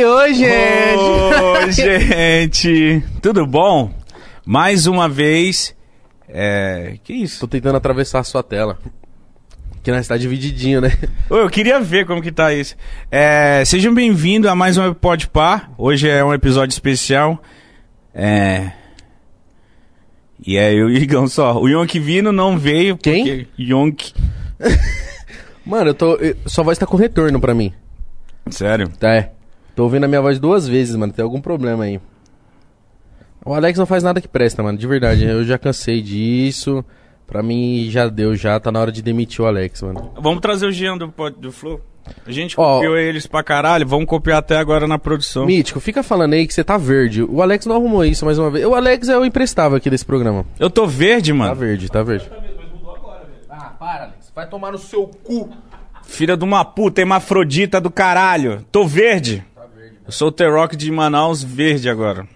Oi, oi, gente! Oi, gente! Tudo bom? Mais uma vez. É. Que isso? Tô tentando atravessar a sua tela. Que nós tá divididinho, né? Eu queria ver como que tá isso. É, sejam bem-vindos a mais um Pod Par. Hoje é um episódio especial. É. E é eu e o Igão só. O Yonk Vino não veio. Quem? Yonk. Mano, eu tô. Sua voz tá com retorno pra mim. Sério? Tá, é. Tô ouvindo a minha voz duas vezes, mano. Tem algum problema aí. O Alex não faz nada que presta, mano. De verdade. Eu já cansei disso. Pra mim já deu, já. Tá na hora de demitir o Alex, mano. Vamos trazer o Jean do, do Flow. A gente copiou eles pra caralho. Vamos copiar até agora na produção. Mítico, fica falando aí que você tá verde. O Alex não arrumou isso mais uma vez. O Alex é o imprestável aqui desse programa. Eu tô verde, Tá mano. verde, tá verde. Ah, para, Alex. Vai tomar no seu cu. Filha de uma puta, hermafrodita do caralho. Tô verde. Eu sou o T-Rock de Manaus verde agora.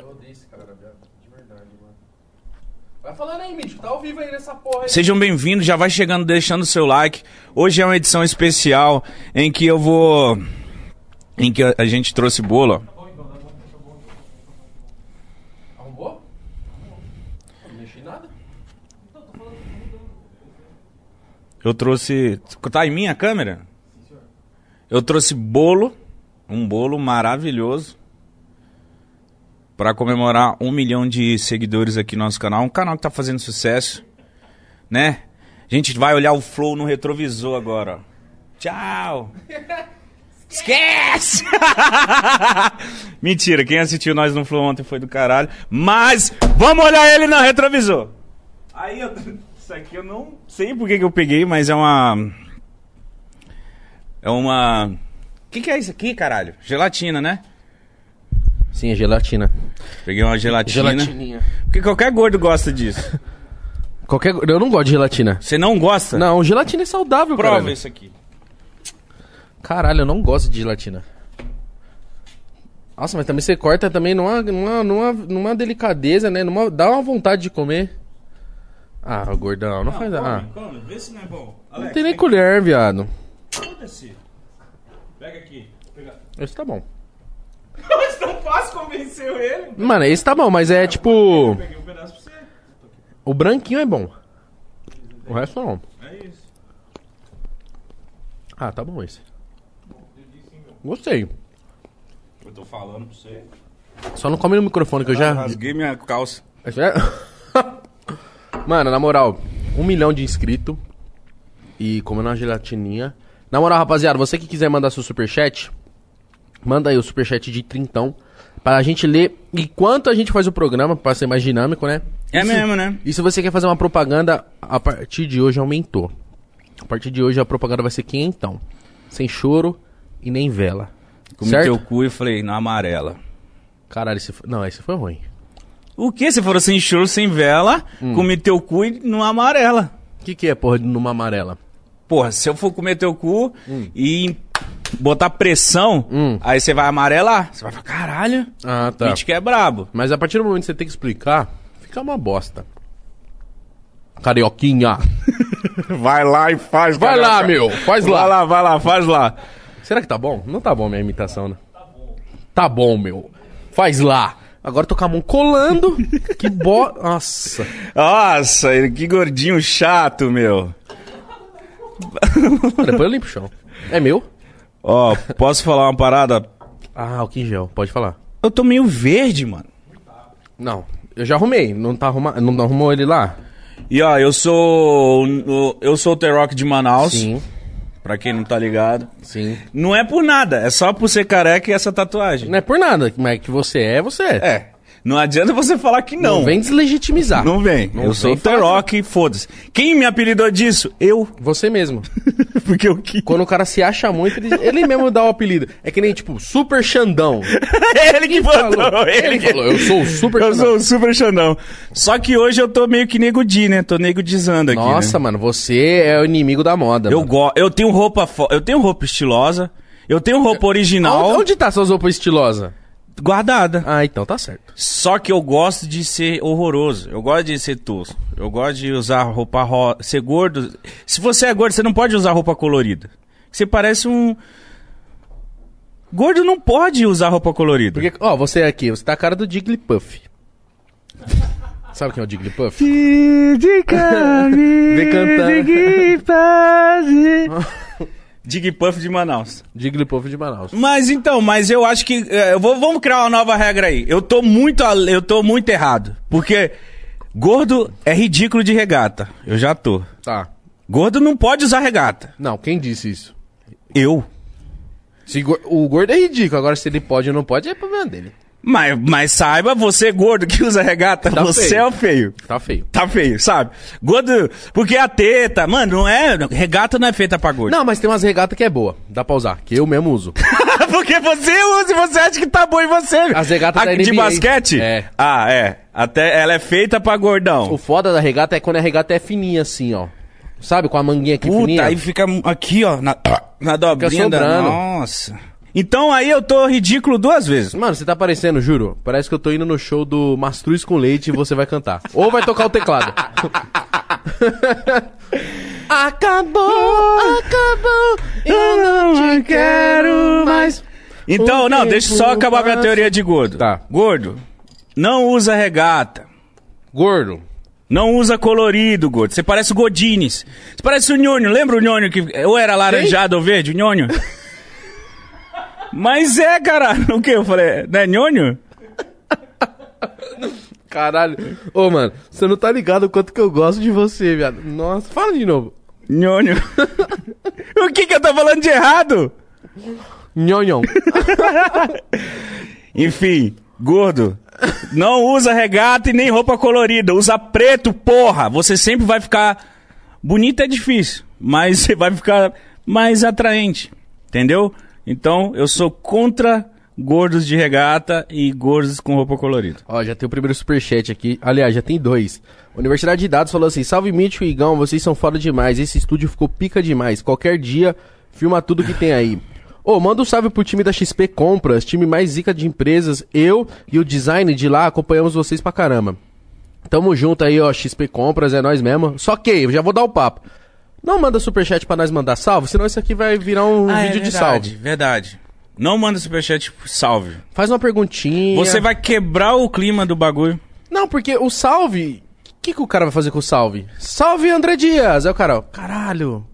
Eu odeio esse cara, viado. De verdade, mano. Vai falando aí, Mítico. Tá ao vivo aí nessa porra aí. Sejam bem-vindos, já vai chegando deixando o seu like. Hoje é uma edição especial em que eu vou. Em que a gente trouxe bolo. ó. Arrumou? Não mexi nada. Eu trouxe. Tá em minha câmera? Eu trouxe bolo, um bolo maravilhoso. Pra comemorar um milhão de seguidores aqui no nosso canal. Um canal que tá fazendo sucesso, né? A gente vai olhar o Flow no retrovisor agora, ó. Tchau! Esquece! Mentira, quem assistiu nós no Flow ontem foi do caralho. Mas vamos olhar ele no retrovisor. Aí eu. Isso aqui eu não sei por que, que eu peguei, mas é uma. É uma. O que, que é isso aqui, caralho? Gelatina, né? Sim, é gelatina. Peguei uma gelatina. Gelatininha. Porque qualquer gordo gosta disso. Qualquer... Eu não gosto de gelatina. Você não gosta? Não, gelatina é saudável, Prova isso aqui. Caralho, eu não gosto de gelatina. Nossa, mas também você corta também numa, numa, numa, numa delicadeza, né? Numa, dá uma vontade de comer. Ah, gordão, não, faz... Ah, come, vê se não é bom. não tem nem colher, viado. Foda-se. Pega aqui. Pega. Esse tá bom. Mas tão fácil convenceu ele. Mano, esse tá bom, mas é tipo... Peguei um pedaço pra você. O branquinho é bom. O resto não. É isso. Ah, tá bom esse. Gostei. Eu tô falando pra você. Só não come no microfone que eu já... Rasguei minha calça. É. Mano, na moral, um milhão de inscritos e comendo uma gelatininha. Na moral, rapaziada, você que quiser mandar seu superchat, manda aí o superchat de trintão pra gente ler enquanto a gente faz o programa, pra ser mais dinâmico, né? É mesmo, né? E se você quer fazer uma propaganda, a partir de hoje aumentou. A partir de hoje a propaganda vai ser quinhentão. Sem choro e nem vela. Comi certo? teu cu e falei, na amarela. Caralho, esse foi... não, esse foi ruim. O que? Você falou sem choro, sem vela, comi teu cu e numa amarela. O que, que é, porra, numa amarela? Porra, se eu for comer teu cu e botar pressão, Hum. aí você vai amarelar. Você vai falar, caralho, Ah, tá. que é brabo. Mas a partir do momento que você tem que explicar, fica uma bosta. Carioquinha. Vai lá e faz. Vai lá, meu. Faz lá. Vai lá, vai lá, faz lá. Será que tá bom? Não tá bom minha imitação, né? Tá bom. Tá bom, meu. Faz lá. Agora eu tô com a mão colando. que bo... Nossa. Nossa, ele- que gordinho chato, meu. Depois eu limpo o chão. É meu? Ó, posso falar uma parada? Ah, o gel. Pode falar. Eu tô meio verde, mano. Não. Eu já arrumei. Não tá arruma... Não arrumou ele lá? E ó, eu sou. Eu sou o T-Rock de Manaus. Sim. Pra quem não tá ligado. Sim. Não é por nada, é só por ser careca e essa tatuagem. Não é por nada. Mas que você é, você é. É. Não adianta você falar que não. Não vem deslegitimizar. Não vem. Não eu sou o falar T-Rock, foda-se. Quem me apelidou disso? Eu. Você mesmo. Porque eu que. Quando o cara se acha muito, ele, ele mesmo dá o apelido. É que nem, tipo, Super Xandão. ele que falou. falou? Ele, Ele que falou, eu sou o Super Eu Xandão. sou o Super Xandão. Só que hoje eu tô meio que nego Di, né? Tô nego dizando aqui. Nossa, né? mano, você é o inimigo da moda. Eu gosto. Eu tenho roupa fo... Eu tenho roupa estilosa. Eu tenho roupa original Onde, onde tá suas roupas estilosas? Guardada. Ah, então tá certo. Só que eu gosto de ser horroroso. Eu gosto de ser tosco. Eu gosto de usar roupa rosa. Ser gordo. Se você é gordo, você não pode usar roupa colorida. Você parece um. Gordo não pode usar roupa colorida. Porque, ó, você aqui, você tá a cara do Jigglypuff. Sabe quem é o Jigglypuff? Vem cantando. Digpuff de Manaus. Jigglypuff de Manaus. Mas então, mas eu acho que. é, eu vou, vamos criar uma nova regra aí. Eu tô muito, eu tô muito errado. Porque gordo é ridículo de regata. Eu já tô. Tá. Gordo não pode usar regata. Não, quem disse isso? Eu. Se go- o gordo é ridículo, agora se ele pode ou não pode, é problema dele. Mas, mas saiba, você gordo que usa regata, Tá você feio. é o feio. Tá feio. Tá feio, sabe? Gordo. Porque a teta, mano, não é. Regata não é feita pra gordo. Não, mas tem umas regatas que é boa. Dá pra usar, que eu mesmo uso. Porque você usa e você acha que tá bom em você. As regatas A- da De NBA. basquete? É. Ah, é. Até ela é feita pra gordão. O foda da regata é quando a regata é fininha assim, ó. Sabe, com a manguinha aqui Puta, fininha? aí fica aqui, ó, na, na dobrinha da... sobrando. Nossa. Então aí eu tô ridículo duas vezes. Mano, você tá parecendo, juro. Parece que eu tô indo no show do Mastruz com Leite e você vai cantar. Ou vai tocar o teclado. acabou, acabou, eu não te quero mais. Então, não, deixa eu só acabar minha teoria de gordo. Tá. Gordo, não usa regata. Gordo. Não usa colorido, gordo. Você parece o Godines. Você parece o Nhonho. Lembra o Nhonho que ou era laranjado ou verde? O Nhonho? Mas é, cara. O que? Eu falei, não é Nhonho? Caralho. Ô, mano, você não tá ligado o quanto que eu gosto de você, viado. Nossa, fala de novo. Nhonho. o que que eu tô falando de errado? Nhonhon. Enfim, gordo. Não usa regata e nem roupa colorida. Usa preto, porra. Você sempre vai ficar. Bonito é difícil, mas você vai ficar mais atraente. Entendeu? Então, eu sou contra gordos de regata e gordos com roupa colorida. Ó, já tem o primeiro superchat aqui. Aliás, já tem dois. Universidade de Dados falou assim: Salve Mítico e Igão, vocês são foda demais. Esse estúdio ficou pica demais. Qualquer dia, filma tudo que tem aí. Ô, manda um salve pro time da XP Compras, time mais zica de empresas. Eu e o design de lá acompanhamos vocês pra caramba. Tamo junto aí, ó, XP Compras, é nós mesmo. Só que, eu já vou dar o papo. Não manda superchat pra nós mandar salve, senão isso aqui vai virar um vídeo de salve. Ah, é Verdade. Não manda superchat salve. Faz uma perguntinha. Você vai quebrar o clima do bagulho. Não, porque o salve. O que, que o cara vai fazer com o salve? Salve André Dias! Aí o cara, ó, caralho.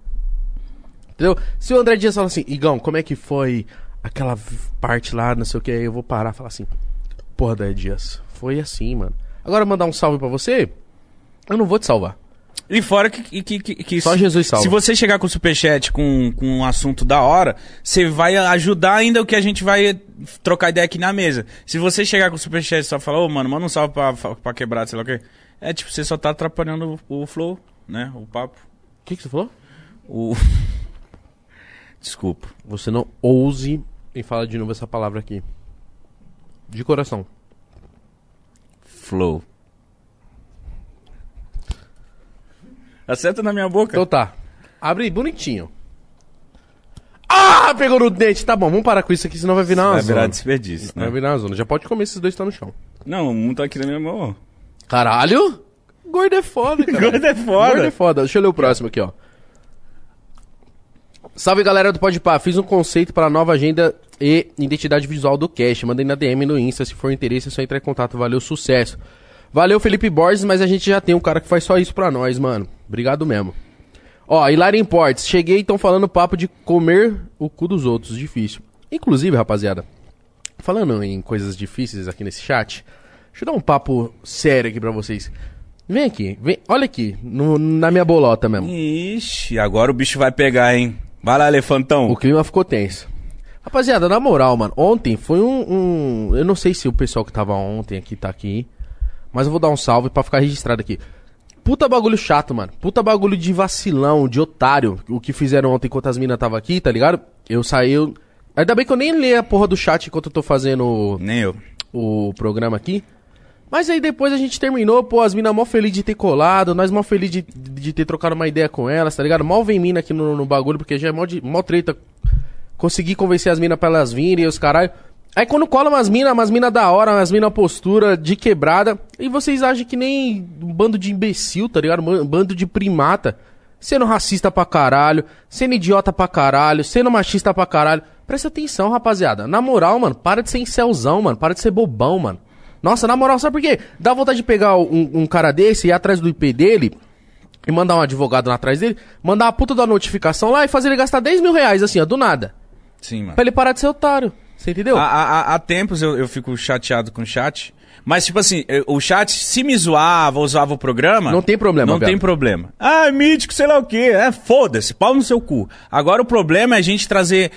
Entendeu? Se o André Dias fala assim, Igão, como é que foi aquela parte lá, não sei o que, aí eu vou parar e falar assim, porra, André Dias, foi assim, mano. Agora mandar um salve pra você, eu não vou te salvar. E fora que, que, que, que Só se- Jesus salva. Se você chegar com o superchat com, com um assunto da hora, você vai ajudar ainda o que a gente vai trocar ideia aqui na mesa. Se você chegar com o superchat e só falar, ô mano, manda um salve pra, pra quebrar, sei lá o quê. É tipo, você só tá atrapalhando o, o flow, né? O papo. O que, que você falou? O. Desculpa. Você não ouse em falar de novo essa palavra aqui. De coração. Flow. Acerta na minha boca. Então tá. Abre bonitinho. Ah, pegou no dente. Tá bom, vamos parar com isso aqui, senão vai virar uma Vai virar zona. desperdício, né? Vai virar uma zona. Já pode comer esses dois que estão no chão. Não, um tá aqui na minha mão. Caralho! Gordo é foda, cara. Gordo é foda. Gordo é foda. Deixa eu ler o próximo aqui, ó. Salve galera do Podpah, fiz um conceito para a nova agenda e identidade visual do Cash. Mandei na DM no Insta, se for interesse é só entrar em contato. Valeu, sucesso. Valeu, Felipe Borges, mas a gente já tem um cara que faz só isso pra nós, mano. Obrigado mesmo. Ó, Hilário Imports, cheguei e estão falando papo de comer o cu dos outros, difícil. Inclusive, rapaziada, falando em coisas difíceis aqui nesse chat, deixa eu dar um papo sério aqui pra vocês. Vem aqui, vem, olha aqui, no- na minha bolota mesmo. Ixi, agora o bicho vai pegar, hein? Vai lá, elefantão. O clima ficou tenso. Rapaziada, na moral, mano, ontem foi um, um- Eu não sei se o pessoal que tava ontem aqui tá aqui. Mas eu vou dar um salve pra ficar registrado aqui. Puta bagulho chato, mano. Puta bagulho de vacilão, de otário. O que fizeram ontem enquanto as minas tava aqui, tá ligado? Eu saí. Eu... Ainda bem que eu nem li a porra do chat enquanto eu tô fazendo Nem eu. o programa aqui. Mas aí depois a gente terminou, pô, as minas mó feliz de ter colado, nós mó feliz de, de ter trocado uma ideia com elas, tá ligado? Mal vem mina aqui no, no bagulho, porque já é mó, de, mó treta. Consegui convencer as minas pra elas virem e os caralho. Aí quando cola umas minas, umas minas da hora, umas minas postura de quebrada, e vocês agem que nem um bando de imbecil, tá ligado? Um bando de primata. Sendo racista pra caralho, sendo idiota pra caralho, sendo machista pra caralho. Presta atenção, rapaziada. Na moral, mano, para de ser incelzão, mano. Para de ser bobão, mano. Nossa, na moral, sabe por quê? Dá vontade de pegar um, um cara desse e ir atrás do IP dele e mandar um advogado lá atrás dele, mandar a puta da notificação lá e fazer ele gastar 10 mil reais, assim, ó, do nada. Sim, mano. Pra ele parar de ser otário. Você entendeu? Há, há- há tempos eu, eu fico chateado com o chat. Mas, tipo assim, o chat, se me zoava ou zoava o programa. Não tem problema, Não tem problema. Ah, mítico, sei lá o quê. É, foda-se, pau no seu cu. Agora o problema é a gente trazer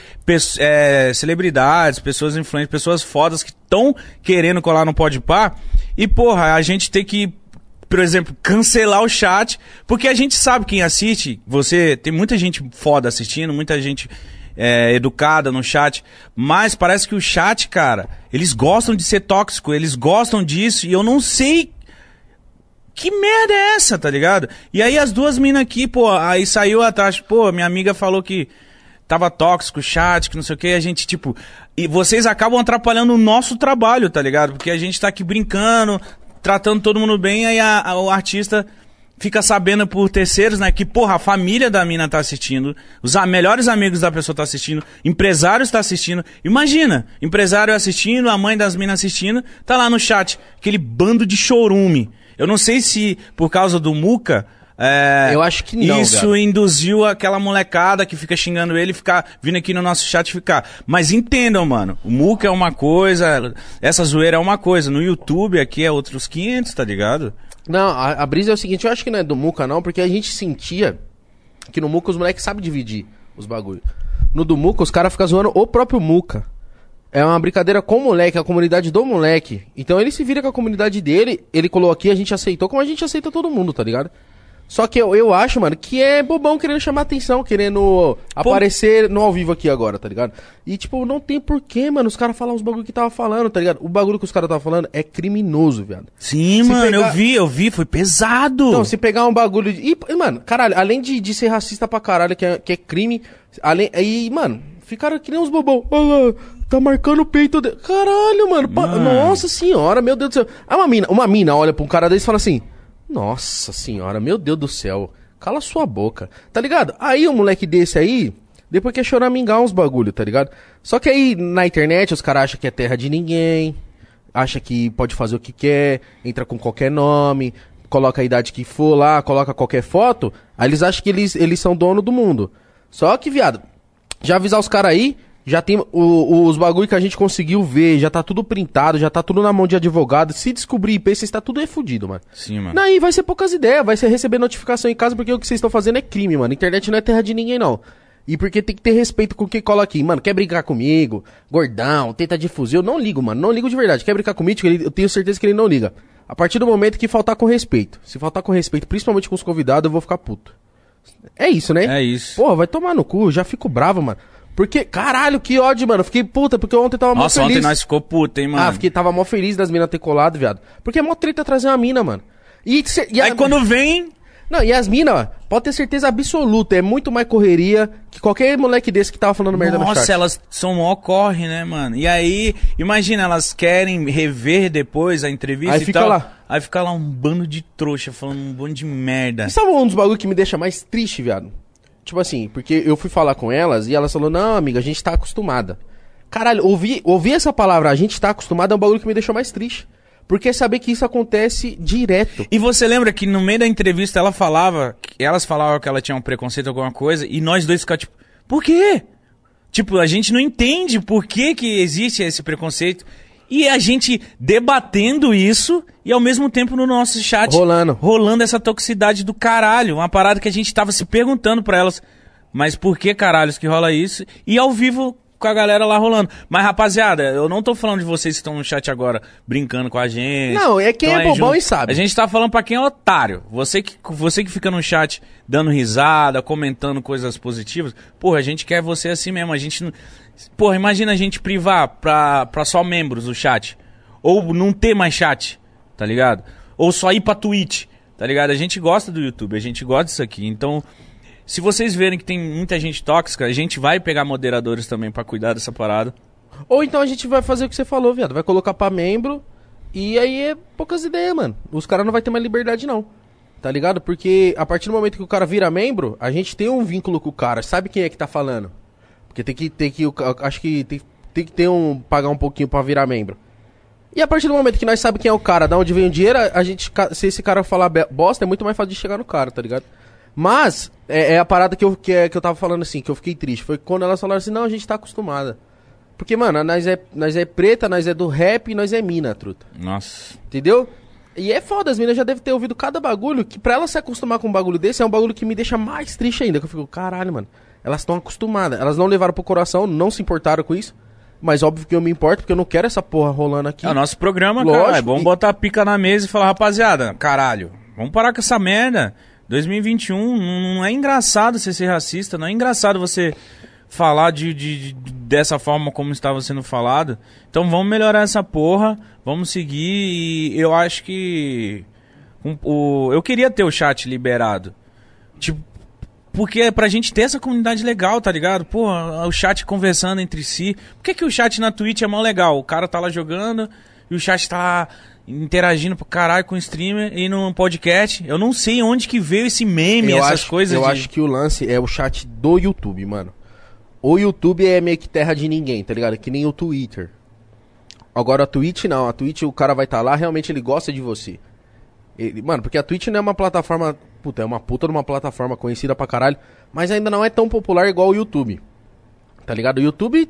é, celebridades, pessoas influentes, pessoas fodas que estão querendo colar no Podpah. E, porra, a gente tem que por exemplo, cancelar o chat, porque a gente sabe quem assiste, você, tem muita gente foda assistindo, muita gente é, educada no chat, mas parece que o chat, cara, eles gostam de ser tóxico, eles gostam disso, e eu não sei que merda é essa, tá ligado? E aí as duas minas aqui, pô, aí saiu atrás, pô, minha amiga falou que tava tóxico chat, que não sei o que, a gente, tipo. E vocês acabam atrapalhando o nosso trabalho, tá ligado? Porque a gente tá aqui brincando, tratando todo mundo bem, aí a- a- o artista fica sabendo por terceiros, né? Que, porra, a família da mina tá assistindo, os melhores amigos da pessoa tá assistindo, empresários tá assistindo. Imagina, empresário assistindo, a mãe das minas assistindo, tá lá no chat, aquele bando de chorume. Eu não sei se por causa do Muca. é, Eu acho que não, Isso cara. induziu aquela molecada que fica xingando ele ficar vindo aqui no nosso chat ficar. Mas entendam, mano. O Muca é uma coisa, essa zoeira é uma coisa. No YouTube aqui é outros 500, tá ligado? Não, a, a brisa é o seguinte, eu acho que não é do Muca não, porque a gente sentia que no Muca os moleques sabem dividir os bagulhos. No do Muca os caras ficam zoando o próprio Muca. É uma brincadeira com o moleque, a comunidade do moleque. Então ele se vira com a comunidade dele, ele colocou aqui, a gente aceitou, como a gente aceita todo mundo, tá ligado? Só que eu, eu acho, mano, que é bobão querendo chamar atenção, querendo aparecer no ao vivo aqui agora, tá ligado? E, tipo, não tem porquê, mano, os caras falar os bagulho que tava falando, tá ligado? O bagulho que os caras tava falando é criminoso, viado. Sim, Se mano, pegar- eu vi, eu vi, foi pesado. Então, se pegar um bagulho. de- E, e, mano, caralho, além de, de ser racista pra caralho, que é, que é crime. Além, aí, mano, ficaram que nem uns bobão. Olha lá, tá marcando o peito dele. Caralho, mano. pa- Mano. Nossa senhora, meu Deus do céu. Aí uma mina, uma mina olha pra um cara desse e fala assim: Nossa senhora, meu Deus do céu. Cala sua boca. Tá ligado? Aí um moleque desse aí. Depois quer choramingar uns bagulho, tá ligado? Só que aí na internet os caras acham que é terra de ninguém acha que pode fazer o que quer, entra com qualquer nome, coloca a idade que for lá, coloca qualquer foto, aí eles acham que eles, eles são dono do mundo. Só que, viado, já avisar os caras aí, já tem o- os bagulho que a gente conseguiu ver, já tá tudo printado, já tá tudo na mão de advogado. Se descobrir IP, vocês tá tudo é fudido, mano. Sim, mano. Daí vai ser poucas ideias, vai ser receber notificação em casa, porque o que vocês estão fazendo é crime, mano. Internet não é terra de ninguém, não. E porque tem que ter respeito com quem cola aqui. Mano, quer brincar comigo? Gordão, tenta de fuzil. Eu não ligo, mano. Não ligo de verdade. Quer brincar comigo? Ele- Eu tenho certeza que ele não liga. A partir do momento que faltar com respeito. Se faltar com respeito, principalmente com os convidados, eu vou ficar puto. É isso, né? É isso. Porra, vai tomar no cu. Já fico bravo, mano. Porque, caralho, que ódio, mano. Eu Fiquei puta, porque ontem tava mó Nossa, feliz. ontem nós ficou puta, hein, mano. Ah, fiquei, tava mó feliz das minas ter colado, viado. Porque é mó treta trazer uma mina, mano. E, cê- e a- Aí quando vem, Não, e as minas, ó, pode ter certeza absoluta, é muito mais correria que qualquer moleque desse que tava falando merda no Nossa, chat. elas são mó corre, né, mano? E aí, imagina, elas querem rever depois a entrevista Aí e fica tal. lá. Aí fica lá um bando de trouxa falando um bando de merda. E sabe um dos bagulho que me deixa mais triste, viado? Tipo assim, porque eu fui falar com elas e elas falaram, não, amiga, a gente tá acostumada. Caralho, ouvir, ouvir essa palavra, a gente tá acostumada, é um bagulho que me deixou mais triste. Porque é saber que isso acontece direto. E você lembra que no meio da entrevista ela falava, elas falavam que ela tinha um preconceito, alguma coisa, e nós dois ficávamos tipo, por quê? Tipo, a gente não entende por que, que existe esse preconceito. E a gente debatendo isso e ao mesmo tempo no nosso chat Rolando. rolando essa toxicidade do caralho. Uma parada que a gente tava se perguntando pra elas, mas por que caralhos que rola isso? E ao vivo com a galera lá rolando. Mas rapaziada, eu não tô falando de vocês que estão no chat agora brincando com a gente. Não, é quem é bobão junto. e sabe. A gente tá falando pra quem é otário. Você que, você que fica no chat dando risada, comentando coisas positivas. Porra, a gente quer você assim mesmo. A gente não... Porra, imagina a gente privar pra, pra só membros do chat. Ou não ter mais chat, tá ligado? Ou só ir pra Twitch, tá ligado? A gente gosta do YouTube, a gente gosta disso aqui. Então, se vocês verem que tem muita gente tóxica, a gente vai pegar moderadores também pra cuidar dessa parada. Ou então a gente vai fazer o que você falou, viado. Vai colocar pra membro e aí é poucas ideias, mano. Os caras não vai ter mais liberdade, não. Tá ligado? Porque a partir do momento que o cara vira membro, a gente tem um vínculo com o cara. Sabe quem é que tá falando? Porque tem que, tem que, acho que tem, tem que ter um, pagar um pouquinho pra virar membro. E a partir do momento que nós sabemos quem é o cara, da onde vem o dinheiro, a gente, se esse cara falar bosta, é muito mais fácil de chegar no cara, tá ligado? Mas, é, é a parada que eu, que, é, que eu tava falando assim, que eu fiquei triste. Foi quando elas falaram assim, não, a gente tá acostumada. Porque, mano, nós é, nós é preta, nós é do rap e nós é mina, truta. Nossa. Entendeu? E é foda, as minas já devem ter ouvido cada bagulho que pra elas se acostumar com um bagulho desse é um bagulho que me deixa mais triste ainda. Que eu fico, caralho, mano. Elas estão acostumadas. Elas não levaram pro coração, não se importaram com isso. Mas óbvio que eu me importo, porque eu não quero essa porra rolando aqui. É o nosso programa, Lógico, cara. É bom e- botar a pica na mesa e falar, rapaziada, caralho, vamos parar com essa merda. 2021 não não é engraçado você ser racista, não é engraçado você falar de, de- de- dessa forma como estava sendo falado. Então vamos melhorar essa porra, vamos seguir e eu acho que um- o, eu queria ter o chat liberado. Tipo, porque é pra gente ter essa comunidade legal, tá ligado? Pô, o chat conversando entre si. Por que, que o chat na Twitch é mó legal? O cara tá lá jogando e o chat tá lá interagindo pro caralho com o streamer e no podcast. Eu não sei onde que veio esse meme, eu essas acho, coisas. Eu de- acho que o lance é o chat do YouTube, mano. O YouTube é meio que terra de ninguém, tá ligado? Que nem o Twitter. Agora a Twitch não, a Twitch o cara vai estar lá, realmente ele gosta de você. Ele- mano, porque a Twitch não é uma plataforma. Puta, é uma puta de uma plataforma conhecida pra caralho. Mas ainda não é tão popular igual o YouTube. Tá ligado? O YouTube.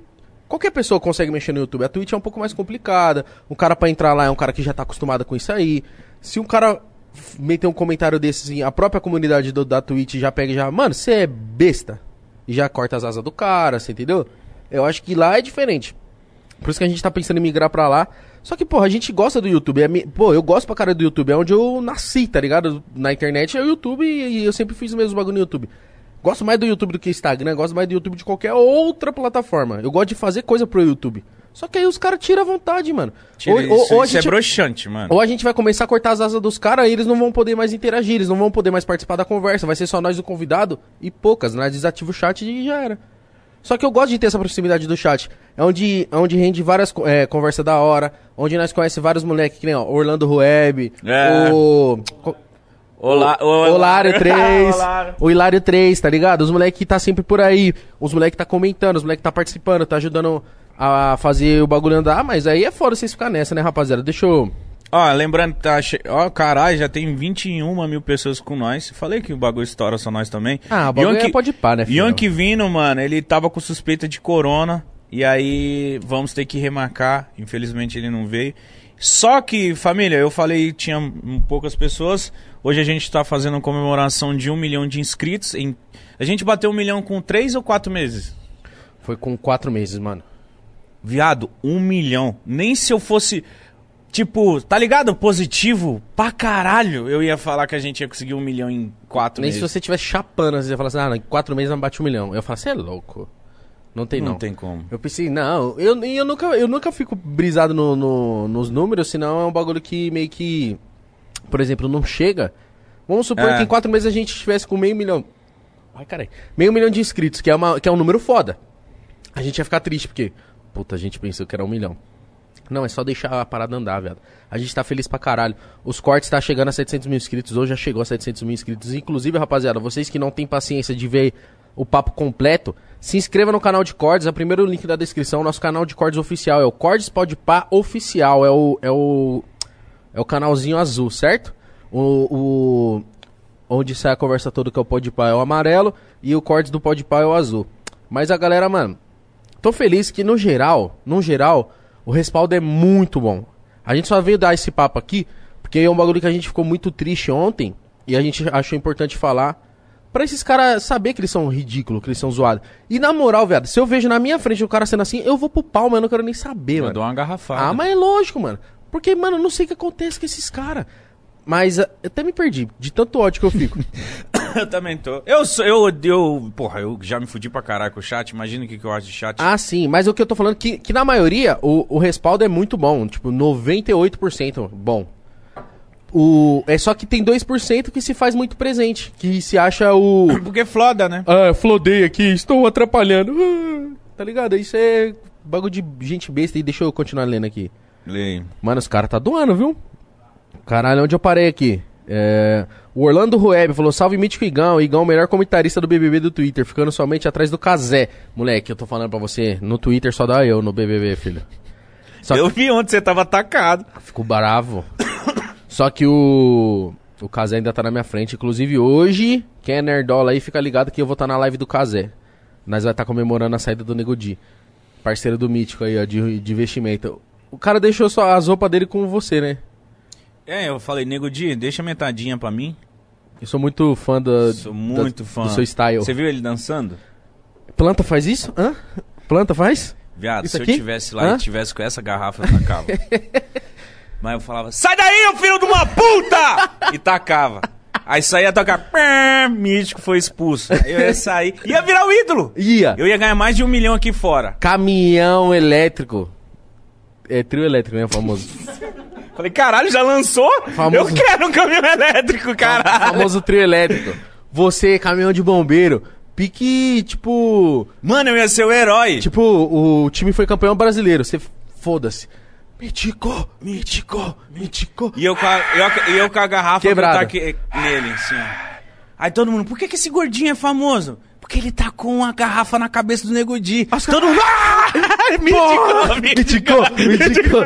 Qualquer pessoa consegue mexer no YouTube. A Twitch é um pouco mais complicada. O cara pra entrar lá é um cara que já tá acostumado com isso aí. Se um cara meter um comentário desse, assim, a própria comunidade do- da Twitch já pega e já. Mano, você é besta. E já corta as asas do cara, você entendeu? Eu acho que lá é diferente. Por isso que a gente tá pensando em migrar pra lá. Só que, porra, a gente gosta do YouTube. É pô, eu gosto pra cara do YouTube. É onde eu nasci, tá ligado? Na internet é o YouTube e, eu sempre fiz os mesmos bagulho no YouTube. Gosto mais do YouTube do que Instagram. Gosto mais do YouTube de qualquer outra plataforma. Eu gosto de fazer coisa pro YouTube. Só que aí os caras tiram a vontade, mano. Tira Ou- isso, ou- ou isso é gente- broxante, mano. ou a gente vai começar a cortar as asas dos caras e eles não vão poder mais interagir, eles não vão poder mais participar da conversa. Vai ser só nós o convidado e poucas. Nós desativa o chat e já era. Só que eu gosto de ter essa proximidade do chat. É onde, é onde rende várias é, conversas da hora, onde nós conhecemos vários moleques, que nem ó, Orlando Rueb, É. o. Olá, o Hilário 3, Olá. o Hilário 3, tá ligado? Os moleques que tá sempre por aí, os moleques que tá comentando, os moleques que tá participando, tá ajudando a fazer o bagulho andar, mas aí é foda vocês ficar nessa, né, rapaziada? Deixa eu. Ó, lembrando que tá. Che... Ó, caralho, já tem 21 mil pessoas com nós. Falei que o bagulho estoura só nós também. Ah, o bagulho é pode pá, né, filho? Yonk vindo, mano, ele tava com suspeita de corona. E aí vamos ter que remarcar. Infelizmente ele não veio. Só que, família, eu falei tinha poucas pessoas. Hoje a gente tá fazendo uma comemoração de um milhão de inscritos. Em... A gente bateu um milhão com três ou quatro meses? Foi com quatro meses, mano. Viado, um milhão. Nem se eu fosse, tipo, tá ligado? Positivo pra caralho, eu ia falar que a gente ia conseguir um milhão em quatro Nem meses. se você tivesse chapando, você ia falar assim, ah, em quatro meses não bate um milhão. Eu falo, você é louco. Não tem Não, não. tem como. Eu pensei, não, eu, eu, nunca, eu nunca fico brisado no, no- nos números, senão é um bagulho que meio que, por exemplo, não chega. Vamos supor É. que em quatro meses a gente estivesse com meio milhão. Ai, caralho. Meio milhão de inscritos, que é, uma, que é um número foda. A gente ia ficar triste, porque, puta, a gente pensou que era um milhão. Não, é só deixar a parada andar, velho. A gente tá feliz pra caralho. Os cortes tá chegando a 700 mil inscritos. Hoje já chegou a 700 mil inscritos. Inclusive, rapaziada, vocês que não têm paciência de ver o papo completo, se inscreva no canal de cortes. É o primeiro link da descrição. Nosso canal de cortes oficial é o Cortes Podpah Oficial. É o, é o, é o canalzinho azul, certo? O, o, onde sai a conversa toda que é o Podpah é o amarelo e o cortes do Podpah é o azul. Mas a galera, mano, tô feliz que no geral, no geral, o respaldo é muito bom. A gente só veio dar esse papo aqui porque é um bagulho que a gente ficou muito triste ontem e a gente achou importante falar pra esses caras saber que eles são ridículos, que eles são zoados. E na moral, viado, se eu vejo na minha frente o cara sendo assim, eu vou pro pau, mas eu não quero nem saber, Eu mano. dou uma garrafada. Ah, mas é lógico, mano. Porque, mano, eu não sei o que acontece com esses caras. Mas ah, eu até me perdi, de tanto ódio que eu fico. eu também tô. Eu sou, eu, eu, porra, eu já me fudi pra caralho com o chat. Imagina o que, que eu acho de chat. ah, sim, mas o que eu tô falando é que, que na maioria o, o respaldo é muito bom, tipo, 98% bom. O, é só que tem 2% que se faz muito presente, que se acha o... Porque floda, né? Ah, flodei aqui, estou atrapalhando. Ah, tá ligado? Isso é bagulho de gente besta e deixa eu continuar lendo aqui. Leio. Mano, os caras tá doando, viu? Caralho, onde eu parei aqui? É, o Orlando Rueb falou: Salve Mítico Igão, Igão, o melhor comentarista do BBB do Twitter, ficando somente atrás do Casé. Moleque, eu tô falando pra você, no Twitter só dá eu no BBB, filho. Só Eu que vi onde você tava atacado. fico bravo. só que o. O Casé ainda tá na minha frente. Inclusive hoje, quem é nerdola aí, fica ligado que eu vou estar na live do Casé. Nós vai estar comemorando a saída do Nego Di. Parceiro do Mítico aí, ó, de, de investimento. O cara deixou só as roupas dele com você, né? É, eu falei, nego Di, deixa metadinha pra mim. Eu sou muito fã da, Sou da- muito fã. do seu style. Você viu ele dançando? Planta faz isso? Hã? Planta faz? Viado, Isso se aqui? eu tivesse lá Hã? e tivesse com essa garrafa, eu tacava. Mas eu falava, sai daí, ô filho de uma puta! E tacava. Aí saía tocar, mítico foi expulso. Aí eu ia sair, ia virar o ídolo. Ia. Eu ia ganhar mais de um milhão aqui fora. Caminhão elétrico. É trio elétrico, né? Famoso. Falei, caralho, já lançou? Famoso- Eu quero um caminhão elétrico, caralho. Famoso trio elétrico. Você, caminhão de bombeiro. Pique, tipo. Mano, eu ia ser o herói. Tipo, o time foi campeão brasileiro. Você foda-se. Mítico, mítico, mítico. E eu com a, eu, e eu com a garrafa com o taque- nele, assim. Aí todo mundo, por que, que esse gordinho é famoso? Porque ele tá com a garrafa na cabeça do Nego Di. Todo mundo, ah! Mítico, Mítico, mítico.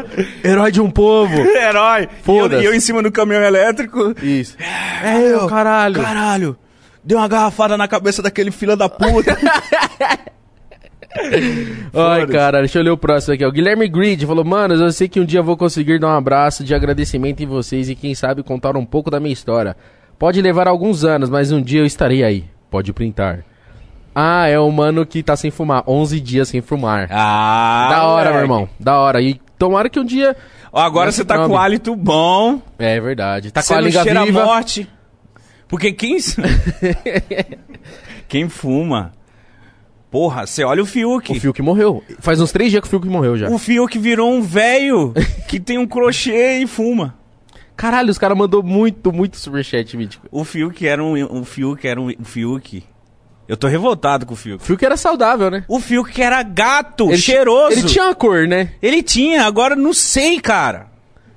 Herói de um povo. Herói. E eu, Foda-se. e eu em cima do caminhão elétrico. Isso. É eu, caralho. Caralho. Deu uma garrafada na cabeça daquele filho da puta. Ai, cara, deixa eu ler o próximo aqui. O Guilherme Grid falou: Mano, eu sei que um dia eu vou conseguir dar um abraço de agradecimento em vocês e quem sabe contar um pouco da minha história. Pode levar alguns anos, mas um dia eu estarei aí. Pode printar. Ah, é o mano que tá sem fumar. 11 dias sem fumar. ah, da hora, moleque. meu irmão. Da hora. E tomara que um dia. Ó, agora você tá nome. com hálito bom. É verdade. Tá você com a cheira a viva. morte. Porque quem... quem fuma... Porra, você olha o Fiuk. O Fiuk morreu. Faz uns três dias que o Fiuk morreu já. O Fiuk virou um velho que tem um crochê e fuma. Caralho, os caras mandou muito, muito superchat, mítico. O Fiuk era um, um Fiuk era um, um Fiuk. Eu tô revoltado com o O Fiuk. Fiuk era saudável, né? O Fiuk era gato, Ele- cheiroso. Ele tinha uma cor, né? Ele tinha, agora não sei, cara.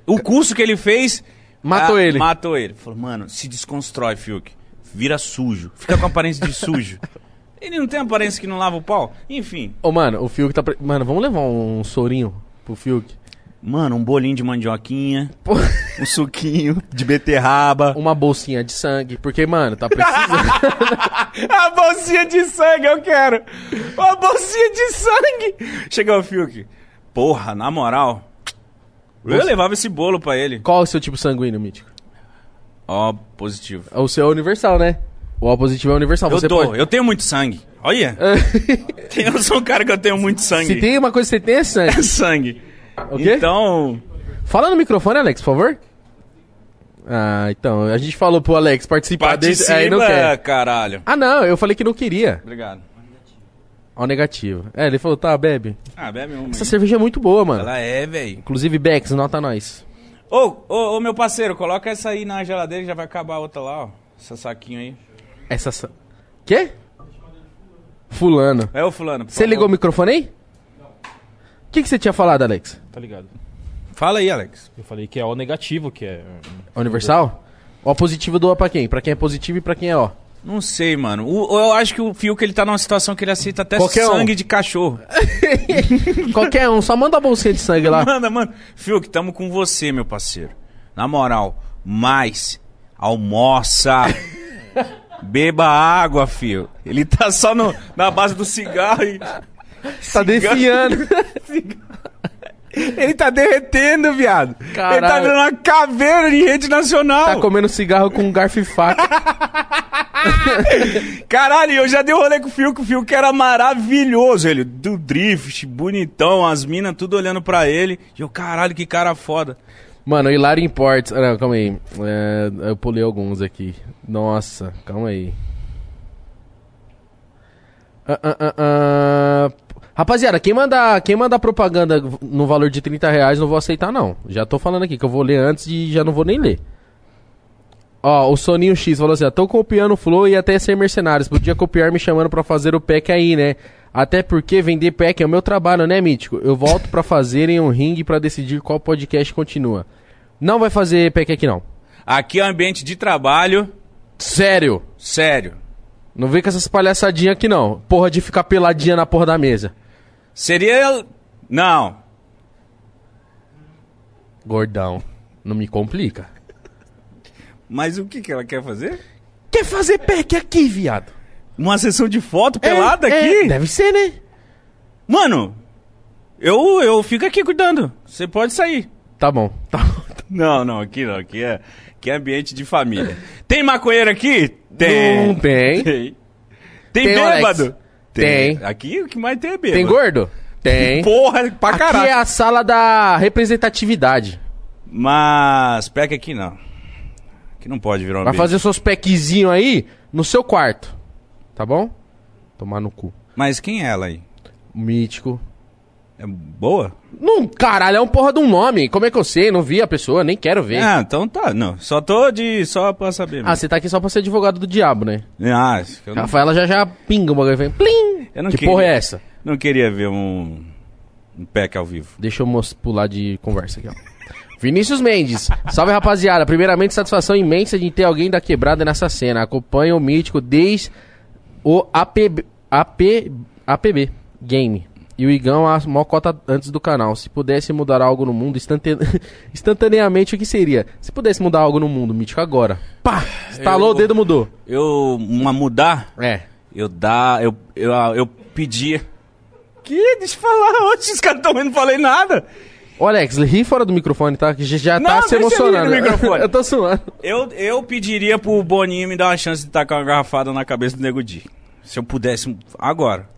O curso que ele fez. Matou ah, ele. Matou ele. Falou, mano, se desconstrói, Fiuk. Vira sujo. Fica com aparência de sujo. Ele não tem aparência que não lava o pau? Enfim. Ô, mano, o Fiuk tá. pre- Mano, vamos levar um sorinho pro Fiuk? Mano, um bolinho de mandioquinha. Pô, Um suquinho de beterraba. uma bolsinha de sangue. Porque, mano, tá precisando. A bolsinha de sangue, eu quero! Uma bolsinha de sangue! Chegou o Fiuk. Porra, na moral. Eu levava esse bolo pra ele. Qual é o seu tipo sanguíneo, mítico? Ó, positivo. O seu é universal, né? O O positivo é universal. Eu você dou, pode. eu tenho muito sangue. Olha, eu sou um cara que eu tenho muito sangue. Se tem uma coisa que você tem é sangue. É sangue. O quê? Então, Fala no microfone, Alex, por favor. Ah, então. A gente falou pro Alex participar desse. participa, Aí não quer. caralho. Ah, não, eu falei que não queria. Obrigado. Ó, negativo. É, ele falou, tá, bebe. Ah, bebe uma. Essa aí. cerveja é muito boa, mano. Ela é, velho. Inclusive, Bex, nota nós. Ô, ô, ô, meu parceiro, coloca essa aí na geladeira e já vai acabar a outra lá, ó. Essa saquinho aí. Essa. sa- Quê? Fulano. É, ô fulano. por Você ligou o microfone aí? O que, que você tinha falado, Alex? Tá ligado? Fala aí, Alex. Eu falei que é O negativo, que é. Universal? O positivo doa pra quem? Pra quem é positivo e pra quem é ó. Não sei, mano. O- eu acho que o Fiuk ele tá numa situação que ele aceita até Qualquer um. sangue de cachorro. Qualquer um, só manda a bolsinha de sangue lá. Manda, mano. Fiuk, tamo com você, meu parceiro. Na moral, mais almoça. Beba água, fio. Ele tá só no, na base do cigarro e. Tá defiando. Ele tá derretendo, viado. Ele tá Caralho. virando uma caveira de rede nacional. tá comendo cigarro com garfo e faca. Caralho, eu já dei um rolê com o Fiuk, o Fiuk era maravilhoso. Ele, do drift, bonitão, as minas tudo olhando pra ele. E eu, caralho, que cara foda. Mano, Hilário Imports. Ah, não, calma aí. É, eu pulei alguns aqui. Nossa, calma aí. Ah, ah, ah, ah. Rapaziada, quem mandar, quem mandar propaganda no valor de 30 reais, não vou aceitar, não. Já tô falando aqui que eu vou ler antes e já não vou nem ler. Ó, o Soninho X falou assim: ó, tô copiando o Flow e até ser mercenários. Podia copiar me chamando pra fazer o pack aí, né? Até porque vender pack é o meu trabalho, né, Mítico? Eu volto pra fazer em um ringue pra decidir qual podcast continua. Não vai fazer pack aqui, não. Aqui é um ambiente de trabalho Sério. sério. Não vem com essas palhaçadinhas aqui, não. Porra de ficar peladinha na porra da mesa. Seria. Não. Gordão. Não me complica. Mas o que, que ela quer fazer? Quer fazer pack aqui, viado? Uma sessão de foto pelada É, aqui? é, deve ser, né? Mano, eu, eu fico aqui cuidando. Você pode sair. Tá bom. Tá bom. Não, não, aqui não. Aqui é, aqui é ambiente de família. Tem maconheiro aqui? Não tem. Tem. Tem, Tem, bêbado? Alex? Tem. Aqui o que mais tem é bêbado. Tem gordo? Tem. Porra, pra Aqui caralho. é a sala da representatividade. Mas pack aqui não. Aqui não pode virar um Vai fazer seus packzinhos aí no seu quarto. Tá bom? Tomar no cu. Mas quem é ela aí? Mítico. É boa? Não, caralho, é um porra de um nome. Como é que eu sei? Não vi a pessoa, nem quero ver. Ah, então tá. Não, só tô de... Só pra saber. Ah, mesmo. você tá aqui só pra ser advogado do diabo, né? Ah, acho que eu não, Rafaela já já pinga o bagulho e vem. Plim! Eu não que queria. porra é essa? não queria ver um... Um pack ao vivo. Deixa eu pular de conversa aqui, ó. Vinícius Mendes. Salve, rapaziada. Primeiramente, satisfação imensa de ter alguém da quebrada nessa cena. Acompanha o Mítico desde o APB, AP, APB Game. E o Igão a mocota antes do canal. Se pudesse mudar algo no mundo instantane- instantaneamente, o que seria? Se pudesse mudar algo no mundo, Mítico, agora. Pá! Estalou, Eu- o dedo mudou. Eu... Uma mudar... É. Eu dá... Eu, eu, eu pedia... Que? Deixa eu falar. Hoje os caras tão vendo, não falei nada. Ô, Alex, ri fora do microfone, tá? Que já- já Não, tá se eu emocionando. microfone. eu tô suando. Eu, eu pediria pro Boninho me dar uma chance de tacar uma garrafada na cabeça do Nego Di. Se eu pudesse... Agora.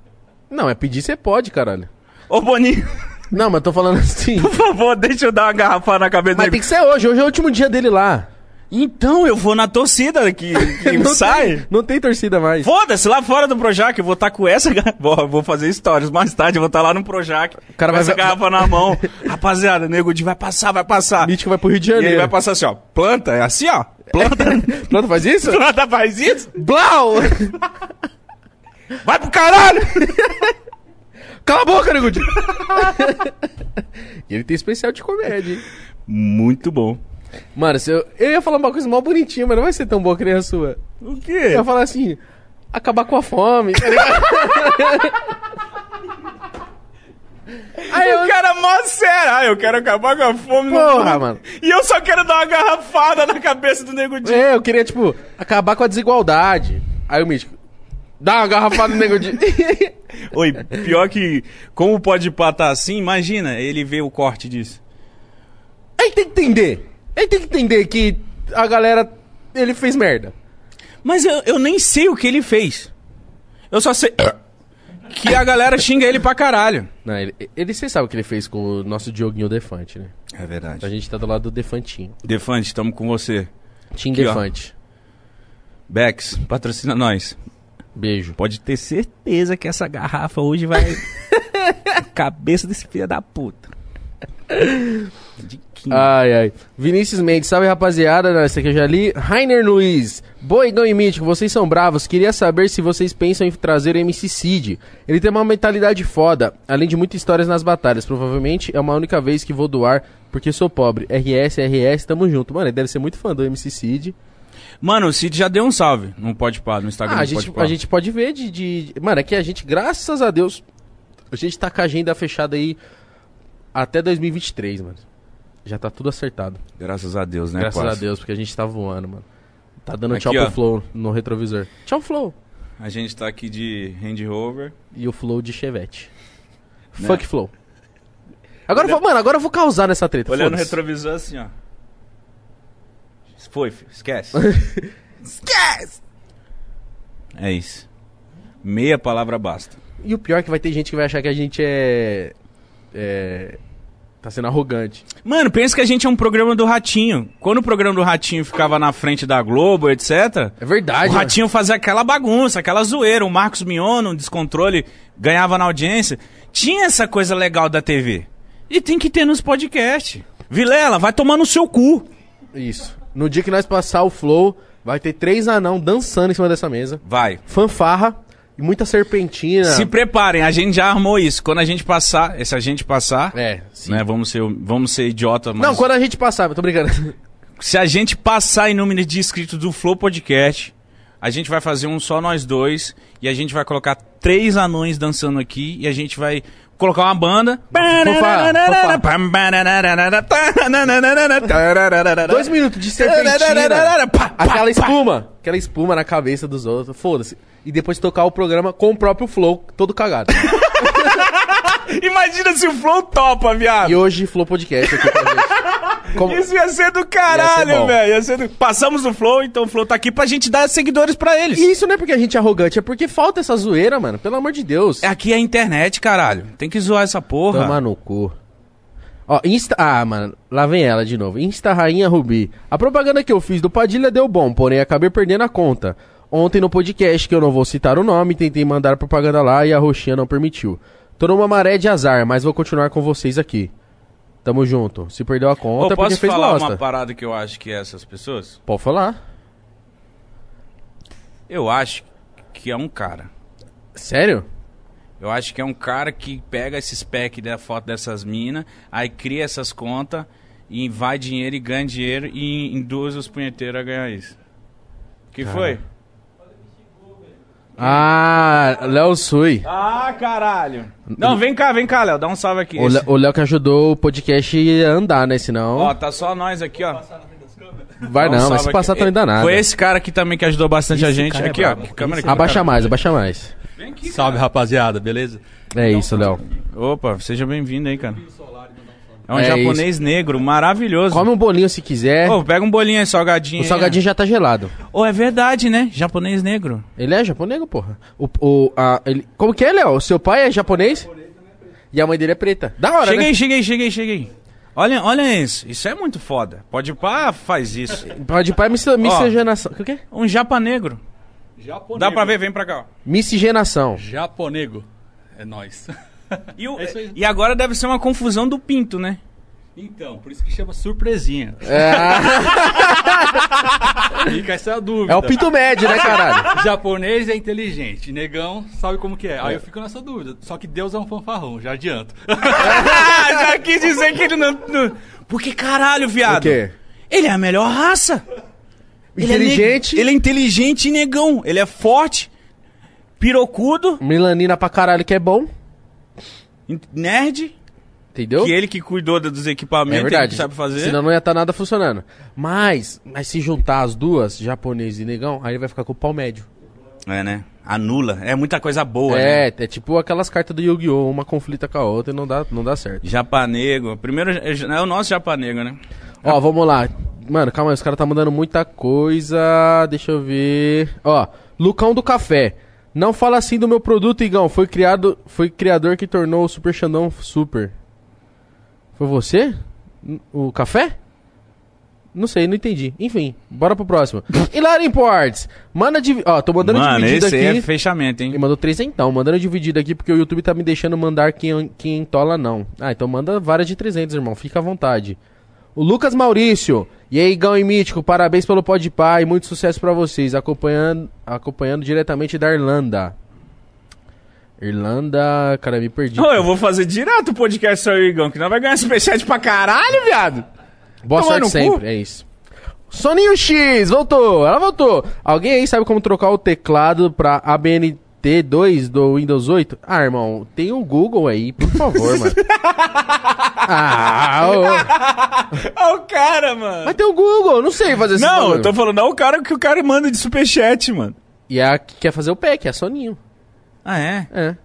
Não, é pedir, você pode, caralho. Ô, Boninho, Não, mas tô falando assim. por favor, deixa eu dar uma garrafada na cabeça Mas tem que ser hoje, hoje é o último dia dele lá. Então, eu vou na torcida que, que não sai. Tem, não tem torcida mais. Foda-se, lá fora do Projac, eu vou estar com essa garrafa. Vou, vou fazer stories mais tarde, eu vou estar lá no Projac. cara com vai essa garrafa na mão. Rapaziada, nego de vai passar, vai passar. Mítico vai pro Rio de E ele Janeiro. vai passar assim, ó. Planta, é assim, ó. Planta. Pronto, faz isso? Planta faz isso. Blau! Vai pro caralho! Cala a boca, Negudi! e ele tem especial de comédia, hein? Muito bom. Mano, se eu, eu ia falar uma coisa mal bonitinha, mas não vai ser tão boa que nem a sua. O Eu quê? ia falar assim, acabar com a fome, tá? Aí eu, O cara mó sério. Ah, eu quero acabar com a fome Porra, mano. E eu só quero dar uma garrafada na cabeça do Nego Di. é, eu queria, tipo, acabar com a desigualdade. Aí o Mítico, dá uma garrafada no nego de... Oi, pior que... Como pode patar assim, imagina ele ver o corte disso. Aí tem que entender. Aí tem que entender que a galera. Ele fez merda. Mas eu, eu nem sei o que ele fez. Eu só sei... Que a galera xinga ele pra caralho. Não, ele, ele você sabe o que ele fez com o nosso Dioguinho Defante, né? É A verdade. gente tá do lado do Defantinho. Defante, estamos com você. Tim Aqui, ó. Defante. Bex, patrocina nós. Beijo. Pode ter certeza que essa garrafa hoje vai. cabeça desse filho da puta. Ai, ai. Vinícius Mendes, salve rapaziada. Esse aqui eu já li. Rainer Luiz, Boigão e Mítico, vocês são bravos. Queria saber se vocês pensam em trazer o MC Cid. Ele tem uma mentalidade foda, além de muitas histórias nas batalhas. Provavelmente é uma única vez que vou doar, porque sou pobre. RS, RS, tamo junto. Mano, ele deve ser muito fã do MC Cid. Mano, o Cid já deu um salve. Não pode pá, no Instagram. Ah, a não gente, a gente pode ver de, de- Mano, é que a gente, graças a Deus, a gente tá com a agenda fechada aí até 2023, mano. Já tá tudo acertado. Graças a Deus, né, graças parça? a Deus, porque a gente tá voando, mano. Tá dando Aqui, tchau ó. pro Flow no retrovisor. Tchau, Flow. A gente tá aqui de Range Rover. E o Flow de Chevette. Né? Fuck Flow. Agora, eu vou, mano, agora eu vou causar nessa treta. Olhando no retrovisor assim, ó. Foi, filho. Esquece. Esquece! é isso. Meia palavra basta. E o pior é que vai ter gente que vai achar que a gente é. É. Tá sendo arrogante. Mano, pensa que a gente é um programa do Ratinho. Quando o programa do Ratinho ficava na frente da Globo, etc., É verdade. o mano. Ratinho fazia aquela bagunça, aquela zoeira. O Marcos Mion, um descontrole, ganhava na audiência. Tinha essa coisa legal da TV. E tem que ter nos podcasts. Vilela, vai tomar no seu cu. Isso. No dia que nós passar o Flow, vai ter três anão dançando em cima dessa mesa. Vai. Fanfarra e muita serpentina. Se preparem, a gente já armou isso. Quando a gente passar, se a gente passar, É, sim. né, vamos ser, vamos ser idiota, mas... Não, quando a gente passar, eu tô brincando. Se a gente passar em número de inscritos do Flow Podcast, a gente vai fazer um só nós dois. E a gente vai colocar três anões dançando aqui. E a gente vai colocar uma banda. Dois minutos de serpentina. Aquela espuma. Aquela espuma na cabeça dos outros. Foda-se. E depois tocar o programa com o próprio Flow, todo cagado. Imagina se o Flow topa, viado. E hoje, Flow Podcast aqui com a gente. Como- Isso ia ser do caralho, velho. Do- Passamos do Flow, então o Flow tá aqui pra gente dar seguidores pra eles. E isso não é porque a gente é arrogante, é porque falta essa zoeira, mano. Pelo amor de Deus. Aqui é a internet, caralho. Tem que zoar essa porra. Toma no cu. Ó, Insta. Ah, mano, lá vem ela de novo. Insta Rainha Rubi. A propaganda que eu fiz do Padilha deu bom, porém acabei perdendo a conta. Ontem no podcast, que eu não vou citar o nome, tentei mandar propaganda lá e a roxinha não permitiu. Tô numa maré de azar, mas vou continuar com vocês aqui. Tamo junto. Se perdeu a conta, Ô, porque posso fez falar bosta. uma parada que eu acho que é essas pessoas? Pode falar. Eu acho que é um cara. Sério? Eu acho que é um cara que pega esse spec da foto dessas minas, aí cria essas contas, e vai dinheiro e ganha dinheiro e induz os punheteiros a ganhar isso. que foi? Ah, Léo Sui. Ah, caralho. Não, vem cá, vem cá, Léo. Dá um salve aqui. O Lé- O Léo que ajudou o podcast a andar, né? Senão. Ó, tá só nós aqui, ó. vai Dá um não, mas salve se passar aqui. também dá nada. Foi esse cara aqui também que ajudou bastante a gente. cara é Aqui, ó. brabo. Câmera aqui. Abaixa cara. mais, abaixa mais. Vem aqui, Salve, rapaziada, beleza? É isso, Léo. Opa, seja bem-vindo aí, cara. É um É japonês negro, maravilhoso. Come um bolinho se quiser. Ô, pega um bolinho aí, salgadinho. o aí, salgadinho já tá gelado. Ô, é verdade, né? Japonês negro. Ele é japonês, porra. O, o, a, ele... Como que é, Léo? Seu pai é japonês? E a mãe dele é preta. Da hora, Chega né? aí, chega aí. Olha, olha isso. Isso é muito foda. Pode pá, faz isso. Pode pai miscigenação. O que é? Um japa negro. Japonego. Dá pra ver? Vem pra cá. ó. Miscigenação. Japonego. É nóis. E, o- É e agora deve ser uma confusão do pinto, né? Então, por isso que chama surpresinha. É, Fica essa dúvida. é o pinto médio, né, caralho? Japonês é inteligente, negão sabe como que é. Aí eu fico nessa dúvida. Só que Deus é um fanfarrão, já adianto. Já quis dizer que ele não. não... Porque caralho, viado. O quê? Ele é a melhor raça. Ele é Inteligente. Ele é inteligente e negão. Ele é forte, pirocudo, Melanina pra caralho que é bom. Nerd. Entendeu? Que ele que cuidou dos É equipamentos, ele verdade. que sabe fazer. Senão não ia estar nada funcionando. Mas, mas se juntar as duas, japonês e negão, aí vai ficar com o pau médio. É, né? Anula. É muita coisa boa, é, né? é tipo aquelas cartas do Yu-Gi-Oh! Uma conflita com a outra e não dá, não dá certo. Japanego. Primeiro é é o nosso japanego, né? Ó, vamos lá. Mano, calma aí, os caras tá mandando muita coisa. Deixa eu ver. Ó, Lucão do Café. Não fala assim do meu produto, Igão. Foi criado, foi criador que tornou o Super Xandão super. Foi você? O café? Não sei, não entendi. Enfim, bora pro próximo. Hilário Imports. Manda de. Ó, tô mandando Mano, dividido esse aqui. aí é fechamento, hein? Ele mandou três então, mandando dividido aqui porque o YouTube tá me deixando mandar quem, quem entola não. Ah, então manda várias de 300, irmão, fica à vontade. O Lucas Maurício, e aí, Gão e Mítico, parabéns pelo Podpah e muito sucesso pra vocês, acompanhando, acompanhando diretamente da Irlanda. Irlanda, cara, me perdi. Ô, eu vou fazer direto o podcast seu Igão, que não vai ganhar superchat pra caralho, viado. Boa tomar sorte sempre, cu. é isso. Soninho X, voltou, ela voltou. Alguém aí sabe como trocar o teclado pra ABNT2 do Windows 8? Ah, irmão, tem o Google aí, por favor, mano. ah. Ó o cara, mano. mas tem o Google, não sei fazer isso. Não, eu tô falando, não o cara que o cara manda de superchat, mano. E a que quer fazer o pack, é a Soninho. Ah, é? É.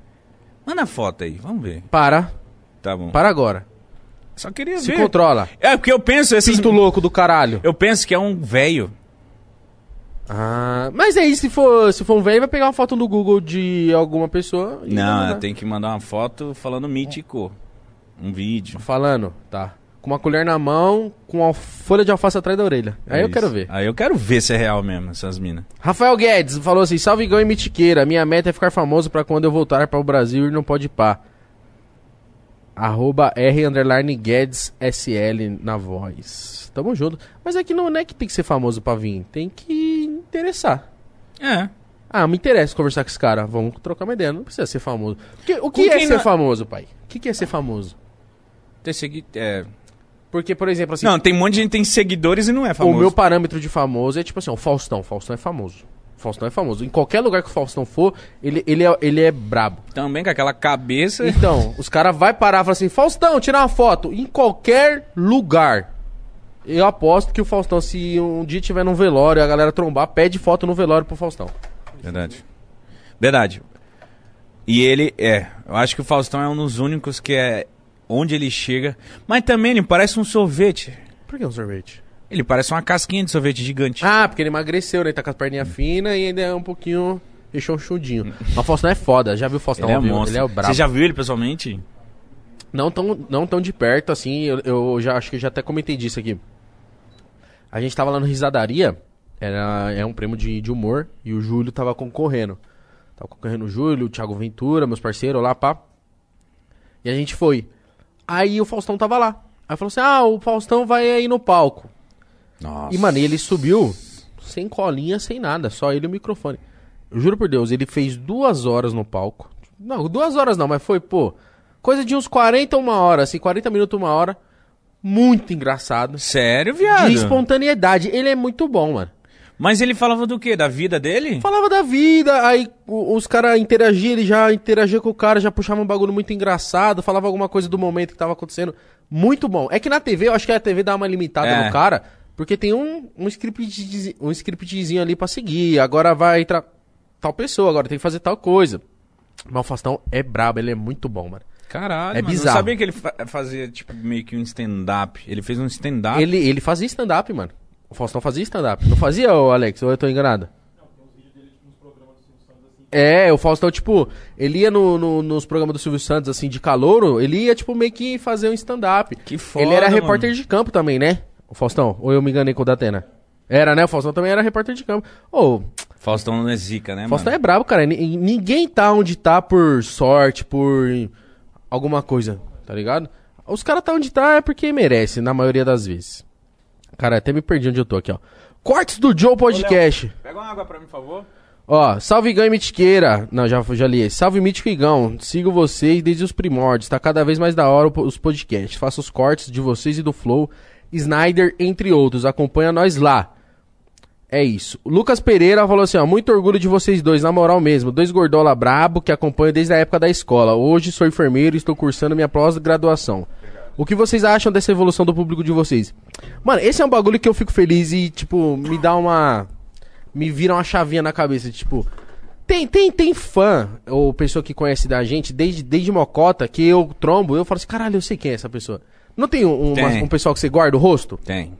Manda a foto aí, vamos ver. Para, Tá bom. para agora. Só queria Se ver. controla. É, porque eu penso, esses... Pinto louco do caralho. eu penso que é um velho. Ah, mas aí, se for, se for um velho, vai pegar uma foto no Google de alguma pessoa. Não, tem que mandar uma foto falando mítico. Um vídeo. Falando, tá. Com uma colher na mão, com uma folha de alface atrás da orelha. Aí É eu quero ver. Aí eu quero ver se é real mesmo, essas minas. Rafael Guedes falou assim: Salve Igão e Mitiqueira. Minha meta é ficar famoso pra quando eu voltar para o Brasil e não pode pá. Arroba R underline Guedes SL na voz. Tamo junto. Mas é que não é que tem que ser famoso pra vir. Tem que interessar. É. Ah, me interessa conversar com esse cara. Vamos trocar uma ideia. Não precisa ser famoso. Porque, o que Com é quem ser não- famoso, pai? O que, que é ser famoso? Ter segui... é... Porque, por exemplo, assim, Não, tem um monte de gente que tem seguidores e não é famoso. o meu parâmetro de famoso é tipo assim, ó, o Faustão. Faustão é famoso. O Faustão é famoso. Em qualquer lugar que o Faustão for, ele, ele, é, ele é brabo. Também com aquela cabeça. Então, os caras vai parar e falar assim, Faustão, tirar uma foto. Em qualquer lugar. Eu aposto que o Faustão, se um dia tiver num velório e a galera trombar, pede foto no velório pro Faustão. Verdade. Verdade. E ele é. Eu acho que o Faustão é um dos únicos que é onde ele chega. Mas também ele parece um sorvete. Por que um sorvete? Ele parece uma casquinha de sorvete gigante. Ah, porque ele emagreceu, né? Tá com as perninhas finas e ainda é um pouquinho rechonchudinho. Mas o Faustão é foda, já viu o Faustão ele é monstro. Ele é o brabo. Você já viu ele pessoalmente? Não tão, não tão de perto, assim, eu, eu já acho que eu já até comentei disso aqui. A gente tava lá no Risadaria, era, é um prêmio de, de humor, e o Júlio tava concorrendo. Tava concorrendo o Júlio, o Thiago Ventura, meus parceiros lá, pá. E a gente foi. Aí o Faustão tava lá. Aí falou assim: ah, o Faustão vai aí no palco. Nossa. E, mano, ele subiu sem colinha, sem nada, só ele e o microfone. Eu juro por Deus, ele fez duas horas no palco. Não, duas horas não, mas foi, pô, coisa de uns 40 uma hora, assim, 40 minutos, uma hora. Muito engraçado. Sério, viado? De espontaneidade. Ele é muito bom, mano. Mas ele falava do quê? Da vida dele? Falava da vida, aí os caras interagiam, ele já interagia com o cara, já puxava um bagulho muito engraçado, falava alguma coisa do momento que tava acontecendo. Muito bom. É que na TV, eu acho que a TV dá uma limitada É. no cara, porque tem um, um, script, um scriptzinho ali pra seguir. Agora vai entrar tal pessoa, agora tem que fazer tal coisa. Mas o Faustão é brabo, ele é muito bom, mano. Caralho, É mano. bizarro. Eu sabia que ele fa- fazia, tipo, meio que um stand-up. Ele fez um stand-up. Ele, ele fazia stand-up, mano. O Faustão fazia stand-up. Não fazia, ô Alex? Ou eu tô enganado? É, o Faustão, tipo, ele ia no, no- nos programas do Silvio Santos, assim, de calouro, ele ia, tipo, meio que fazer um stand-up. Que foda, Ele era mano. repórter de campo também, né? O Faustão? Ou eu me enganei com o Datena? Era, né? O Faustão também era repórter de campo. Ô, Faustão não é zica, né, Faustão mano? é brabo, cara. Ni- Ninguém tá onde tá por sorte, por alguma coisa, tá ligado? Os caras tá onde tá é porque merece, na maioria das vezes. Cara, até me perdi onde eu tô aqui, ó. Cortes do Joe Podcast. Pega uma água pra mim, por favor. Ó, salve Igão e Mitiqueira. Não, já, já li. Salve Mítico e Igão. Sigo vocês desde os primórdios. Tá cada vez mais da hora os podcasts. Faço os cortes de vocês e do Flow. Snyder, entre outros. Acompanha nós lá. É isso. O Lucas Pereira falou assim, ó. Muito orgulho de vocês dois, na moral mesmo. Dois gordola brabo que acompanho desde a época da escola. Hoje sou enfermeiro e estou cursando minha pós-graduação. O que vocês acham dessa evolução do público de vocês? Mano, esse é um bagulho que eu fico feliz e, tipo, me dá uma me vira uma chavinha na cabeça, tipo, tem, tem, tem fã, ou pessoa que conhece da gente, desde, desde Mocota, que eu trombo, eu falo assim, caralho, eu sei quem é essa pessoa. Não tem um, uma- Tem. um pessoal que você guarda o rosto? Tem.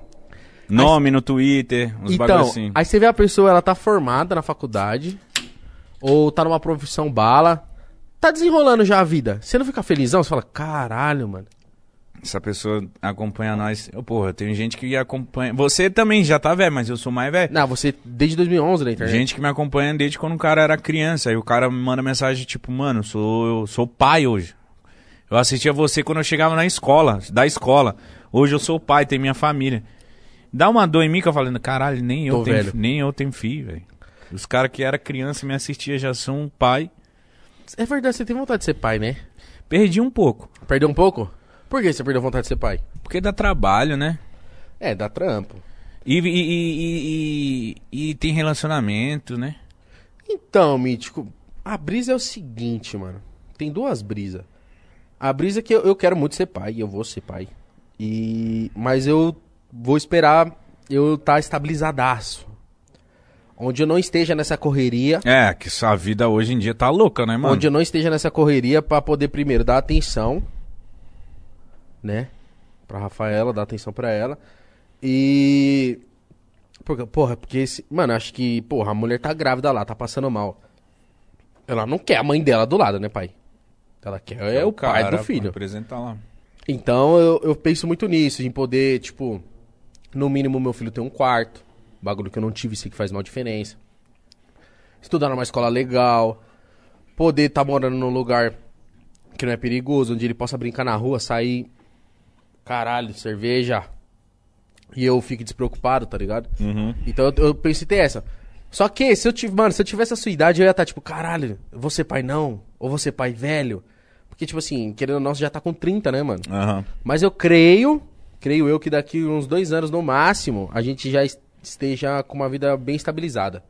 Nome no Twitter, uns bagulho Então, assim. aí você vê a pessoa, ela tá formada na faculdade, ou tá numa profissão bala, tá desenrolando já a vida. Você não fica felizão? Você fala, caralho, mano. Essa pessoa acompanha nós. Eu, porra, tem gente que acompanha. Você também já tá velho, mas eu sou mais velho. Não, você, desde 2011 na internet. Gente que me acompanha desde quando o cara era criança. Aí o cara me manda mensagem tipo, mano, sou, eu sou pai hoje. Eu assistia você quando eu chegava na escola, da escola. Hoje eu sou pai, tenho minha família. Dá uma dor em mim que eu falando, caralho, nem eu Tô tenho, velho. nem eu tenho filho, velho. Os caras que era criança e me assistia já são pai. É verdade, você tem vontade de ser pai, né? Perdi um pouco. Perdeu um pouco? Por que você perdeu vontade de ser pai? Porque dá trabalho, né? É, dá trampo. E, e, e, e- e tem relacionamento, né? Então, Mítico, a brisa é o seguinte, mano. Tem duas brisas. A brisa é que eu, eu quero muito ser pai, eu vou ser pai. E mas eu vou esperar eu estar tá estabilizadaço. Onde eu não esteja nessa correria, É, que sua vida hoje em dia tá louca, né, mano? onde eu não esteja nessa correria pra poder primeiro dar atenção, né? Pra Rafaela, dar atenção pra ela. E porque, porra, porque esse, mano, acho que, porra, a mulher tá grávida lá, tá passando mal. Ela não quer a mãe dela do lado, né, pai? Ela quer é, o pai cara, do filho. Apresentar lá. Então eu, eu penso muito nisso, em poder, tipo, no mínimo meu filho ter um quarto, bagulho que eu não tive, sei que faz mal diferença. Estudar numa escola legal, poder estar morando num lugar que não é perigoso, onde ele possa brincar na rua, sair, caralho, cerveja, e eu fique despreocupado, tá ligado? Então eu, eu penso em ter essa. Só que, se eu tive, mano, se eu tivesse a sua idade, eu ia estar tipo, caralho, vou ser pai não? Ou vou ser pai velho? Porque, tipo assim, querendo ou não, você já tá com 30, né, mano? Aham. Mas eu creio creio eu que daqui uns dois anos no máximo a gente já es- esteja com uma vida bem estabilizada.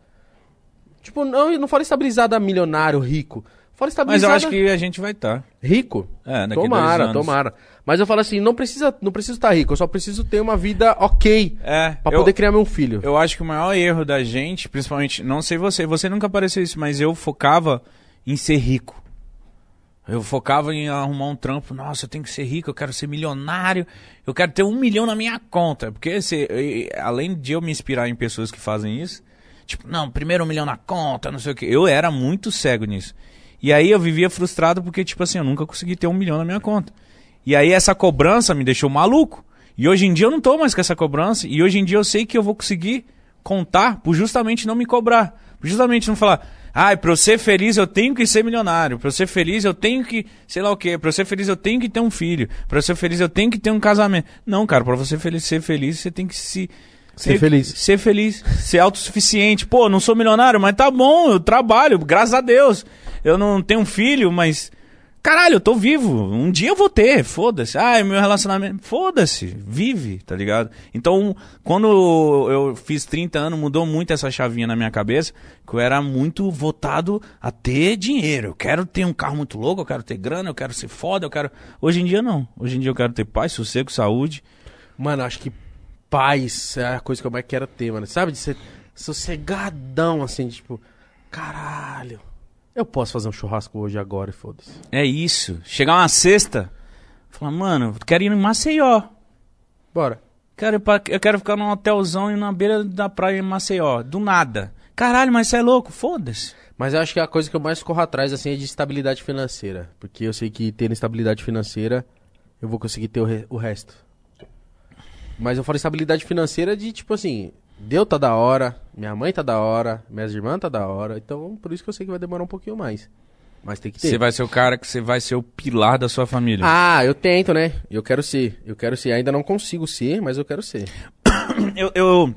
Tipo, não, não falo estabilizada milionário, rico. Falo Mas estabilizada eu acho que a gente vai estar. rico. É, daqui tomara, dois anos. tomara. Mas eu falo assim, não precisa, não preciso estar rico, eu só preciso ter uma vida ok É, pra eu- poder criar meu filho. Eu acho que o maior erro da gente, principalmente, não sei você, você nunca pareceu isso, mas eu focava em ser rico. Eu focava em arrumar um trampo. Nossa, eu tenho que ser rico, eu quero ser milionário, eu quero ter um milhão na minha conta. Porque se, além de eu me inspirar em pessoas que fazem isso, tipo, não, primeiro um milhão na conta, não sei o que. Eu era muito cego nisso. E aí eu vivia frustrado porque, tipo assim, eu nunca consegui ter um milhão na minha conta. E aí essa cobrança me deixou maluco. E hoje em dia eu não tô mais com essa cobrança. E hoje em dia eu sei que eu vou conseguir contar por justamente não me cobrar. Justamente não falar, ai, pra eu ser feliz eu tenho que ser milionário. Pra eu ser feliz eu tenho que, sei lá o quê. Pra eu ser feliz eu tenho que ter um filho. Pra eu ser feliz eu tenho que ter um casamento. Não, cara, pra você feliz, ser feliz você tem que se... Ser feliz. Ser feliz, ser autossuficiente. Pô, não sou milionário, mas tá bom, eu trabalho, graças a Deus. Eu não tenho um filho, mas. Caralho, eu tô vivo. Um dia eu vou ter, foda-se. Ah, meu relacionamento. Foda-se, vive, tá ligado? Então, quando eu fiz 30 anos, mudou muito essa chavinha na minha cabeça, que eu era muito votado a ter dinheiro. Eu quero ter um carro muito louco, eu quero ter grana, eu quero ser foda, eu quero. Hoje em dia não. Hoje em dia eu quero ter paz, sossego, saúde. Mano, acho que paz é a coisa que eu mais quero ter, mano. Sabe? De ser sossegadão, assim, tipo, caralho. Eu posso fazer um churrasco hoje agora e foda-se. É isso. Chegar uma sexta, falar, mano, quero ir em Maceió. Bora. Quero ir pra- eu quero ficar num hotelzão e na beira da praia em Maceió. Do nada. Caralho, mas você é louco? Foda-se. Mas eu acho que a coisa que eu mais corro atrás, assim, é de estabilidade financeira. Porque eu sei que tendo estabilidade financeira, eu vou conseguir ter o, re- o resto. Mas eu falo estabilidade financeira de, tipo assim, Deus tá da hora, minha mãe tá da hora, minhas irmãs tá da hora. Então, por isso que eu sei que vai demorar um pouquinho mais. Mas tem que ter. Você vai ser o cara que você vai ser o pilar da sua família. Ah, eu tento, né? Eu quero ser. Eu quero ser. Ainda não consigo ser, mas eu quero ser. Eu, eu,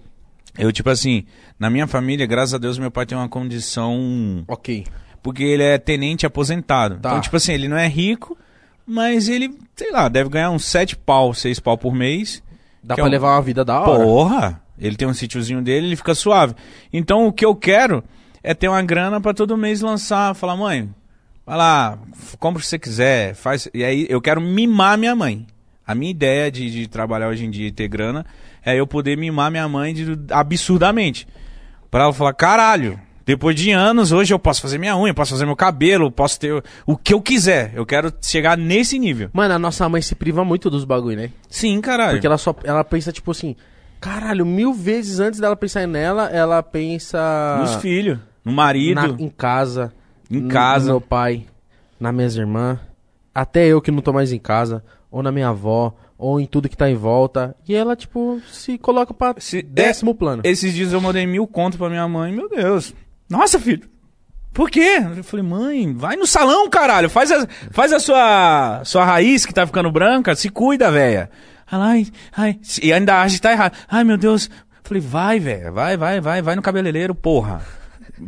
eu, tipo assim, na minha família, graças a Deus, meu pai tem uma condição. Ok. Porque ele é tenente aposentado. Tá. Então, tipo assim, ele não é rico, mas ele, sei lá, deve ganhar uns sete pau, seis pau por mês. Dá pra é um- levar uma vida da hora. Porra! Ele tem um sítiozinho dele, ele fica suave. Então o que eu quero é ter uma grana pra todo mês lançar, falar, mãe, vai lá, compra o que você quiser, faz. E aí eu quero mimar minha mãe. A minha ideia de, de trabalhar hoje em dia e ter grana é eu poder mimar minha mãe de- absurdamente. Pra ela falar, caralho, depois de anos, hoje eu posso fazer minha unha, posso fazer meu cabelo, posso ter o- o que eu quiser. Eu quero chegar nesse nível. Mano, a nossa mãe se priva muito dos bagulho, né? Sim, caralho. Porque ela só ela pensa, tipo assim, caralho, mil vezes antes dela pensar nela, ela pensa Nos filhos, no marido. na- em casa. Em casa. No meu pai, nas minhas irmãs. Até eu que não tô mais em casa. Ou na minha avó. Ou em tudo que tá em volta. E ela, tipo, se coloca pra Se- décimo plano. Esses dias eu mandei mil conto pra minha mãe, meu Deus. Nossa, filho. Por quê? Eu falei, mãe, vai no salão, caralho. Faz a, faz a sua, sua raiz que tá ficando branca, se cuida, velha. Ela, ai, ai. E ainda acha que tá errado. Ai, meu Deus. Eu falei, vai, velho. Vai, vai, vai, vai no cabeleireiro, porra.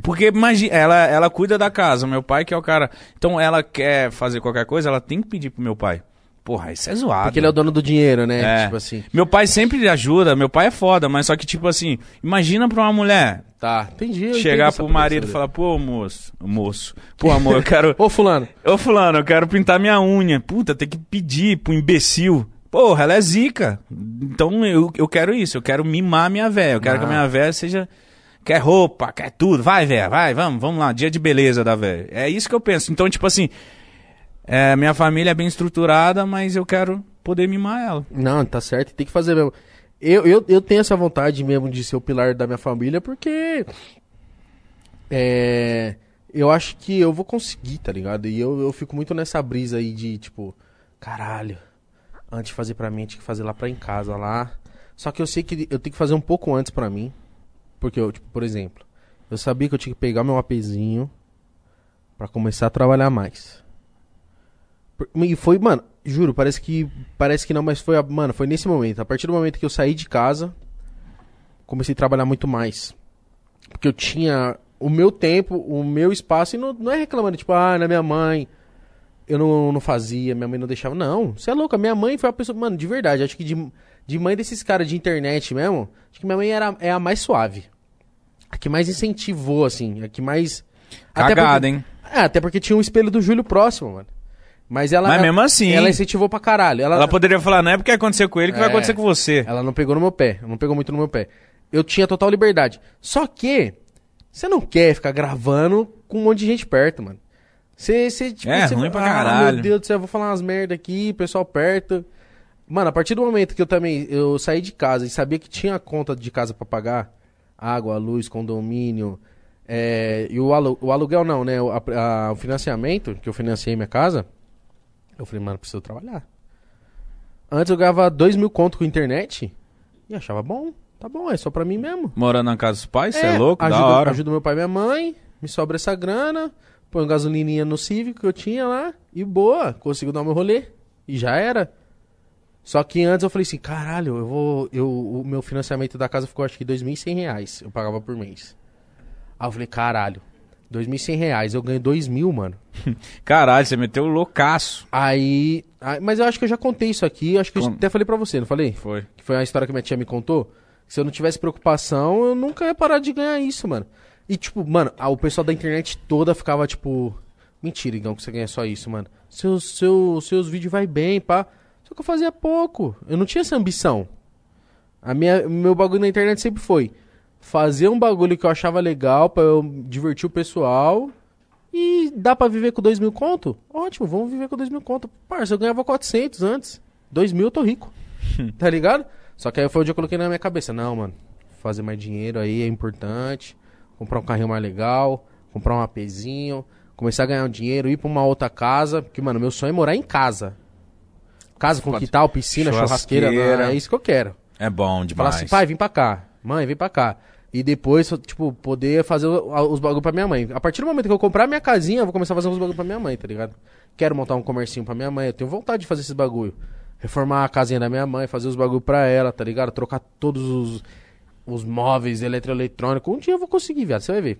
Porque imagina, ela, ela cuida da casa, meu pai que é o cara. Então ela quer fazer qualquer coisa, ela tem que pedir pro meu pai. Porra, isso é zoado. Porque ele é o dono do dinheiro, né? É. Tipo assim. Meu pai sempre ajuda, meu pai é foda, mas só que, tipo assim, imagina pra uma mulher Tá, entendi. chegar pro marido e falar, pô, moço, moço, pô, amor, eu quero. Ô, fulano. Ô, fulano, eu quero pintar minha unha. Puta, tem que pedir pro imbecil. Porra, ela é zica. Então eu, eu quero isso, eu quero mimar minha véia. Eu quero Ah. que a minha véia seja. Quer roupa, quer tudo. Vai, véia, vai, vamos, vamos lá. Dia de beleza da véia. É isso que eu penso. Então, tipo assim, é, minha família é bem estruturada, mas eu quero poder mimar ela. Não, tá certo, tem que fazer mesmo. Eu, eu, eu tenho essa vontade mesmo de ser o pilar da minha família, porque. É. Eu acho que eu vou conseguir, tá ligado? E eu, eu fico muito nessa brisa aí de, tipo, caralho, antes de fazer pra mim, tinha que fazer lá pra em casa, lá. Só que eu sei que eu tenho que fazer um pouco antes pra mim. Porque, eu, tipo, por exemplo, eu sabia que eu tinha que pegar meu APzinho pra começar a trabalhar mais. E foi, mano, juro, parece que parece que não, mas foi, mano, foi nesse momento. A partir do momento que eu saí de casa, comecei a trabalhar muito mais. Porque eu tinha o meu tempo, o meu espaço, e não, não é reclamando, tipo, ah, na minha mãe, eu não, não fazia, minha mãe não deixava. Não, você é louco, a minha mãe foi a pessoa, mano, de verdade, acho que de, De mãe desses caras de internet mesmo, acho que minha mãe era, é a mais suave. A que mais incentivou, assim. A que mais. até Cagada, porque- hein? É, até porque tinha um espelho do Júlio próximo, mano. Mas ela. Mas ela- mesmo assim. Ela incentivou pra caralho. Ela, Ela poderia falar, não é porque aconteceu com ele que vai É. acontecer com você. ela não pegou no meu pé. Não pegou muito no meu pé. Eu tinha total liberdade. Só que. Você não quer ficar gravando com um monte de gente perto, mano. Você, você, tipo, É, você- ruim pra ah, caralho. meu Deus do céu, eu vou falar umas merda aqui, pessoal perto. Mano, a partir do momento que eu também eu saí de casa e sabia que tinha conta de casa pra pagar, água, luz, condomínio, é, e o, alu- o aluguel não, né? O, a- a- o financiamento, que eu financiei minha casa, eu falei, mano, preciso trabalhar. Antes eu ganhava dois mil conto com internet e achava bom, tá bom, é só pra mim mesmo. Morando na casa dos pais, você é, louco? ajuda, da hora. Ajuda meu pai e minha mãe, me sobra essa grana, põe gasolininha no Civic que eu tinha lá e boa, consigo dar o meu rolê. E já era. Só que antes eu falei assim, caralho, eu vou. Eu, o meu financiamento da casa ficou acho que 2.100 reais. Eu pagava por mês. Aí eu falei, caralho, 2.100 reais, eu ganho 2 mil, mano. Caralho, você meteu loucaço. Aí, aí- Mas eu acho que eu já contei isso aqui, eu acho que eu Con- até falei pra você, não falei? Foi. que foi a história que minha tia me contou, se eu não tivesse preocupação, eu nunca ia parar de ganhar isso, mano. E, tipo, mano, a- o pessoal da internet toda ficava, tipo, mentira, Igão, que você ganha só isso, mano. Seus, seu, seus vídeos vai bem, pá. Só que eu fazia pouco. Eu não tinha essa ambição. A minha, meu bagulho na internet sempre foi fazer um bagulho que eu achava legal pra eu divertir o pessoal. E dá pra viver com dois mil conto? Ótimo, vamos viver com dois mil conto. Parça, eu ganhava 400 antes. Dois mil eu tô rico. tá ligado? Só que aí foi onde eu coloquei na minha cabeça. Não, mano, fazer mais dinheiro aí é importante. Comprar um carrinho mais legal. Comprar um APzinho. Começar a ganhar um dinheiro, ir pra uma outra casa. Porque, mano, meu sonho é morar em casa. Casa com Pode- quintal, piscina, churrasqueira. churrasqueira. é isso que eu quero. É bom Falar demais. assim, pai, vem pra cá. Mãe, vem pra cá. E depois, tipo, poder fazer os bagulho pra minha mãe. A partir do momento que eu comprar minha casinha, eu vou começar a fazer uns bagulho pra minha mãe, tá ligado? Quero montar um comercinho pra minha mãe. Eu tenho vontade de fazer esses bagulho. Reformar a casinha da minha mãe, fazer os bagulho pra ela, tá ligado? Trocar todos os, os móveis eletroeletrônicos. Um dia eu vou conseguir, viado. Você vai ver.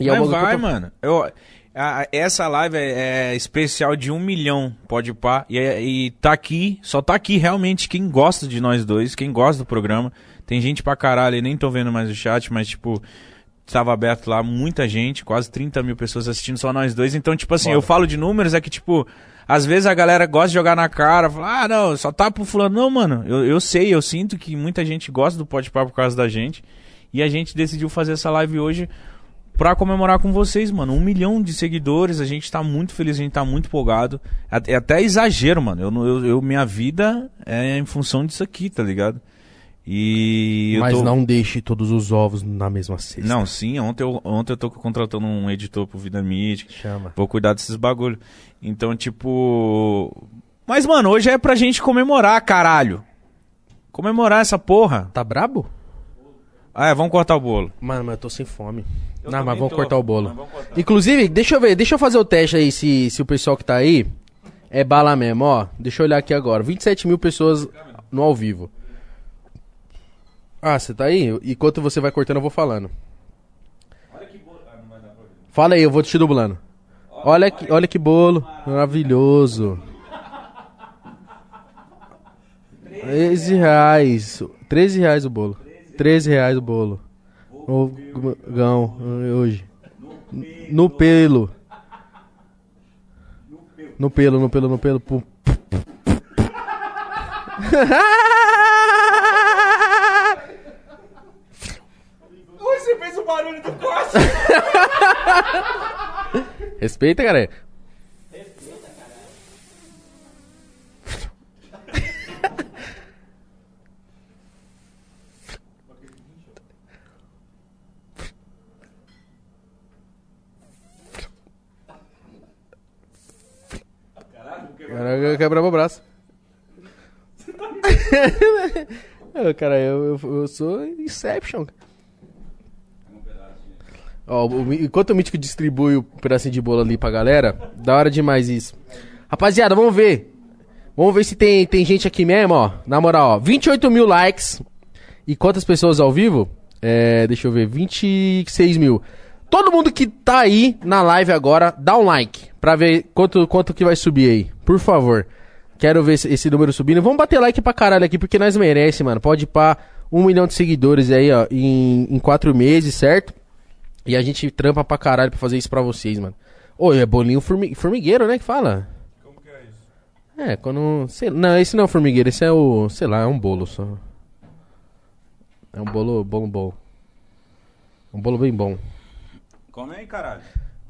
E é Mas que vai, eu tô- mano. Eu, a- essa live é, é especial de um milhão, pode pá. E, é- e tá aqui, só tá aqui realmente quem gosta de nós dois, quem gosta do programa. Tem gente pra caralho, nem tô vendo mais o chat, mas tipo, tava aberto lá, muita gente, quase 30 mil pessoas assistindo, só nós dois. Então, tipo assim, Bora. eu falo de números, é que tipo, às vezes a galera gosta de jogar na cara, fala, ah, não, só tá pro fulano. Não, mano, eu, eu sei, eu sinto que muita gente gosta do Pode Pá por causa da gente. E a gente decidiu fazer essa live hoje pra comemorar com vocês, mano. Um milhão de seguidores, a gente tá muito feliz, a gente tá muito empolgado. É, até exagero, mano. Eu, eu, eu- minha vida é em função disso aqui, tá ligado? E. Mas tô- não deixe todos os ovos na mesma cesta. Não, sim, ontem eu, ontem eu tô contratando um editor pro Vida Mídia. Chama. Vou cuidar desses bagulho. Então, tipo. Mas, mano, hoje é pra gente comemorar, caralho. Comemorar essa porra. Tá brabo? Ah, é, vamos cortar o bolo. Mano, mas eu tô sem fome. Eu não, mas vamos tô. cortar o bolo. Cortar. Inclusive, deixa eu ver, deixa eu fazer o teste aí se, se o pessoal que tá aí é bala mesmo, ó. Deixa eu olhar aqui agora. 27 mil pessoas no ao vivo. Ah, você tá aí? Enquanto você vai cortando, eu vou falando. Fala aí, eu vou te dublando. Olha que, olha que bolo maravilhoso. 13 reais. 13 reais o bolo. 13 reais o bolo. O gão, hoje. No pelo. No pelo, no pelo, no pelo. Pum. Você fez o barulho do corte. Respeita, cara. Caraca, quebrava o braço. Ô, cara, eu, eu, eu sou Inception. Ó, enquanto o Mítico distribui o pedacinho de bolo ali pra galera, da hora demais isso. Rapaziada, vamos ver. Vamos ver se tem, tem gente aqui mesmo, ó. Na moral, ó. 28 mil likes. E quantas pessoas ao vivo? É, deixa eu ver, 26 mil. Todo mundo que tá aí na live agora, dá um like. Pra ver quanto, quanto que vai subir aí. Por favor. Quero ver esse, número subindo. Vamos bater like pra caralho aqui, porque nós merece, mano. Pode pá um milhão de seguidores aí, ó, em, em quatro meses, certo? E a gente trampa pra caralho pra fazer isso pra vocês, mano. Ô, é bolinho formi- formigueiro, né, que fala? Como que é isso? É, quando... sei- não, esse não é o formigueiro, esse é o... Sei lá, é um bolo só. É um bolo bom, bom. Um bolo bem bom. Come aí, caralho.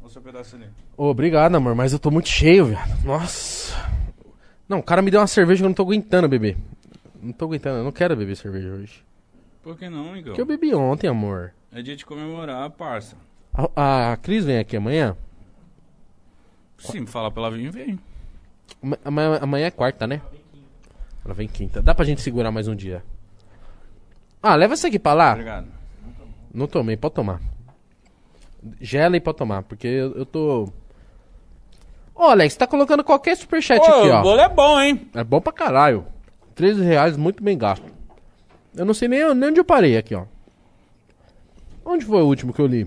O seu pedaço ali. Ô, obrigado, amor, mas eu tô muito cheio, viado. Nossa. Não, o cara me deu uma cerveja que eu não tô aguentando beber. Não tô aguentando, eu não quero beber cerveja hoje. Por que não, Igor? Porque eu bebi ontem, amor. É dia de comemorar, parça. A, a Cris vem aqui amanhã? Sim, fala pra ela vir, vem. Ama- Amanhã, amanhã é quarta, né? Ela vem quinta. Dá pra gente segurar mais um dia. Ah, leva essa aqui pra lá. Obrigado. Não tomei, pode tomar. Gela e pode tomar, porque eu, eu tô. Ô, Alex, tá colocando qualquer superchat Ô, aqui, o ó. bolo é bom, hein? É bom pra caralho. 13 reais, muito bem gasto. Eu não sei nem, nem onde eu parei aqui, ó. Onde foi o último que eu li?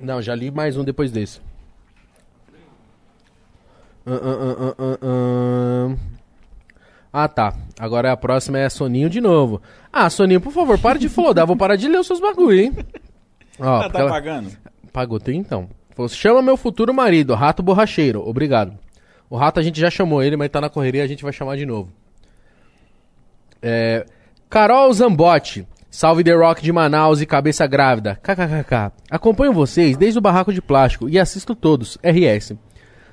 Não, já li mais um depois desse. Ah, tá. Agora a próxima é Soninho de novo. Ah, Soninho, por favor, para de flodar. Vou parar de ler os seus bagulho, hein? Ó, Ela porque tá ela- pagando? Pagou então. Falou, chama meu futuro marido, Rato Borracheiro. Obrigado. O Rato a gente já chamou ele, mas tá na correria, a gente vai chamar de novo. É, Carol Zambotti. Salve The Rock de Manaus e Cabeça Grávida. KKKK. Acompanho vocês desde o Barraco de Plástico e assisto todos. RS.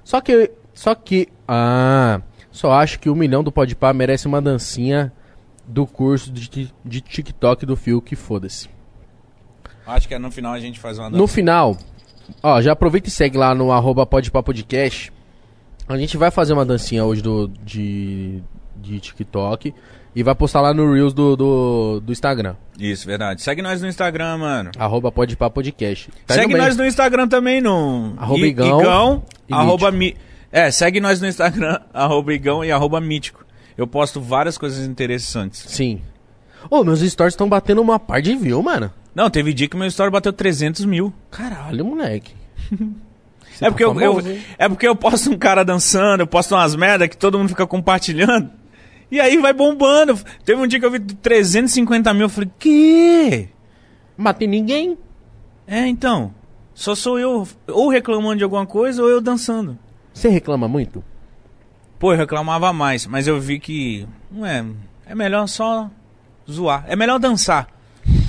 Só que... Só que... Ah... Só acho que o milhão do Podpah merece uma dancinha do curso de, de TikTok do Fio, que foda-se. Acho que é no final a gente faz uma No dança. final, ó, já aproveita e segue lá no arroba Podcast. A gente vai fazer uma dancinha hoje do, de, de TikTok e vai postar lá no Reels do, do, do Instagram. Isso, verdade. Segue nós no Instagram, mano. Arroba Podpah Podcast. Tá segue nós no Instagram também, no... Arroba Igão e arroba mi... É, segue nós no Instagram, arroba Igão e arroba Mítico. Eu posto várias coisas interessantes. Sim. Ô, meus stories estão batendo uma par de view, mano. Não, teve dia que meu story bateu 300 mil. Caralho, moleque. É porque, eu, eu- famoso, hein? é porque eu posto um cara dançando, eu posto umas merda que todo mundo fica compartilhando. E aí vai bombando. Teve um dia que eu vi 350 mil, eu falei, que? Matei ninguém. É, então. Só sou eu ou reclamando de alguma coisa ou eu dançando. Você reclama muito? Pô, eu reclamava mais, mas eu vi que. Não é. É melhor só zoar. É melhor dançar.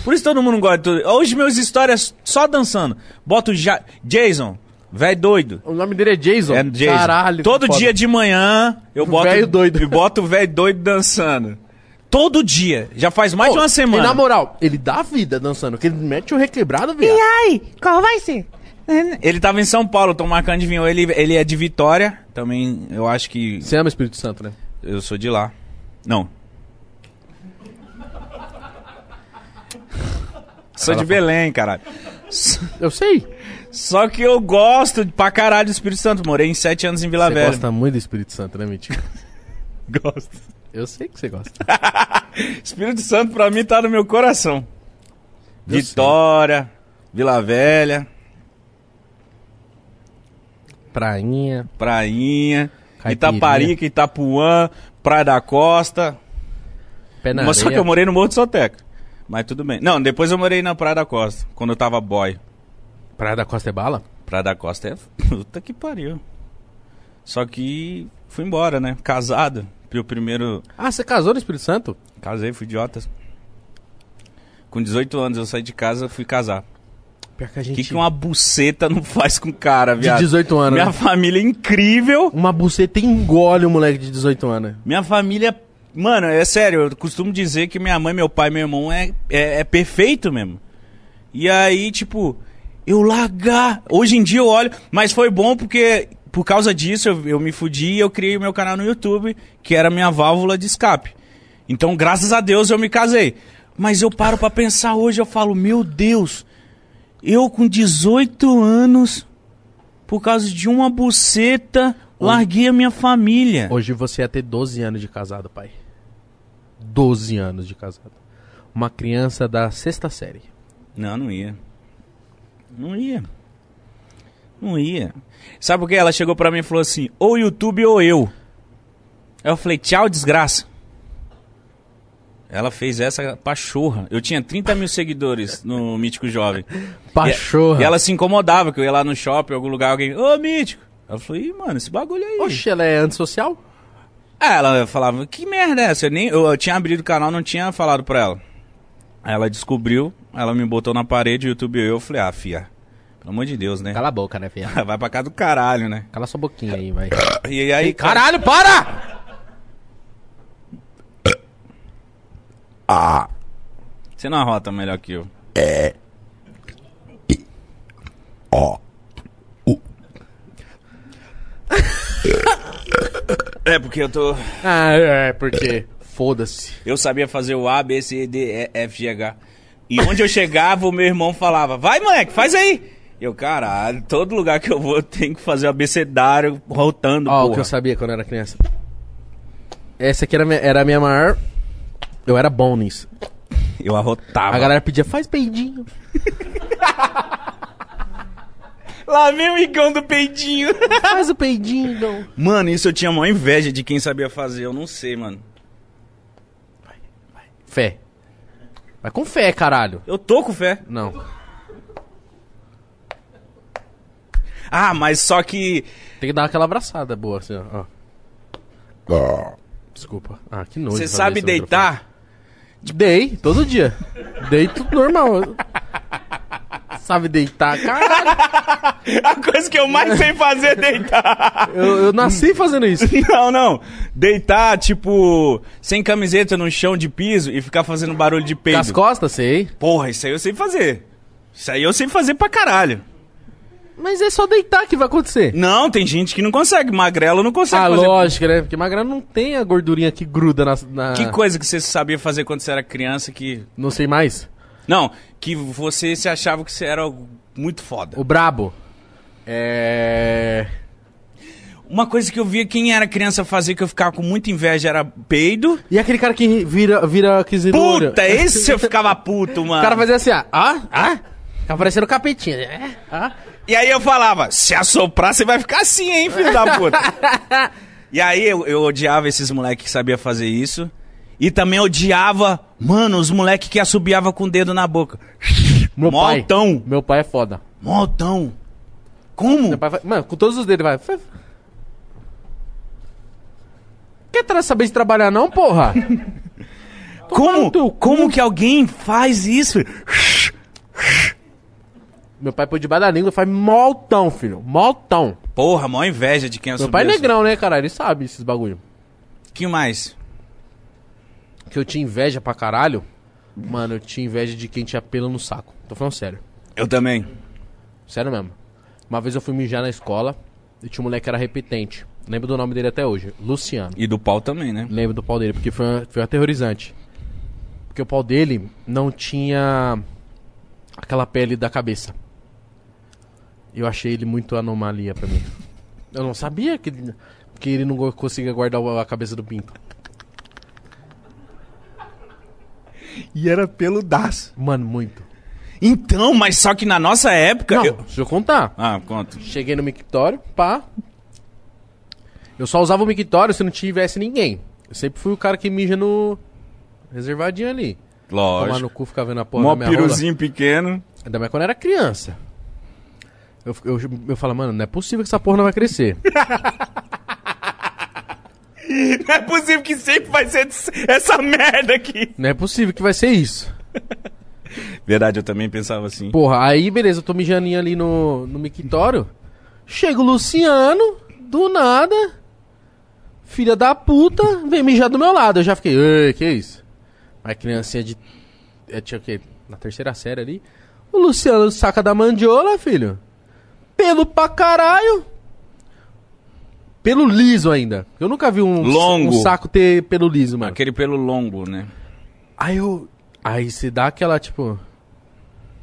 Por isso todo mundo gosta de tudo. Hoje meus histórias só dançando. Boto ja Jason, velho doido. O nome dele é Jason. É Jason. Caralho. Todo foda. dia de manhã eu boto. Velho doido. Eu boto o velho doido dançando. Todo dia. Já faz mais de uma E semana. na moral, ele dá vida dançando, que ele mete o requebrado, viado. aí, qual vai ser? Ele tava em São Paulo, tô marcando de vir. Ele, ele é de Vitória. Também eu acho que. Você ama Espírito Santo, né? Eu sou de lá. Não. Sou de Belém, caralho. Eu sei. Só que eu gosto pra caralho do Espírito Santo. Morei em sete anos em Vila Você Velha. gosta muito do Espírito Santo, né, Mítico? Gosto. Eu sei que você gosta. Espírito Santo pra mim tá no meu coração. Eu Vitória, Vila Velha, Prainha. Prainha, Caipirinha. Itaparica, Itapuã, Praia da Costa. Pé Mas só que eu morei no Morro de Soteca. Mas tudo bem. Não, depois eu morei na Praia da Costa, quando eu tava boy. Praia da Costa é bala? Praia da Costa é puta que pariu. Só que fui embora, né? Casado. Meu primeiro. Ah, você casou no Espírito Santo? Casei, fui idiota. Com 18 anos eu saí de casa fui casar. Pior que a O gente... que, que uma buceta não faz com o cara, De viado? 18 anos, Minha né? família é incrível. Uma buceta engole um moleque de 18 anos. Minha família. Mano, é sério, eu costumo dizer que minha mãe, meu pai meu irmão é, é, é perfeito mesmo. E aí, tipo, eu largar. Hoje em dia eu olho, mas foi bom porque por causa disso eu, eu me fudi e eu criei o meu canal no YouTube, que era a minha válvula de escape. Então, graças a Deus eu me casei. Mas eu paro pra pensar hoje, eu falo, meu Deus, eu com 18 anos, por causa de uma buceta, larguei a minha família. Hoje você ia ter 12 anos de casado, pai. 12 anos de casado. Uma criança da sexta série. Não, não ia. Não ia. Não ia. Sabe por quê? Ela chegou pra mim e falou assim: ou YouTube ou eu. Aí eu falei: tchau, desgraça. Ela fez essa pachorra. Eu tinha 30 mil seguidores no Mítico Jovem. Pachorra. E ela se incomodava, que eu ia lá no shopping, em algum lugar, alguém, ô Mítico. Ela falou, ih, mano, esse bagulho aí. Oxe, ela é antissocial? Ah, ela falava, que merda é essa? Eu, nem, eu, eu tinha abrido o canal, não tinha falado pra ela. Aí ela descobriu, ela me botou na parede, YouTube e eu, eu falei, ah, fia, pelo amor de Deus, né? Cala a boca, né, filha? Vai pra casa do caralho, né? Cala sua boquinha aí, vai. E aí, Caralho, para! Você não arrota melhor que eu. É, porque eu tô. Ah, é, porque... Foda-se. Eu sabia fazer o A, B, C, D, E, F, G, H. E onde eu chegava, o meu irmão falava: Vai, moleque, faz aí. Eu, caralho, todo lugar que eu vou eu tenho que fazer o abecedário rotando, Ó, o que eu sabia quando eu era criança. Essa aqui era, a minha- era a minha maior... Eu era bom nisso. Eu arrotava. A galera pedia, faz peidinho. Lá vem o Igão do peidinho. Faz o peidinho, então. mano, isso eu tinha maior inveja de quem sabia fazer. Eu não sei, mano. Fé. Vai com fé, caralho. Eu tô com fé. Não. Ah, mas só que. Tem que dar aquela abraçada boa, assim, ó. ó. Desculpa. Ah, que nojo. Você sabe deitar? microfone. Dei, todo dia. Dei tudo normal. Sabe deitar, caralho. A coisa que eu mais sei fazer é deitar. Eu, eu nasci fazendo isso. Não, não. Deitar, tipo, sem camiseta no chão de piso e ficar fazendo barulho de Com peido. as costas, sei. Porra, isso aí eu sei fazer. Isso aí eu sei fazer pra caralho. Mas é só deitar que vai acontecer. Não, tem gente que não consegue. Magrelo não consegue Ah, fazer. lógico, né? Porque magrelo não tem a gordurinha que gruda na... na... Que coisa que você sabia fazer quando você era criança que. Não sei mais. Não, que você se achava que você era muito foda. O brabo. É... Uma coisa que eu via quem era criança fazer que eu ficava com muita inveja era peido. E aquele cara que vira, vira quisiruolho. Puta, esse eu ficava puto, mano. O cara fazia assim, ó. Ah, ah. Fica parecendo capetinha. É, ah. E aí eu falava, se assoprar, você vai ficar assim, hein, filho da puta. e aí eu, eu odiava esses moleques que sabiam fazer isso. E também odiava, mano, os moleques que assobiava com o dedo na boca. Meu pai. Maltão. Meu pai é foda. Maltão. Como? Meu pai vai, mano, com todos os dedos vai. Quer saber de trabalhar não, porra? Como? Como que alguém faz isso? Meu pai põe debaixo da língua e faz moltão, filho. Moltão. Porra, maior inveja de quem Meu assobia. pai é negrão, né, cara? Ele sabe esses bagulho. que mais? Que eu tinha inveja pra caralho. Mano, eu tinha inveja de quem tinha pelo no saco. Tô falando sério. Eu também. Sério mesmo. Uma vez eu fui mijar na escola e tinha um moleque que era repetente. Lembro do nome dele até hoje. Luciano. E do pau também, né? Lembro do pau dele, porque foi, foi aterrorizante. Porque o pau dele não tinha aquela pele da cabeça. Eu achei ele muito anomalia pra mim. Eu não sabia que, ele- que ele não conseguia guardar a cabeça do pinto. E era peludaço. Mano, muito. Então, mas só que na nossa época. Não, eu- deixa eu contar. Ah, conta. Cheguei no mictório, pá. Eu só usava o mictório se não tivesse ninguém. Eu sempre fui o cara que mija no reservadinho ali. Tomar no Lógico. cu, ficar vendo a porra Mó da minha rola. piruzinho pequeno. Ainda mais quando eu era criança. Eu, eu, eu falo, mano, não é possível que essa porra não vai crescer. Não é possível que sempre vai ser essa merda aqui. não é possível que vai ser isso. Verdade, eu também pensava assim. Porra, aí beleza, eu tô mijaninho ali no, no mictório. Chega o Luciano, do nada. Filha da puta, vem mijar do meu lado. Eu já fiquei, ei, que isso? Mas criancinha de. É, tinha o quê? Na terceira série ali. O Luciano saca da mandiola, filho. Pelo pra caralho. Pelo liso ainda. Eu nunca vi um, Longo. um saco ter pelo liso, mano. Aquele pelo longo, né? Aí eu. Aí você dá aquela, tipo.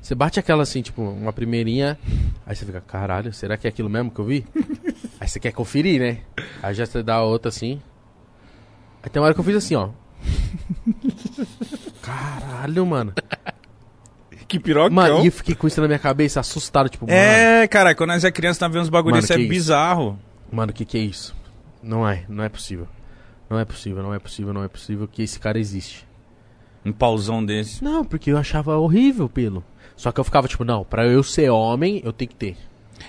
Você bate aquela assim, tipo, uma primeirinha. Aí você fica, caralho, será que é aquilo mesmo que eu vi? aí você quer conferir, né? Aí já você dá outra assim. Aí tem uma hora que eu fiz assim, ó. Caralho, mano. que pirocão. Mano, e eu fiquei com isso na minha cabeça, assustado, tipo, mano, É, cara, quando nós é criança, tá vendo uns bagulho Mano, desse, é isso? bizarro. Mano, o que que é isso? Não é, não é possível. Não é possível, não é possível, não é possível que esse cara existe. Um pauzão desse. Não, porque eu achava horrível pelo. Só que eu ficava tipo, não, pra eu ser homem, eu tenho que ter.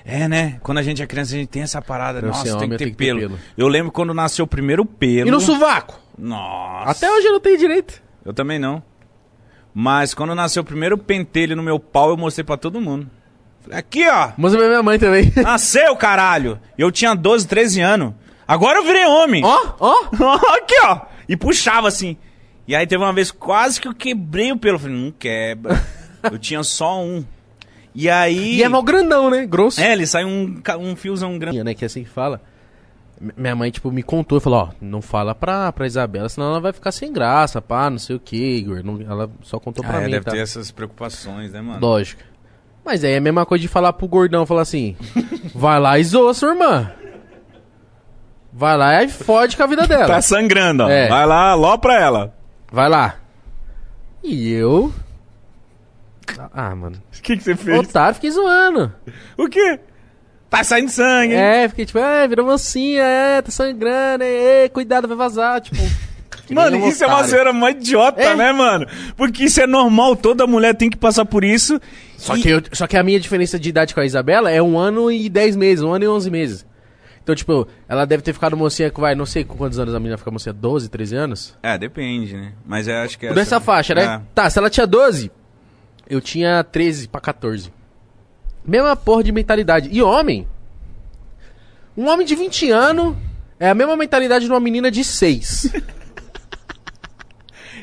É, né? Quando a gente é criança, a gente tem essa parada. Pra Nossa, ser tem homem, que eu ter que ter pelo. pelo. Eu lembro quando nasceu o primeiro pelo. E no sovaco? Nossa. Até hoje eu não tenho direito. Eu também não. Mas quando nasceu o primeiro pentelho no meu pau, eu mostrei pra todo mundo. Aqui, ó. Mas a minha mãe também. Nasceu, caralho. E eu tinha 12, 13 anos. Agora eu virei homem. Ó, ó. aqui, ó. E puxava assim. E aí teve uma vez quase que eu quebrei o pelo. Eu falei, não quebra. eu tinha só um. E aí. E é mal grandão, né? Grosso. É, ele sai um, um fiozão grande. né? Que é assim que fala. Minha mãe, tipo, me contou e falou, ó, não fala pra, pra Isabela, senão ela vai ficar sem graça, pá, não sei o que, Igor. Não- ela só contou pra Ah, é, mim, deve tá? ter essas preocupações, né, mano? Lógico. Mas aí é a mesma coisa de falar pro gordão, falar assim, vai lá e zoa sua irmã. Vai lá e fode com a vida dela. Tá sangrando, ó. É. Vai lá, ló pra ela. Vai lá. E eu... Ah, mano. O que, que você fez? Otário, fiquei zoando. O quê? Tá saindo sangue. hein? É, fiquei tipo, é, virou mocinha, é, tá sangrando, é, é, cuidado, vai vazar, tipo... que Mano, um isso é uma otário. zoeira mó idiota, É. né, mano? Porque isso é normal, toda mulher tem que passar por isso. Só E- que, eu- só que a minha diferença de idade com a Isabela é um ano e dez meses, um ano e onze meses. Então, tipo, ela deve ter ficado mocinha com, vai, não sei com quantos anos a menina fica mocinha, 12, 13 anos? É, depende, né? Mas eu acho que é. Por essa faixa, né? É. Tá, se ela tinha 12, eu tinha 13 pra 14. Mesma porra de mentalidade. E homem? Um homem de 20 anos é a mesma mentalidade de uma menina de 6.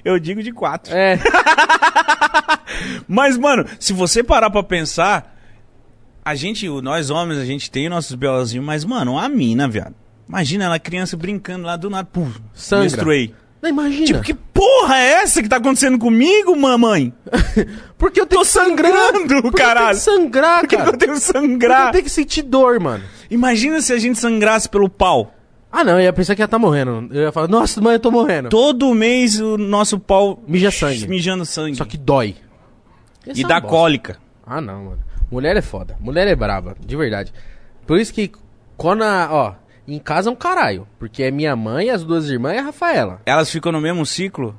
Eu digo de quatro. É, Mas, mano, se você parar pra pensar, a gente, nós homens, a gente tem nossos belozinhos, mas, mano, a mina, viado. Imagina ela criança brincando lá do nada, puf, Sangra. menstruei. não imagina. Tipo, que porra é essa que tá acontecendo comigo, mamãe? Porque eu tenho Tô que sangrar. sangrando, Porque caralho. Eu tenho que sangrar, Por que, cara. eu tenho que Porque eu sangrar? tenho que sentir dor, mano. Imagina se a gente sangrasse pelo pau. Ah, não, eu ia pensar que ia estar morrendo. Eu ia falar, nossa, mãe, eu tô morrendo. Todo mês o nosso pau Mija sangue. mijando sangue. Só que dói. E Essa é dá bosta. cólica. Ah, não, mano. Mulher é foda. Mulher é braba, de verdade. Por isso que, quando a, ó, em casa é um caralho. Porque é minha mãe, as duas irmãs e a Rafaela. Elas ficam no mesmo ciclo?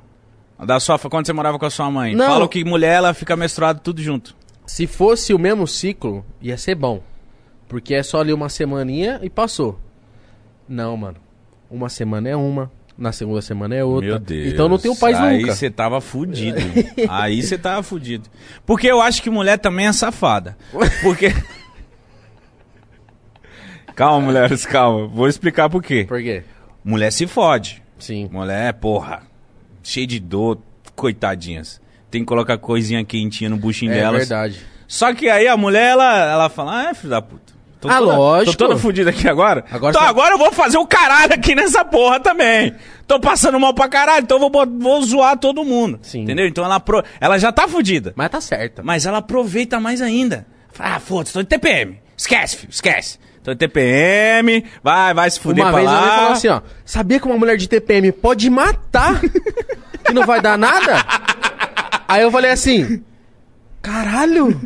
Da sua, quando você morava com a sua mãe? Não. Falam que mulher, ela fica menstruada tudo junto. Se fosse o mesmo ciclo, ia ser bom. Porque é só ali uma semaninha e passou. Não, mano. Uma semana é uma, na segunda semana é outra. Então não tenho paz Aí nunca. você tava fudido. Aí você tava fudido. Porque eu acho que mulher também é safada. Porque. calma, mulheres, calma. Vou explicar por quê. Por quê? Mulher se fode. Sim. Mulher, porra, cheia de dor, coitadinhas. Tem que colocar coisinha quentinha no buchinho É delas. verdade. Só que aí a mulher, ela, ela fala, ah, filho da puta. Tô Ah, toda, lógico. Tô toda fudida aqui agora. Agora então você- agora eu vou fazer o caralho aqui nessa porra também. Tô passando mal pra caralho, então eu vou, vou zoar todo mundo. Sim. Entendeu? Então ela, apro- ela já tá fudida. Mas tá certa. Mas ela aproveita mais ainda. Ah, foda-se, tô de TPM. Esquece, filho, esquece. Tô de TPM, vai, vai se fuder Uma pra vez lá. me falou assim, ó. Sabia que uma mulher de TPM pode matar? que não vai dar nada? Aí eu falei assim, caralho.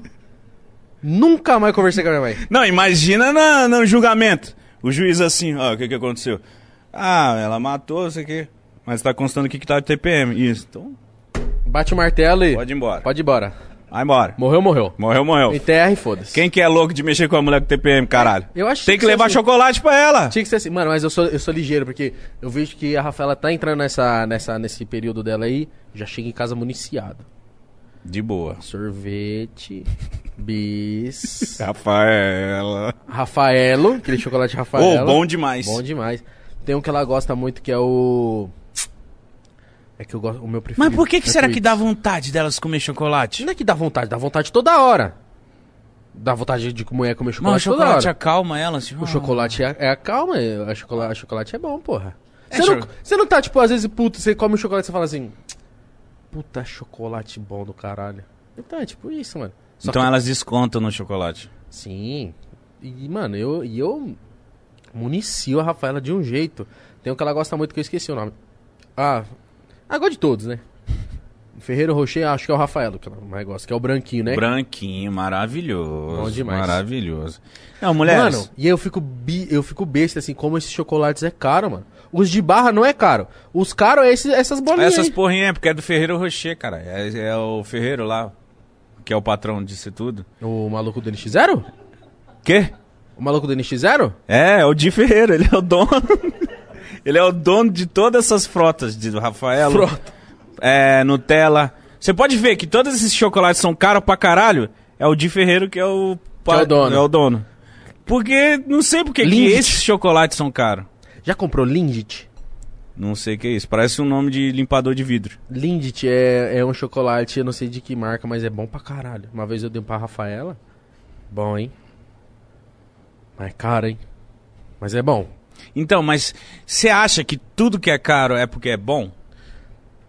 Nunca mais conversei com a minha mãe. Não, imagina na- no julgamento. O juiz assim, ó, o que que aconteceu? Ah, ela matou, não sei o quê. Mas tá constando aqui que tá de TPM. Isso, então Bate o martelo e... pode ir embora. Pode ir embora. Vai embora. Morreu, morreu. Morreu, morreu. Enterra e foda-se. Quem que é louco de mexer com a mulher com TPM, caralho? Eu acho Tem que que levar assim- chocolate pra ela. Tinha que ser assim. Mano, mas eu sou, eu sou ligeiro, porque eu vejo que a Rafaela tá entrando nessa, nessa, nesse período dela aí, já chega em casa municiado. De boa. Sorvete, bis, Rafaela. Rafaelo, aquele chocolate Rafaelo. bom demais. Bom demais. Tem um que ela gosta muito que é o. É que eu gosto. O meu preferido. Mas por que, que é será que dá vontade delas comer chocolate? Não é que dá vontade, dá vontade toda hora. Dá vontade de mulher comer Mano, o chocolate toda chocolate hora. acalma elas. Tipo, O chocolate é, é a calma, a chocolate, a chocolate é bom, porra. É, Você, não, cho- você não tá, tipo, às vezes, puto, você come o chocolate e você fala assim. Puta chocolate bom do caralho. Então é tipo isso, mano. Só Então que- elas descontam no chocolate. Sim. E, mano, eu, e eu municio a Rafaela de um jeito. Tem um que ela gosta muito que eu esqueci o nome. Ah, agora de todos, né? Ferreiro Rocher, acho que é o Rafaelo que eu mais gosto, que é o branquinho, né? Branquinho, maravilhoso. Bom demais. Maravilhoso. Não, mulheres. Mano, e eu fico, bi, eu fico besta, assim, como esses chocolates é caro, mano. Os de barra não é caro. Os caros é esses, essas bolinhas essas aí. porrinhas é porque é do Ferreiro Rocher, cara. É, é o Ferreiro lá, que é o patrão disso tudo. O maluco do NX0? Quê? O maluco do NX0? É, é o Di Ferreiro, ele é o dono. ele é o dono de todas essas frotas, de Rafaelo. Frota. É, Nutella. Você pode ver que todos esses chocolates são caros pra caralho. É o Di Ferreiro que é o, Que é o dono. É o dono. Porque, não sei porque que esses chocolates são caros. Já comprou Lindt? Não sei o que é isso. Parece um nome de limpador de vidro. Lindt é, é um chocolate, eu não sei de que marca, mas é bom pra caralho. Uma vez eu dei um pra Rafaela. Bom, hein? Mas é caro, hein? Mas é bom. Então, mas você acha que tudo que é caro é porque é bom?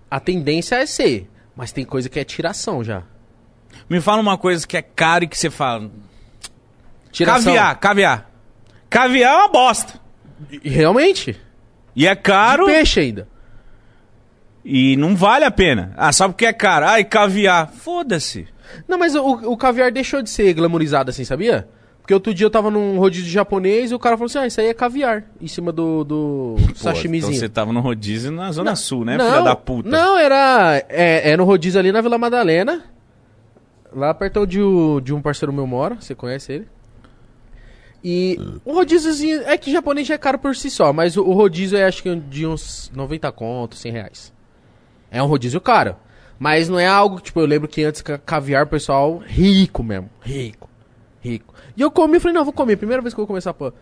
A tendência é ser, mas tem coisa que é tiração já. Me fala uma coisa que é caro e que você fala. Tiração. Caviar, caviar. Caviar é uma bosta. Realmente. E é caro De peixe ainda. e não vale a pena. Ah, só porque é caro. Ai, caviar. Foda-se. Não, mas o, o caviar deixou de ser glamourizado assim, sabia? Porque outro dia eu tava num rodízio japonês e o cara falou assim: ah, isso aí é caviar. Em cima do, do Pô, sashimizinho. Então você tava no rodízio na Zona Sul, né, não, filha da puta? Não, era. É, é no rodízio ali na Vila Madalena. Lá perto de, o- de um parceiro meu mora, você conhece ele? E o rodíziozinho. É que japonês já é caro por si só, mas o, o rodízio é acho que de uns 90 contos, 100 reais. É um rodízio caro. Mas não é algo, tipo, eu lembro que antes ca- caviar, o pessoal rico mesmo. Rico. Rico. E eu comi e falei, não, vou comer. Primeira vez que eu vou comer essa porra.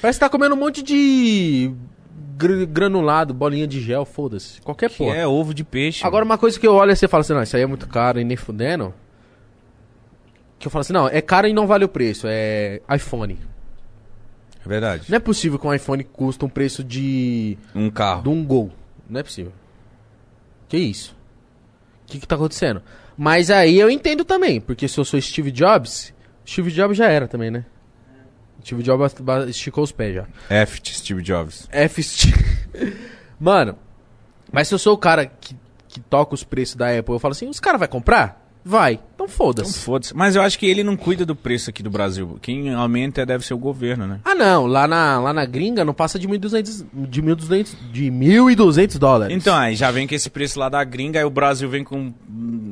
Parece que tá comendo um monte de gr- granulado, bolinha de gel, foda-se. Qualquer Que porra. é ovo de peixe. Agora, uma coisa que eu olho e você fala assim, não, isso aí é muito caro e nem fudendo. Que eu falo assim, não, é caro e não vale o preço, é iPhone. É verdade. Não é possível que um iPhone custa um preço de, Um carro. de um Gol. Não é possível. Que isso? O que que tá acontecendo? Mas aí eu entendo também, porque se eu sou Steve Jobs, Steve Jobs já era também, né? Steve Jobs esticou os pés já. F, Steve Jobs. F Mano, mas se eu sou o cara que, que toca os preços da Apple, eu falo assim, os caras vai comprar? Vai. Então Então foda-se. foda-se. Mas eu acho que ele não cuida do preço aqui do Brasil. Quem aumenta deve ser o governo, né? Ah não, lá na, lá na gringa não passa de 1.200 de 1.200 de 1.200 dólares. Então, aí já vem com esse preço lá da gringa, aí o Brasil vem com.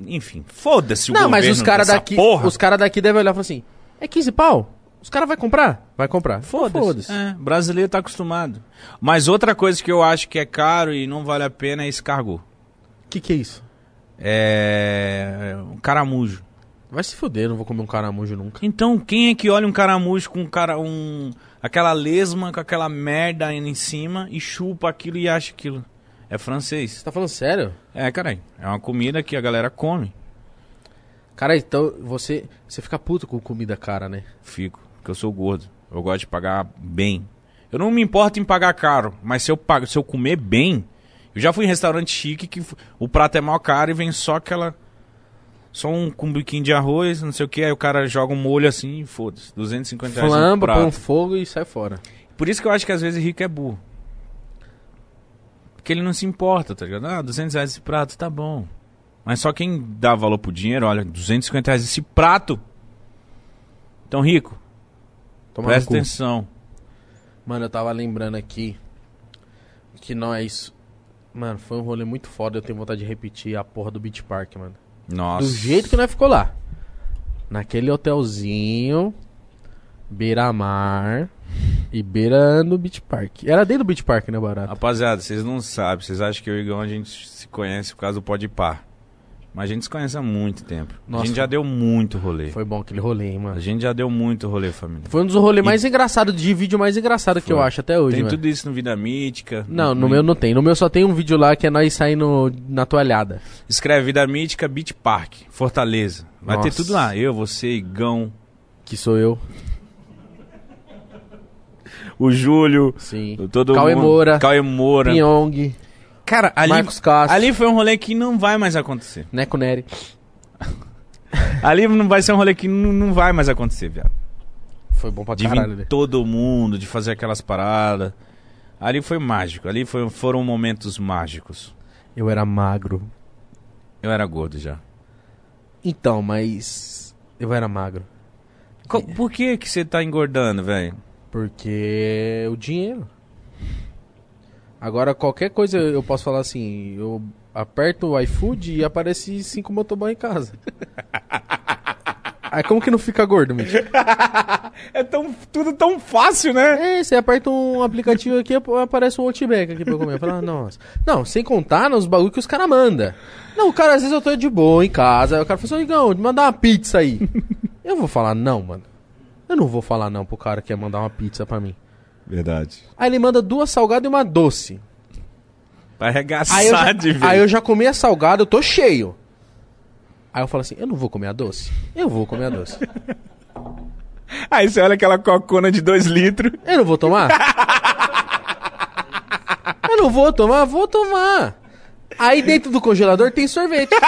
Enfim, foda-se o Não, mas governo os caras daqui, Porra. os cara daqui devem olhar e falar assim: "É 15 pau? Os caras vai comprar? Vai comprar. Então Foda-se. É, brasileiro tá acostumado. Mas outra coisa que eu acho que é caro e não vale a pena é escargot. O que que é isso? É. um caramujo. Vai se fuder, não vou comer um caramujo nunca. Então, quem é que olha um caramujo com um cara, um, aquela lesma com aquela merda aí em cima e chupa aquilo e acha aquilo? É francês. Você tá falando sério? É, caralho. É uma comida que a galera come. Cara, então você você fica puto com comida cara, né? Fico, porque eu sou gordo. Eu gosto de pagar bem. Eu não me importo em pagar caro, mas se eu, pago, se eu comer bem. Eu já fui em restaurante chique que o prato é mal caro e vem só aquela. Só um com um biquinho de arroz, não sei o que, aí o cara joga um molho assim e foda-se. 250 reais Flamba, põe um fogo e sai fora. Por isso que eu acho que às vezes rico é burro. Porque ele não se importa, tá ligado? Ah, 200 reais esse prato, tá bom. Mas só quem dá valor pro dinheiro, olha, 250 reais esse prato. Então, rico, Toma presta atenção. Mano, eu tava lembrando aqui que nós. Mano, foi um rolê muito foda. Eu tenho vontade de repetir a porra do Beach Park, mano. Nossa. Do jeito que nós ficou lá. Naquele hotelzinho, beira-mar e beira no Beach Park. Era dentro do Beach Park, né, barato? Rapaziada, vocês não sabem, vocês acham que eu e o Igão a gente se conhece por causa do Pode Par. Mas a gente se conhece há muito tempo. Nossa. A gente já deu muito rolê. Foi bom aquele rolê, hein, A mano. gente já deu muito rolê, família. Foi um dos rolês mais engraçados, de vídeo mais engraçado que Foi. eu acho até hoje, Tem mano. tudo isso no Vida Mítica. Não, no meu não tem. No meu só tem um vídeo lá que é nós saindo na toalhada. Escreve Vida Mítica Beach Park, Fortaleza. Vai ter Nossa. tudo lá. Eu, você, Igão, Que sou eu. o Júlio, Sim. todo Cauê mundo. Moura. Cauê Moura. Pyong, Cara, ali, Marcos Castro, ali foi um rolê que não vai mais acontecer. Neco Neri. Ali não vai ser um rolê que não, não vai mais acontecer, viado. Foi bom pra De caralho, vir né? todo mundo, de fazer aquelas paradas. Ali foi mágico. Ali foi- foram momentos mágicos. Eu era magro. Eu era gordo já. Então, mas. Eu era magro. Co- Por que que você tá engordando, velho? Porque o dinheiro. Agora, qualquer coisa eu posso falar assim: eu aperto o iFood e aparece cinco motoboy em casa. Aí como que não fica gordo, Mitch? É tão, tudo tão fácil, né? É, você aperta um aplicativo aqui aparece um Outback aqui pra eu comer. Eu falo, ah, nossa. Não, sem contar nos bagulho que os caras mandam. Não, o cara, às vezes eu tô de boa em casa. Aí o cara fala assim, Igão, mandar uma pizza aí. eu vou falar não, mano. Eu não vou falar não pro cara que quer mandar uma pizza pra mim. Verdade. Aí ele manda duas salgadas e uma doce. Vai arregaçar Aí eu, já, de ver. aí eu já comi a salgada, eu tô cheio. Aí eu falo assim, eu não vou comer a doce. Eu vou comer a doce. Aí você olha aquela cocona de 2 litros. Eu não vou tomar? Eu não vou tomar? Vou tomar. Aí dentro do congelador tem sorvete.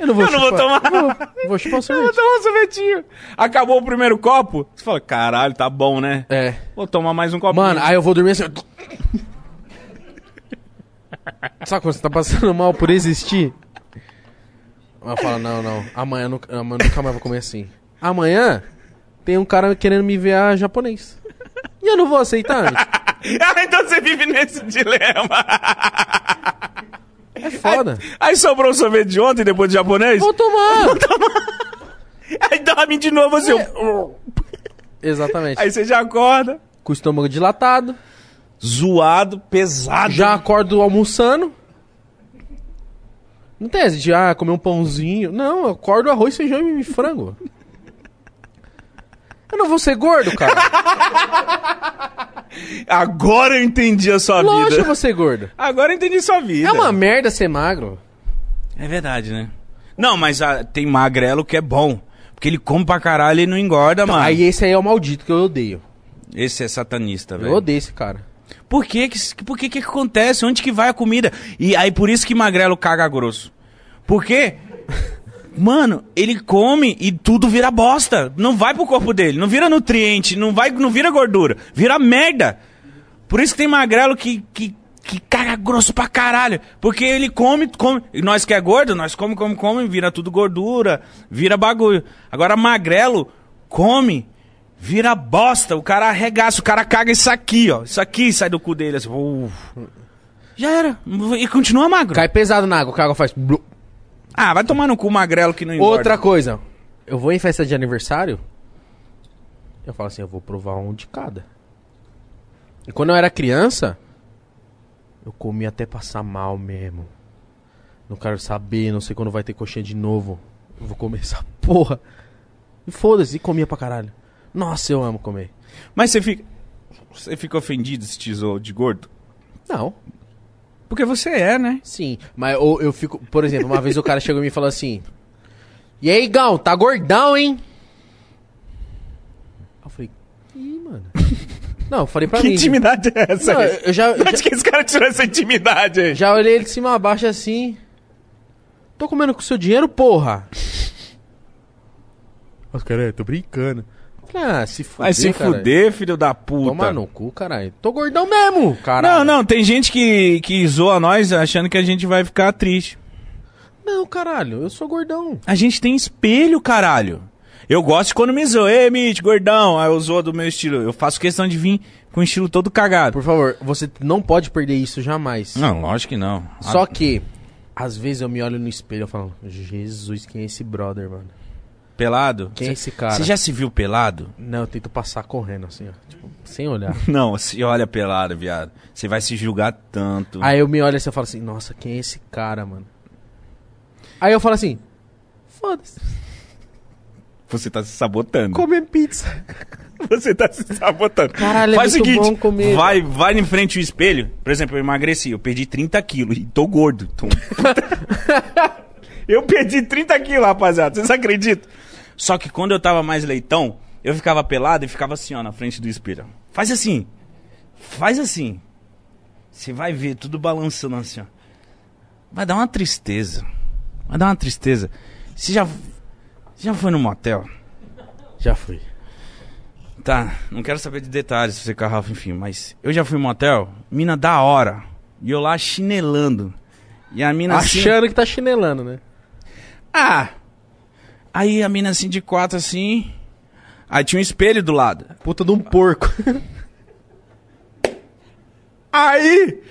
Eu não vou Eu não vou tomar. Vou, vou chupar o Eu vou sorvete. tomar um sorvetinho. Acabou o primeiro copo. Você fala, caralho, tá bom, né? É. Vou tomar mais um copinho. Mano, aí eu vou dormir assim. Sabe quando você tá passando mal por existir? Ela fala, não, não. Amanhã, eu nunca- amanhã nunca mais vou comer assim. Amanhã tem um cara querendo me ver a japonês. E eu não vou aceitar. Ah, então você vive nesse dilema. É foda. Aí sobrou o sorvete de ontem, depois do japonês. Vou tomar. Aí dorme de novo assim. É. Exatamente. Aí você já acorda. Com o estômago dilatado. Zoado, pesado. Já acordo almoçando. Não tem essa de, ah, comer um pãozinho. Não, eu acordo arroz, feijão e frango. Eu não vou ser gordo, cara. Agora eu entendi a sua Lógico que eu vida. vou ser gordo. Agora eu entendi sua vida. É uma merda ser magro. É verdade, né? Não, mas ah, tem magrelo que é bom. Porque ele come pra caralho e não engorda, mano. Aí esse aí é o maldito que eu odeio. Esse é satanista, Eu velho. odeio esse cara. Por que que, por que que acontece? Onde que vai a comida? E aí por isso que magrelo caga grosso. Por quê? Mano, ele come e tudo vira bosta. Não vai pro corpo dele, não vira nutriente, não vai, não vira gordura, vira merda. Por isso que tem magrelo que, que, que caga grosso pra caralho. Porque ele come, come. E nós que é gordo, nós come, come, come, vira tudo gordura, vira bagulho. Agora magrelo come, vira bosta. O cara arregaça, o cara caga isso aqui, ó. Isso aqui sai do cu dele assim. uf. Já era. E continua magro. Cai pesado na água, que a água faz. blu. Ah, vai tomar no cu magrelo que não engorda. Outra coisa. Eu vou em festa de aniversário. Eu falo assim, eu vou provar um de cada. E quando eu era criança, eu comia até passar mal mesmo. Não quero saber, não sei quando vai ter coxinha de novo. Eu vou comer essa porra. E foda-se, e comia pra caralho. Nossa, eu amo comer. Mas você fica. Você fica ofendido se te zoou de gordo? Não, Porque você é, né? sim. Mas eu, eu fico. Por exemplo, uma vez o cara chegou e falou assim: E aí, Gão, tá gordão, hein? Eu falei: Ih, mano. Não, eu falei pra que mim. intimidade é essa? Não, eu já, eu Onde já, que esse cara tirou essa intimidade aí? já olhei ele de cima a baixo assim. Tô comendo com seu dinheiro, porra. Os caras, tô brincando. Ah, se fuder. Vai se caralho. fuder, filho da puta. Toma no cu, caralho. Tô gordão mesmo, caralho. Não, não, tem gente que, que zoa nós achando que a gente vai ficar triste. Não, caralho, eu sou gordão. A gente tem espelho, caralho. Eu gosto quando me zoa. Ei, Mitch, gordão. Aí eu zoo do meu estilo. Eu faço questão de vir com o estilo todo cagado. Por favor, você não pode perder isso jamais. Não, lógico que não. Só que, às vezes eu me olho no espelho e falo, Jesus, quem é esse brother, mano? Pelado? Quem é esse cara? Você já se viu pelado? Não, eu tento passar correndo, assim, ó. Tipo, sem olhar. Não, se olha pelado, viado. Você vai se julgar tanto. Aí eu me olho assim e falo assim, nossa, quem é esse cara, mano? Aí eu falo assim, foda-se, Você tá se sabotando. comer pizza. Você tá se sabotando. Caralho, é Faz o muito seguinte, bom comer. vai, vai em frente ao espelho. Por exemplo, eu emagreci, eu perdi 30 quilos e tô gordo. Tô- eu perdi 30 quilos, rapaziada. Vocês acreditam? Só que quando eu tava mais leitão, eu ficava pelado e ficava assim, ó, na frente do espelho. Faz assim. Faz assim. Você vai ver tudo balançando assim, ó. Vai dar uma tristeza. Vai dar uma tristeza. Você já, você já foi no motel? Já fui. Tá, não quero saber de detalhes, se você carrafa, enfim, mas eu já fui em motel, mina da hora, e eu lá chinelando. E a mina assim... Achando que tá chinelando, né? Ah! Aí a mina assim... Tá de quatro assim. Aí tinha um espelho do lado. Puta de um porco. Aí!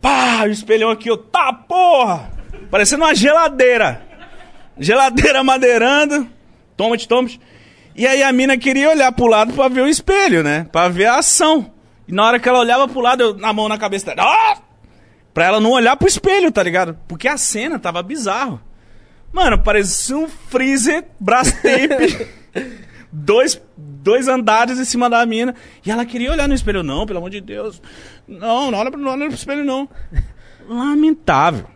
Pá! O espelhão aqui, ó. Tá, porra! Parecendo uma geladeira. Geladeira madeirando. Toma-te, toma-te. E aí a mina queria olhar pro lado pra ver o espelho, né? Pra ver a ação. E na hora que ela olhava pro lado, eu, na mão na cabeça dela. Ah! Pra ela não olhar pro espelho, tá ligado? Porque a cena tava bizarro. Mano, parecia um freezer Brastemp. dois, dois andares em cima da mina. E ela queria olhar no espelho. Não, pelo amor de Deus. Não, não olha pro, não olha pro espelho, não. Lamentável.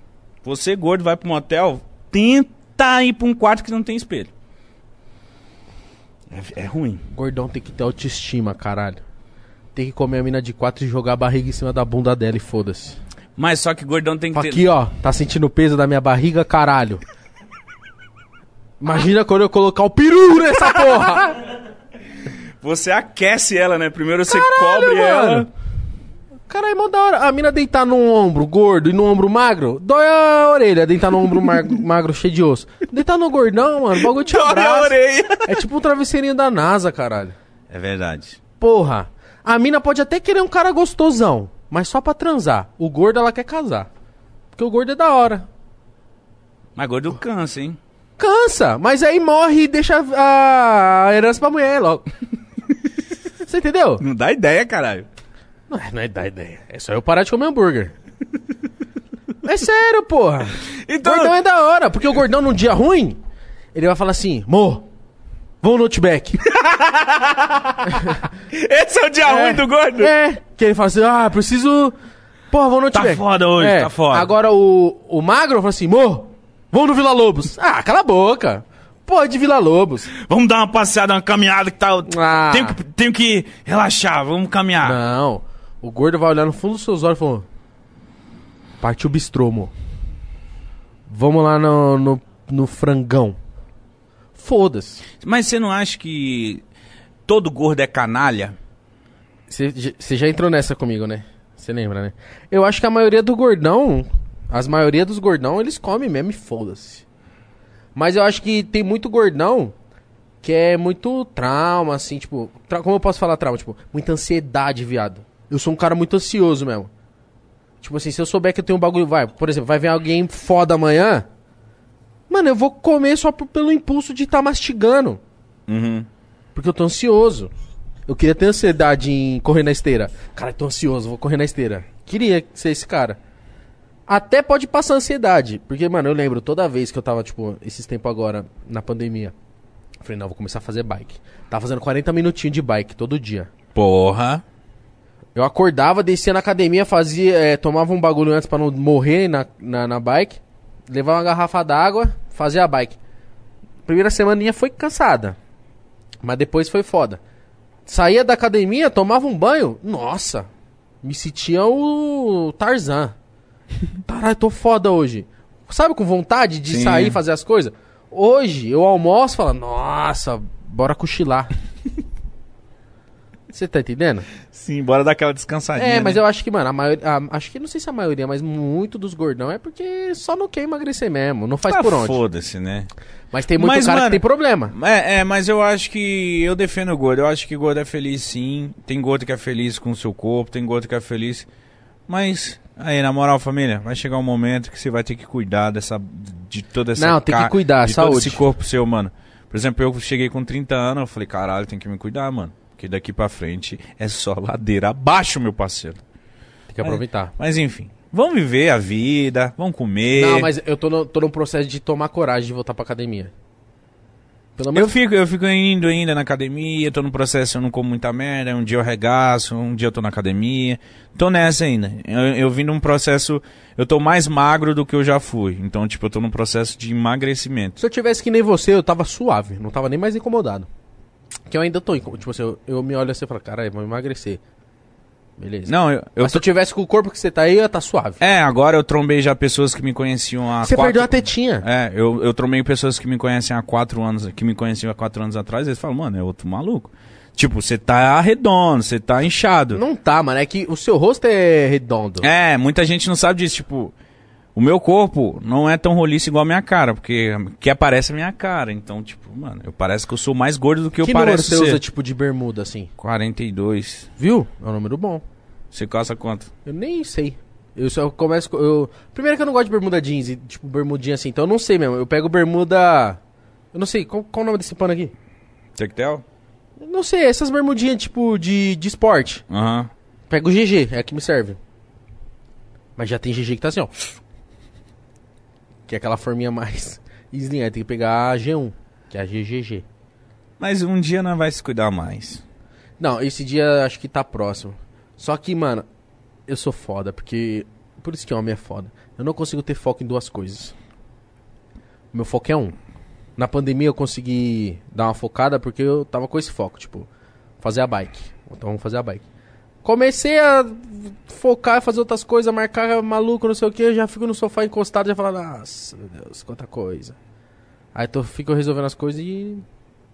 Você, gordo, vai pro motel, tenta ir pra um quarto que não tem espelho. É, é ruim. Gordão tem que ter autoestima, caralho. Tem que comer a mina de quatro e jogar a barriga em cima da bunda dela e foda-se. Mas só que gordão tem que ter. Aqui, ó. Tá sentindo o peso da minha barriga, caralho. Imagina quando eu colocar o peru nessa porra. Você aquece ela, né? Primeiro você Caralho, cobre ela. mano. Caralho, é mó da hora. A mina deitar num ombro gordo e no ombro magro, dói a orelha. Deitar no ombro magro cheio de osso. Deitar no gordão, mano, o bagulho te Dói a abraça. orelha. É tipo um travesseirinho da NASA, caralho. É verdade. Porra. A mina pode até querer um cara gostosão, mas só pra transar. O gordo ela quer casar. Porque o gordo é da hora. Mas gordo cansa, hein? Cansa, mas aí morre e deixa a herança pra mulher logo. Você entendeu? Não dá ideia, caralho. Não é, não é da ideia. É só eu parar de comer hambúrguer. é sério, porra. Então- Gordão é da hora, porque o gordão num dia ruim, ele vai falar assim, mo, vou no Outback. Esse é o dia ruim do gordo? É, que ele fala assim, ah, preciso... Porra, vou no Tá Outback. foda hoje, É, tá foda. Agora o, o magro fala assim, mo, vou no Vila Lobos. Ah, cala a boca. Pô, de Vila Lobos. Vamos dar uma passeada, uma caminhada que tá. Ah. Tenho, que, tenho que relaxar, vamos caminhar. Não, o gordo vai olhar no fundo dos seus olhos e falar, partiu bistrô, mo. Vamos lá no, no, no frangão. Foda-se. Mas você não acha que todo gordo é canalha? Você já entrou nessa comigo, né? Você lembra, né? Eu acho que a maioria do gordão, as maioria dos gordão, eles comem mesmo e foda-se. Mas eu acho que tem muito gordão que é muito trauma, assim, tipo... tra- Como eu posso falar trauma? Tipo, muita ansiedade, viado. Eu sou um cara muito ansioso mesmo. Tipo assim, se eu souber que eu tenho um bagulho... Vai, por exemplo, vai vir alguém foda amanhã... Mano, eu vou comer só pelo impulso de estar mastigando. Uhum. Porque eu tô ansioso. Eu queria ter ansiedade em correr na esteira. Cara, eu tô ansioso, vou correr na esteira. Queria ser esse cara. Até pode passar ansiedade. Porque, mano, eu lembro toda vez que eu tava, tipo, esses tempos agora, na pandemia. Eu falei, não, vou começar a fazer bike. Tava fazendo 40 minutinhos de bike todo dia. Porra. Eu acordava, descia na academia, fazia, eh, tomava um bagulho antes pra não morrer na, na, na bike. Levava uma garrafa d'água, fazia a bike. Primeira semaninha foi cansada. Mas depois foi foda. Saía da academia, tomava um banho. Nossa, me sentia o Tarzan. Caralho, tô foda hoje. Sabe, com vontade de Sim. sair e fazer as coisas? Hoje, eu almoço e falo, nossa, bora cochilar. Você tá entendendo? Sim, bora dar aquela descansadinha. É, mas né? eu acho que, mano, a maioria. acho que não sei se a maioria, mas muito dos gordão é porque só não quer emagrecer mesmo. Não faz Ah, por onde. Foda-se, né? Mas tem muito Mas, cara mano, que tem problema. É, é, mas eu acho que eu defendo o gordo. Eu acho que gordo é feliz sim. Tem gordo que é feliz com o seu corpo, tem gordo que é feliz. Mas, aí, na moral, família, vai chegar um momento que você vai ter que cuidar dessa. De toda essa. Não, tem que cuidar, de todo saúde. esse corpo seu, mano. Por exemplo, eu cheguei com 30 anos, eu falei, caralho, tem que me cuidar, mano. Porque daqui pra frente é só ladeira abaixo, meu parceiro. Tem que aproveitar. Mas enfim, vamos viver a vida, vamos comer. Não, mas eu tô no, tô no processo de tomar coragem de voltar pra academia. Pelo Eu menos. fico, eu fico indo ainda na academia, tô no processo, eu não como muita merda, um dia eu regaço, um dia eu tô na academia. Tô nessa ainda. Eu, eu vim num processo. Eu tô mais magro do que eu já fui. Então, tipo, eu tô num processo de emagrecimento. Se eu tivesse que nem você, eu tava suave. Não tava nem mais incomodado. Que eu ainda tô incomodado. Tipo assim, eu, eu me olho assim e falo, caralho, vou emagrecer. Beleza. Não, eu. eu Mas se eu tivesse com o corpo que você tá aí, eu ia tá suave. É, agora eu trombei já pessoas que me conheciam há você quatro... perdeu a tetinha. É, eu, eu trombei pessoas que me conhecem há quatro anos, que me conheciam há quatro anos atrás, eles falam, mano, é outro maluco. Tipo, você tá redondo, você tá inchado. Não tá, mano. É que o seu rosto é redondo. É, muita gente não sabe disso, tipo, O meu corpo não é tão roliço igual a minha cara, porque que aparece a minha cara. Então, tipo, mano, eu parece que eu sou mais gordo do que, eu que número pareço você ser. usa tipo de bermuda assim? 42. Viu? É um número bom. Você calça quanto? Eu nem sei. Eu só começo. com- Eu... Primeiro que eu não gosto de bermuda jeans, e, tipo, bermudinha assim, então eu não sei mesmo. Eu pego bermuda. Eu não sei, qual, qual o nome desse pano aqui? Tectel? Eu não sei, essas bermudinhas tipo de, de esporte. Aham. Pego o GG, é a que me serve. Mas já tem GG que tá assim, ó. Que é aquela forminha mais slim. Tem que pegar a G1, que é a GGG. Mas um dia não vai se cuidar mais. Não, esse dia acho que tá próximo. Só que, mano, eu sou foda, porque. Por isso que homem é foda. Eu não consigo ter foco em duas coisas. Meu foco é um. Na pandemia eu consegui dar uma focada porque eu tava com esse foco, tipo, fazer a bike. Então vamos fazer a bike. Comecei a focar, fazer outras coisas, marcar maluco, não sei o que, eu já fico no sofá encostado e já falo, nossa, meu Deus, quanta coisa. Aí tô, fico resolvendo as coisas e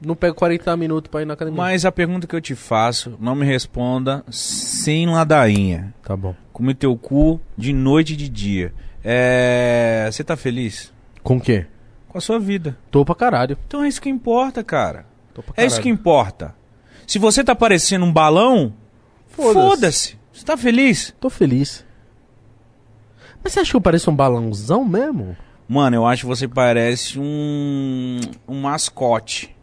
não pego 40 minutos pra ir na academia. Mas a pergunta que eu te faço, não me responda sem ladainha. Tá bom. Come teu cu de noite e de dia. É. Você tá feliz? Com o quê? Com a sua vida. Tô pra caralho. Então é isso que importa, cara. Tô pra É isso que importa. Se você tá parecendo um balão, Foda-se. foda-se. Você tá feliz? Tô feliz. Mas você acha que eu pareço um balãozão mesmo? Mano, eu acho que você parece um. um mascote.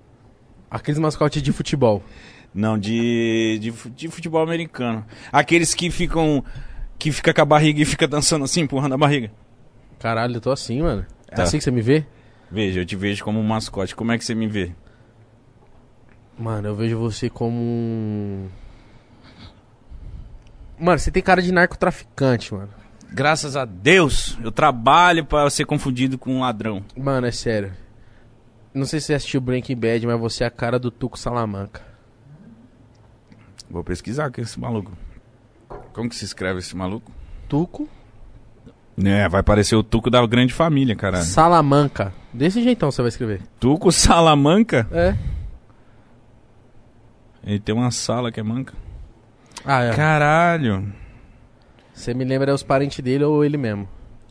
Aqueles mascotes de futebol. Não, de, de, de futebol americano. Aqueles que ficam. que fica com a barriga e fica dançando assim, empurrando a barriga. Caralho, eu tô assim, mano. É Tá. assim que você me vê? Veja, eu te vejo como um mascote. Como é que você me vê? Mano, eu vejo você como um. Mano, você tem cara de narcotraficante, mano. Graças a Deus, eu trabalho pra ser confundido com um ladrão. Mano, é sério. Não sei se você assistiu Breaking Bad, mas você é a cara do Tuco Salamanca. Vou pesquisar com esse maluco. Como que se escreve esse maluco? Tuco É, vai parecer o Tuco da grande família, caralho. Salamanca. Desse jeitão você vai escrever. Tuco Salamanca? É. Ele tem uma sala que é manca. Ah, é. Caralho. Você me lembra os parentes dele ou ele mesmo?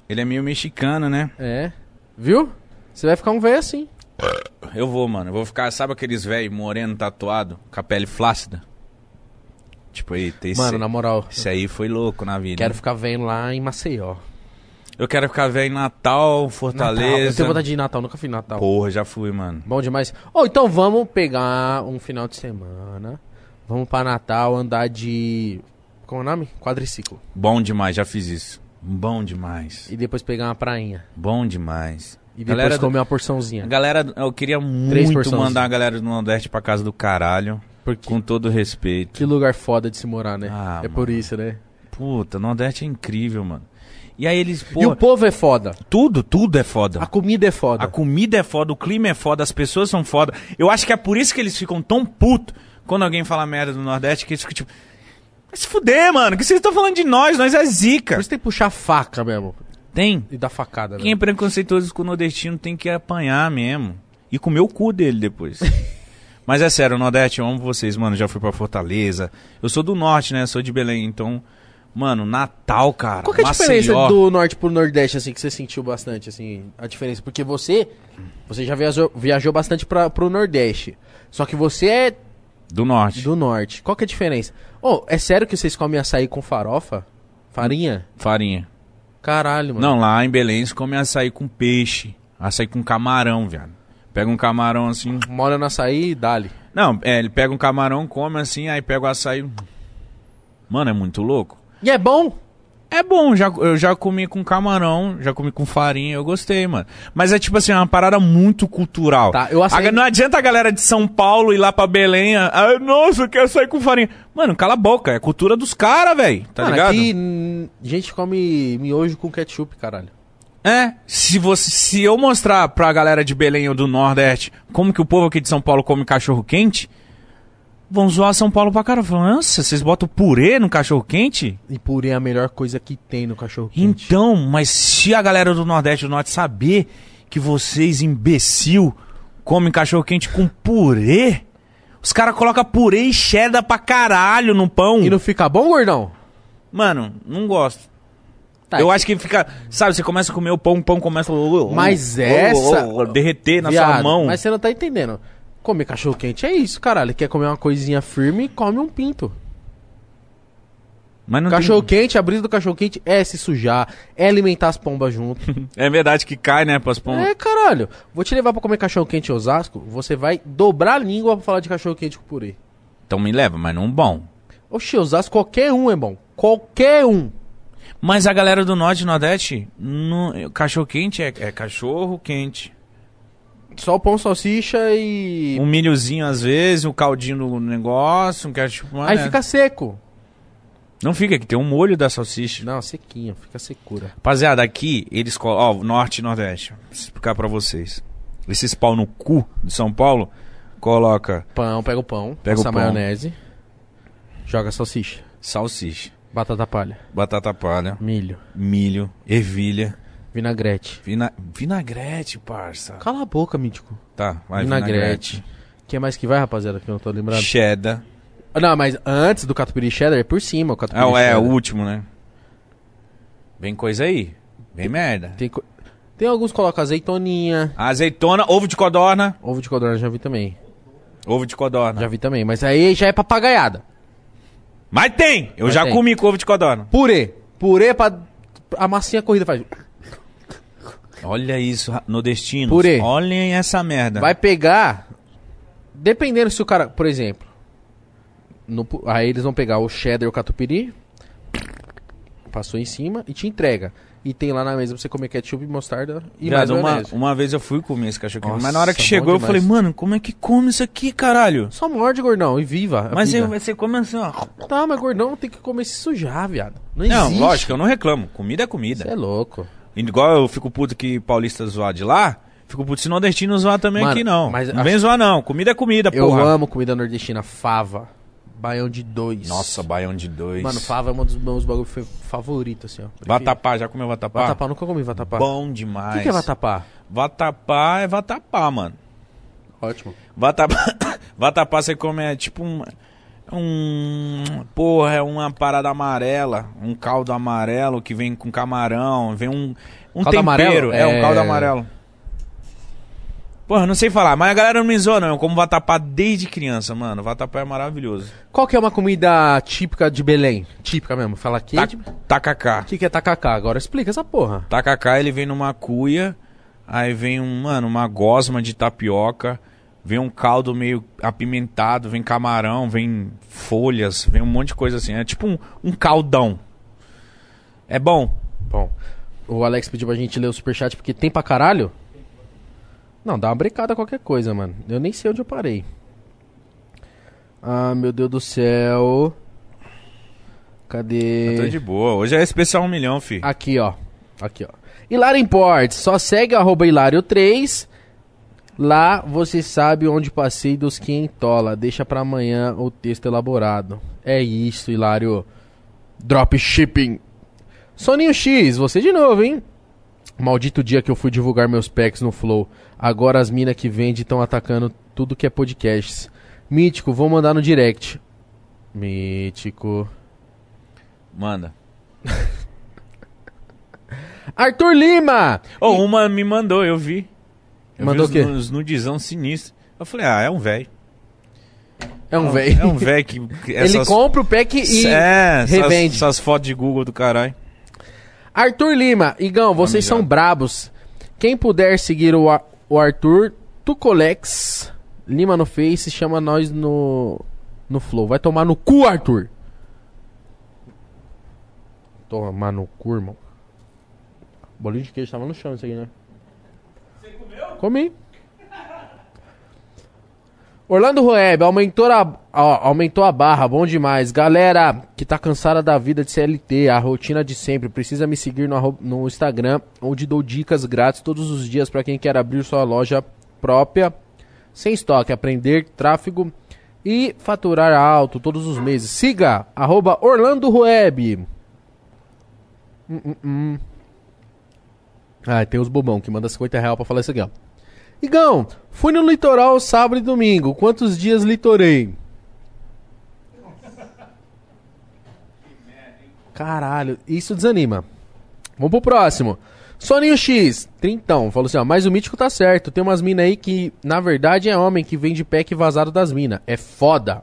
Ele é meio mexicano, né? É. Viu? Você vai ficar um velho assim. Eu vou, mano. Eu vou ficar, sabe aqueles velho moreno tatuado, com a pele flácida? Tipo, aí, tem esse, Mano, na moral. esse aí foi louco na vida. Quero ficar vendo lá em Maceió. Eu quero ficar velho em Natal, Natal. Eu Fortaleza. tenho vontade de ir em Natal, nunca fui em Natal. Porra, já fui, mano. Bom demais. Ou então vamos pegar um final de semana. Vamos pra Natal andar de. Como é o nome? Quadriciclo. Bom demais, já fiz isso. Bom demais. E depois pegar uma prainha. Bom demais. E depois Galera do- comer uma porçãozinha. galera, eu queria muito mandar a galera do Nordeste pra casa do caralho. Porque Com todo respeito. que lugar foda de se morar, né? Ah, é por mano. isso, né? Puta, Nordeste é incrível, mano. E aí eles, E o povo é foda. tudo, tudo é foda. A comida é foda. A comida é foda, o clima é foda, as pessoas são foda. Eu acho que é por isso que eles ficam tão putos quando alguém fala merda do Nordeste, que eles ficam tipo. Vai se fuder, mano, que vocês estão falando de nós, nós é zica. Por isso tem que puxar faca mesmo. Tem. E dar facada, né? Quem é preconceituoso com o nordestino tem que apanhar mesmo. E comer o cu dele depois. Mas é sério, Nordeste, eu amo vocês, mano. Já fui pra Fortaleza. Eu sou do norte, né? Sou de Belém, então. Mano, Natal, cara. Qual que é a Maceió. diferença do norte pro nordeste, assim, que você sentiu bastante, assim, a diferença? Porque você, você já viajou, viajou bastante pra, pro nordeste. Só que você é Do norte. do norte. Qual que é a diferença? Oh, é sério que vocês comem açaí com farofa? Farinha? Farinha. Caralho, mano. Não, lá em Belém eles comem açaí com peixe. Açaí com camarão, viado. Pega um camarão assim. Molha no açaí e dali. Não, é, ele pega um camarão, come assim, aí pega o açaí. Mano, é muito louco. E é bom? É bom, já, eu já comi com camarão, já comi com farinha, eu gostei, mano. Mas é tipo assim, é uma parada muito cultural. Tá, eu açaí- não adianta a galera de São Paulo ir lá pra Belém, ah, nossa, eu quero sair com farinha. Mano, cala a boca, é cultura dos caras, velho, tá Mano, ligado? aqui gente come miojo com ketchup, caralho. É, se, você, se eu mostrar pra galera de Belém ou do Nordeste como que o povo aqui de São Paulo come cachorro quente, vão zoar São Paulo pra cara. Falam, nossa, vocês botam purê no cachorro quente? E purê é a melhor coisa que tem no cachorro quente. Então, mas se a galera do Nordeste e do Norte saber que vocês, imbecil, comem cachorro quente com purê, os caras colocam purê e cheddar pra caralho no pão. E não fica bom, gordão? Mano, não gosto. Tá, eu acho que fica. Sabe, você começa a comer o pão, o pão começa. Mas essa- derreter na sua Viado, mão. Mas você não tá entendendo. Comer cachorro quente é isso, caralho. Quer comer uma coisinha firme, come um pinto. Mas não Cachorro tem... quente, a brisa do cachorro quente é se sujar, é alimentar as pombas junto. É verdade que cai, né, pras pombas. é, caralho. Vou te levar pra comer cachorro quente em Osasco, você vai dobrar a língua pra falar de cachorro quente com purê. Então me leva, mas não bom. Oxi, Osasco qualquer um é bom. Qualquer um. Mas a galera do Norte e Nordeste, não... cachorro quente é, é cachorro quente. Só o pão, salsicha e. Um milhozinho às vezes, um caldinho no negócio, um ketchup. Aí fica seco. Não fica, que tem um molho da salsicha. Não, sequinho, fica secura. Rapaziada, aqui eles colocam. Ó, Norte e Nordeste. Vou explicar pra vocês. Esses pau no cu de São Paulo, coloca Pão, pega o pão, Pega o pão. maionese, joga salsicha, salsicha, batata palha, batata palha, milho, milho, ervilha, vinagrete. vina... vinagrete, parça. Cala a boca, mítico. Tá, vai vinagrete. vinagrete. O que mais que vai, rapaziada, que eu não tô lembrando? Cheddar. Não, mas antes do catupiry cheddar é por cima o catupiry Ah, é, cheddar. o último, né? Vem coisa aí. Vem merda. Tem, co- tem alguns que colocam azeitoninha, Azeitona, ovo de codorna. ovo de codorna já vi também. Ovo de codorna. Já vi também, mas aí já é papagaiada. Mas tem! Eu Mas já tem. comi com ovo de codorna. Purê. Purê pra... A massinha corrida faz... Olha isso, nordestinos. Purê. Olhem essa merda. Vai pegar... Dependendo se o cara... Por exemplo... no aí eles vão pegar o cheddar e o catupiry... Passou em cima e te entrega. E tem lá na mesa pra você comer ketchup, mostarda e mais Viado, uma, uma vez eu fui comer esse cachorro Nossa, mas na hora que chegou eu demais. falei, mano, como é que come isso aqui, caralho? Só morde, gordão, e viva. Mas eu, você come assim, ó. Tá, mas gordão tem que comer se sujar, viado. Não, Não, existe. lógico, eu não reclamo. Comida é comida. Você é louco. Igual eu fico puto que paulista zoar de lá, fico puto se nordestino zoar também Mano, aqui não. mas não vem zoar não. Comida é comida, Eu porra. amo comida nordestina. Fava. Baião de dois. Nossa, baião de dois. Mano, fava é um dos meus bagulhos favoritos, assim, ó. Prefiro. Vatapá, já comeu vatapá? Vatapá, nunca comi vatapá. Bom O demais. que, que é vatapá? Vatapá é vatapá, mano. Ótimo. Vatapá, vatapá você come é tipo um... Um... Porra, é uma parada amarela. Um caldo amarelo que vem com camarão. Vem um... Um Caldo tempero. amarelo? É, um É. caldo amarelo. Porra, não sei falar. Mas a galera não me zoa, não. Eu como vatapá desde criança, mano. Vatapá é maravilhoso. Qual que é uma comida típica de Belém? Típica mesmo. Fala aqui. Ta de- O tacacá. que, que é tacacá? Agora explica essa porra. Tacacá, ele vem numa cuia, aí vem um, mano, uma gosma de tapioca, vem um caldo meio apimentado, vem camarão, vem folhas, vem um monte de coisa assim. É tipo um, um caldão. É bom. Bom, o Alex pediu pra gente ler o superchat porque tem pra caralho? Não, dá uma brecada qualquer coisa, mano. Eu nem sei onde eu parei. Ah, meu Deus do céu. Cadê? Eu tô de boa. Hoje é especial um milhão, fi. Aqui, ó. Aqui, ó. Hilário Imports. Só segue arroba Hilário3. Lá você sabe onde passei dos quinhentola. Deixa pra amanhã o texto elaborado. É isso, Hilário. Dropshipping. Soninho X, você de novo, hein? Maldito dia que eu fui divulgar meus packs no Flow. Agora as minas que vendem estão atacando tudo que é podcasts. Mítico, vou mandar no direct. Mítico. Manda. Arthur Lima! Oh, uma me mandou, eu vi. Eu Mandou o quê? os, nudizão sinistro. Eu falei, ah, é um velho. É um velho. É um velho que... que Ele essas- compra o pack e é, essas- revende. Essas, fotos de Google do caralho. Arthur Lima, Igão, vocês são brabos. Quem puder seguir o, Ar- o Arthur Tucolex Lima no Face, chama nós no no Flow. Vai tomar no cu, Arthur. Tomar no cu, irmão. Bolinho de queijo tava no chão isso aqui, né? Comi. Orlando Roeb, aumentou a, ó, aumentou a barra, bom demais. Galera que tá cansada da vida de CLT, a rotina de sempre, precisa me seguir no, no Instagram, onde dou dicas grátis todos os dias para quem quer abrir sua loja própria, sem estoque, aprender tráfego e faturar alto todos os meses. Siga, arroba Orlando Roeb. Hum, hum, hum. Ah, tem os bobão que manda 50 reais pra falar isso aqui, ó. Igão, fui no litoral sábado e domingo. Quantos dias litorei? Caralho, isso desanima. Vamos pro próximo. Soninho X, trintão, falou assim, ó, mas o mítico tá certo. Tem umas minas aí que, na verdade, é homem que vende pack vazado das minas. É foda.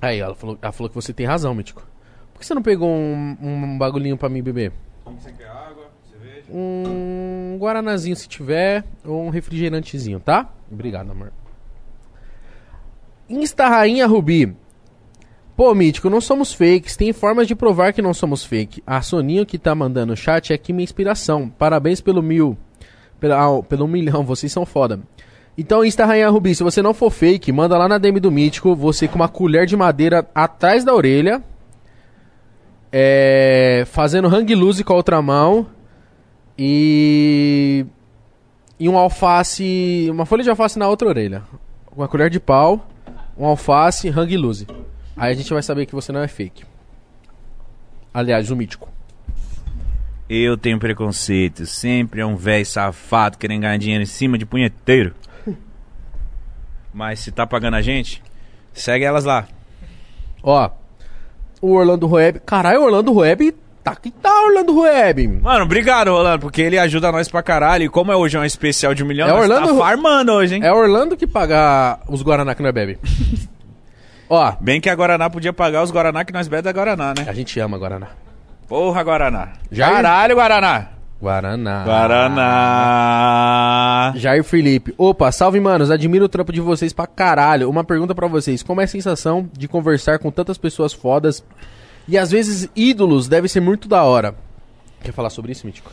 Aí, ela falou, ela falou que você tem razão, mítico. Por que você não pegou um, um bagulhinho pra mim beber? Você quer cerveja? Um guaranazinho se tiver, ou um refrigerantezinho, tá? Obrigado, amor. Insta Rainha Rubi. Pô, Mítico, não somos fakes. Tem formas de provar que não somos fake. A Soninho que tá mandando o chat é aqui minha inspiração. Parabéns pelo mil. Pela, ah, pelo milhão, vocês são foda. Então, Insta Rainha Rubi, se você não for fake, manda lá na DM do Mítico, você com uma colher de madeira atrás da orelha. É, fazendo hang loose com a outra mão. E. E um alface. Uma folha de alface na outra orelha. Uma colher de pau, um alface, hang loose. Aí a gente vai saber que você não é fake. Aliás, o mítico. Eu tenho preconceito. Sempre é um velho safado querendo ganhar dinheiro em cima de punheteiro. Mas se tá pagando a gente, segue elas lá. Ó. O Orlando Rueb. Caralho, o Orlando Rueb. Tá que tá, Orlando Rueb. Mano, obrigado, Rolando, porque ele ajuda nós pra caralho. E como é hoje um especial de um milhão, É nós Orlando tá farmando hoje, hein? É Orlando que paga os Guaraná que não é bebe. Ó. Bem que a Guaraná podia pagar os Guaraná que nós bebe da Guaraná, né? A gente ama Guaraná. Porra, Guaraná. Jair? Caralho, Guaraná. Guaraná. Guaraná. Jair Felipe. Opa, salve, manos. Admiro o trampo de vocês pra caralho. Uma pergunta pra vocês. Como é a sensação de conversar com tantas pessoas fodas e às vezes ídolos deve ser muito da hora? Quer falar sobre isso, Mítico?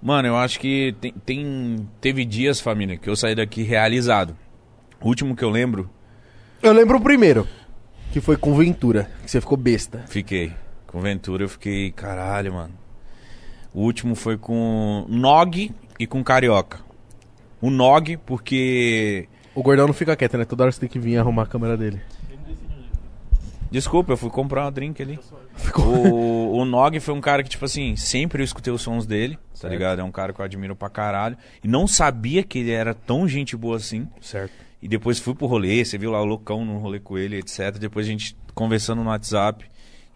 Mano, eu acho que tem, tem- teve dias, família, que eu saí daqui realizado. O último que eu lembro, Eu lembro o primeiro, que foi com Ventura, que você ficou besta. fiquei. Com Ventura eu fiquei, caralho, mano. O último foi com Nog e com Carioca. O Nog, porque. O gordão não fica quieto, né? Toda hora você tem que vir arrumar a câmera dele. Desculpa, eu fui comprar um drink ali. O, o Nog foi um cara que, tipo assim, sempre eu escutei os sons dele, tá Certo. ligado? É um cara que eu admiro pra caralho. E não sabia que ele era tão gente boa assim. Certo. E depois fui pro rolê, você viu lá o loucão no rolê com ele, etc. Depois a gente conversando no WhatsApp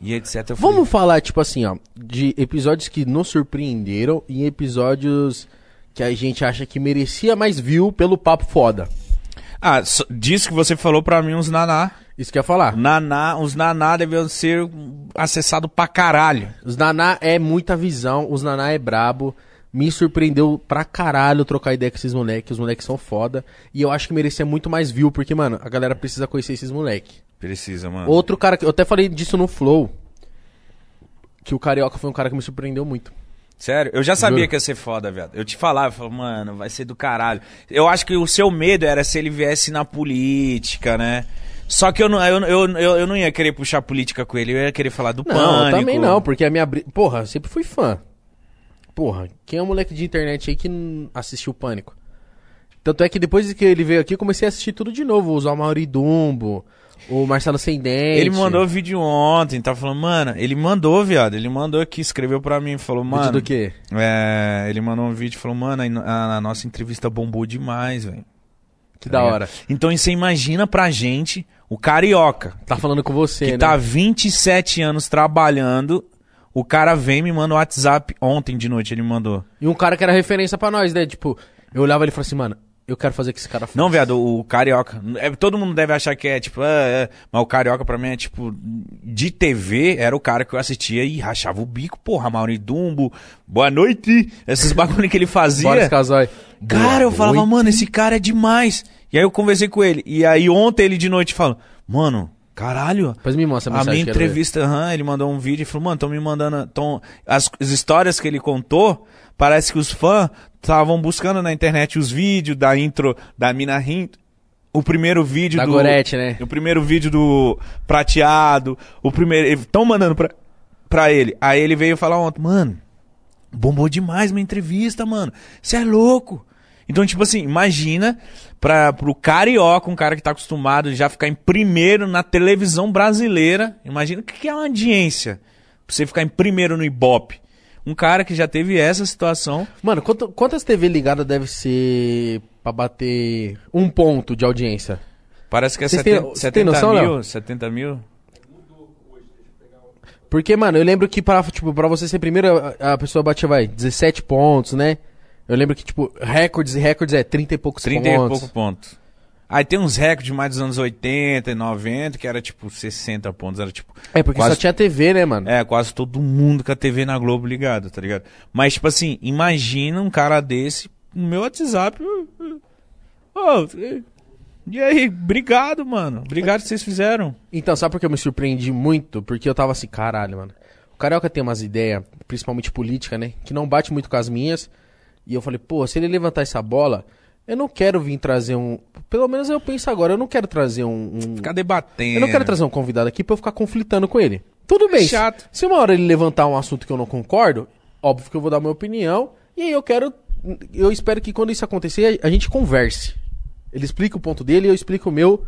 e etc. Falei, Vamos falar, tipo assim, ó, de episódios que nos surpreenderam e episódios que a gente acha que merecia mais view pelo papo foda. Ah, disso que você falou pra mim uns naná. Isso que eu ia falar. Naná, os naná deviam ser acessados pra caralho. Os Naná é muita visão, os Naná é brabo. Me surpreendeu pra caralho trocar ideia com esses moleques. Os moleques são foda. E eu acho que merecia muito mais view, porque, mano, a galera precisa conhecer esses moleques. Precisa, mano. Outro cara que. Eu até falei disso no Flow. Que o Carioca foi um cara que me surpreendeu muito. Sério, eu já sabia Juro. que ia ser foda, viado. Eu te falava, eu falava, mano, vai ser do caralho. Eu acho que o seu medo era se ele viesse na política, né? Só que eu não, eu, eu, eu, eu não ia querer puxar política com ele, eu ia querer falar do Não, pânico. também não, porque a minha. bri- Porra, eu sempre fui fã. Porra, quem é um moleque de internet aí que não assistiu Pânico? Tanto é que depois que ele veio aqui, eu comecei a assistir tudo de novo. Os Mauri Dumbo, o Marcelo Sem Dente. Ele mandou vídeo ontem, tá falando, mano, ele mandou, viado, ele mandou aqui, escreveu pra mim, falou, Vídeo mano. do quê? É, ele mandou um vídeo e falou, mano, a, a nossa entrevista bombou demais, velho. Que Tá da ligado? hora. Então você imagina pra gente, o carioca, Tá falando com você, que né? tá há 27 anos trabalhando, o cara vem e me manda um WhatsApp ontem de noite, ele me mandou. E um cara que era referência pra nós, né? Tipo, eu olhava ele e falava assim, mano, eu quero fazer que esse cara faz. Não, viado, o carioca. é, todo mundo deve achar que é tipo, ah, é, mas o carioca pra mim é tipo, de TV, era o cara que eu assistia e rachava o bico, porra, Mauri Dumbo, boa noite, esses bagulho que ele fazia. Boris Casoy. Cara, eu Boa falava, noite. mano, esse cara é demais. E aí eu conversei com ele. E aí ontem ele de noite falou, mano, caralho. Depois me mostra a A mensagem. minha quero ver. entrevista, aham, ele mandou um vídeo e falou, mano, estão me mandando. Tão, as, as histórias que ele contou, parece que os fãs estavam buscando na internet os vídeos da intro da Mina rindo. O primeiro vídeo Da do. Gorete, né? O primeiro vídeo do prateado. O primeiro. Estão mandando pra, pra ele. Aí ele veio falar ontem, mano, bombou demais minha entrevista, mano. Você é louco. Então, tipo assim, imagina pra, pro carioca, um cara que tá acostumado já ficar em primeiro na televisão brasileira. Imagina o que é uma audiência. Pra você ficar em primeiro no Ibope. Um cara que já teve essa situação. Mano, quanto- quantas TV ligadas deve ser pra bater um ponto de audiência? Parece que é Vocês têm- 70, você tem 70 noção, mil. Léo? 70 mil. Porque, mano, eu lembro que pra, tipo, pra você ser primeiro, a, a pessoa batia, vai, 17 pontos, né? Eu lembro que, tipo, recordes e recordes é 30 e poucos 30 e pontos. pouco pontos. Aí tem uns recordes mais dos anos 80 e 90, que era tipo 60 pontos. Era tipo. É, porque quase, só tinha TV, né, mano? É, quase todo mundo com a TV na Globo ligado, tá ligado? Mas, tipo assim, imagina um cara desse no meu WhatsApp. Ô, e aí, obrigado, mano. Obrigado que vocês fizeram. Então, sabe por que eu me surpreendi muito? Porque eu tava assim, caralho, mano. O Carioca tem umas ideias, principalmente política, né? Que não bate muito com as minhas. E eu falei, pô, se ele levantar essa bola, eu não quero vir trazer um. Pelo menos eu penso agora, eu não quero trazer um. um- Ficar debatendo. Eu não quero trazer um convidado aqui pra eu ficar conflitando com ele. Tudo bem. chato. Se uma hora ele levantar um assunto que eu não concordo, óbvio que eu vou dar minha opinião. E aí eu quero. Eu espero que quando isso acontecer, a gente converse. Ele explica o ponto dele, eu explico o meu.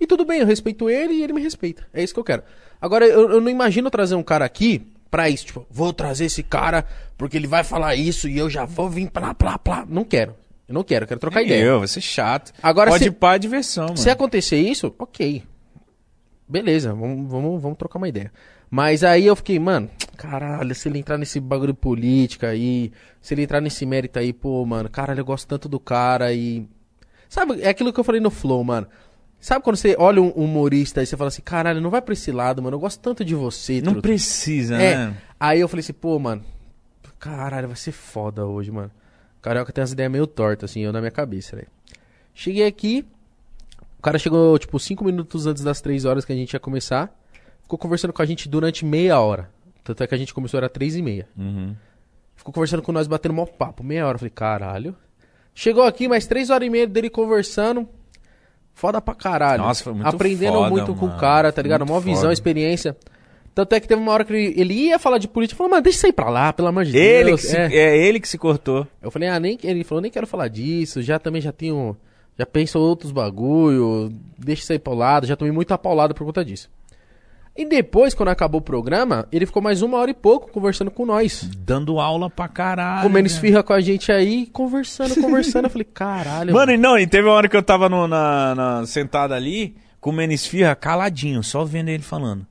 E tudo bem, eu respeito ele e ele me respeita. É isso que eu quero. Agora, eu, eu não imagino trazer um cara aqui pra isso. Tipo, vou trazer esse cara porque ele vai falar isso e eu já vou vir plá, plá, plá. Não quero. Eu não quero, eu quero trocar Nem ideia. Eu, vai ser chato. Agora, Pode se- pra diversão, mano. Se acontecer isso, ok. Beleza, vamos, vamos, vamos trocar uma ideia. Mas aí eu fiquei, mano, caralho, se ele entrar nesse bagulho de política aí, se ele entrar nesse mérito aí, pô, mano, caralho, eu gosto tanto do cara e. Sabe, é aquilo que eu falei no Flow, mano. Sabe quando você olha um humorista e você fala assim, caralho, não vai pra esse lado, mano, eu gosto tanto de você, Não truta." precisa, É. né? Aí eu falei assim, pô, mano, caralho, vai ser foda hoje, mano. Carioca tem umas ideias meio tortas, assim, eu na minha cabeça, né? Cheguei aqui, o cara chegou, tipo, cinco minutos antes das três horas que a gente ia começar. Ficou conversando com a gente durante meia hora. Tanto é que a gente começou, era três e meia. Uhum. Ficou conversando com nós, batendo mó papo, meia hora. Eu Falei, caralho. Chegou aqui, mais três horas e meia dele conversando. Foda pra caralho. Nossa, foi muito Aprendendo foda, muito com o cara, tá ligado? Muito Mó visão, foda. experiência. Tanto é que teve uma hora que ele, ele ia falar de política. Falou, mano, deixa isso aí pra lá, pelo amor de Ele Deus. que se, É. é. ele que se cortou. Eu falei, ah, nem. Ele falou, nem quero falar disso. Já também já tenho. Já penso outros bagulho. Deixa isso aí pra lado. Já tomei muita paulada por conta disso. E depois, quando acabou o programa, ele ficou mais uma hora e pouco conversando com nós. Dando aula pra caralho. comendo velho. esfirra com a gente aí, conversando, conversando. Eu falei, caralho. Mano, e não, e teve uma hora que eu tava no- na, na- sentado ali, comendo esfirra, caladinho, só vendo ele falando.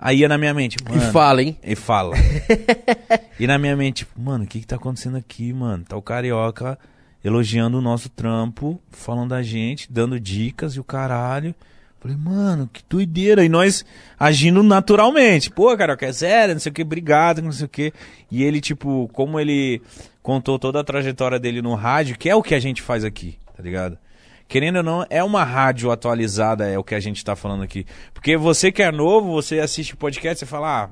Aí ia na minha mente, E mano. fala, hein? E fala. e na minha mente, tipo, mano, o que que tá acontecendo aqui, mano? Tá o carioca elogiando o nosso trampo, falando da gente, dando dicas e o caralho. Falei, mano, que doideira. E nós agindo naturalmente. Pô, carioca, é sério, não sei o que, obrigado, não sei o que. E ele, tipo, como ele contou toda a trajetória dele no rádio, que é o que a gente faz aqui, tá ligado? Querendo ou não, é uma rádio atualizada, é o que a gente tá falando aqui. Porque você que é novo, você assiste podcast, você fala, ah,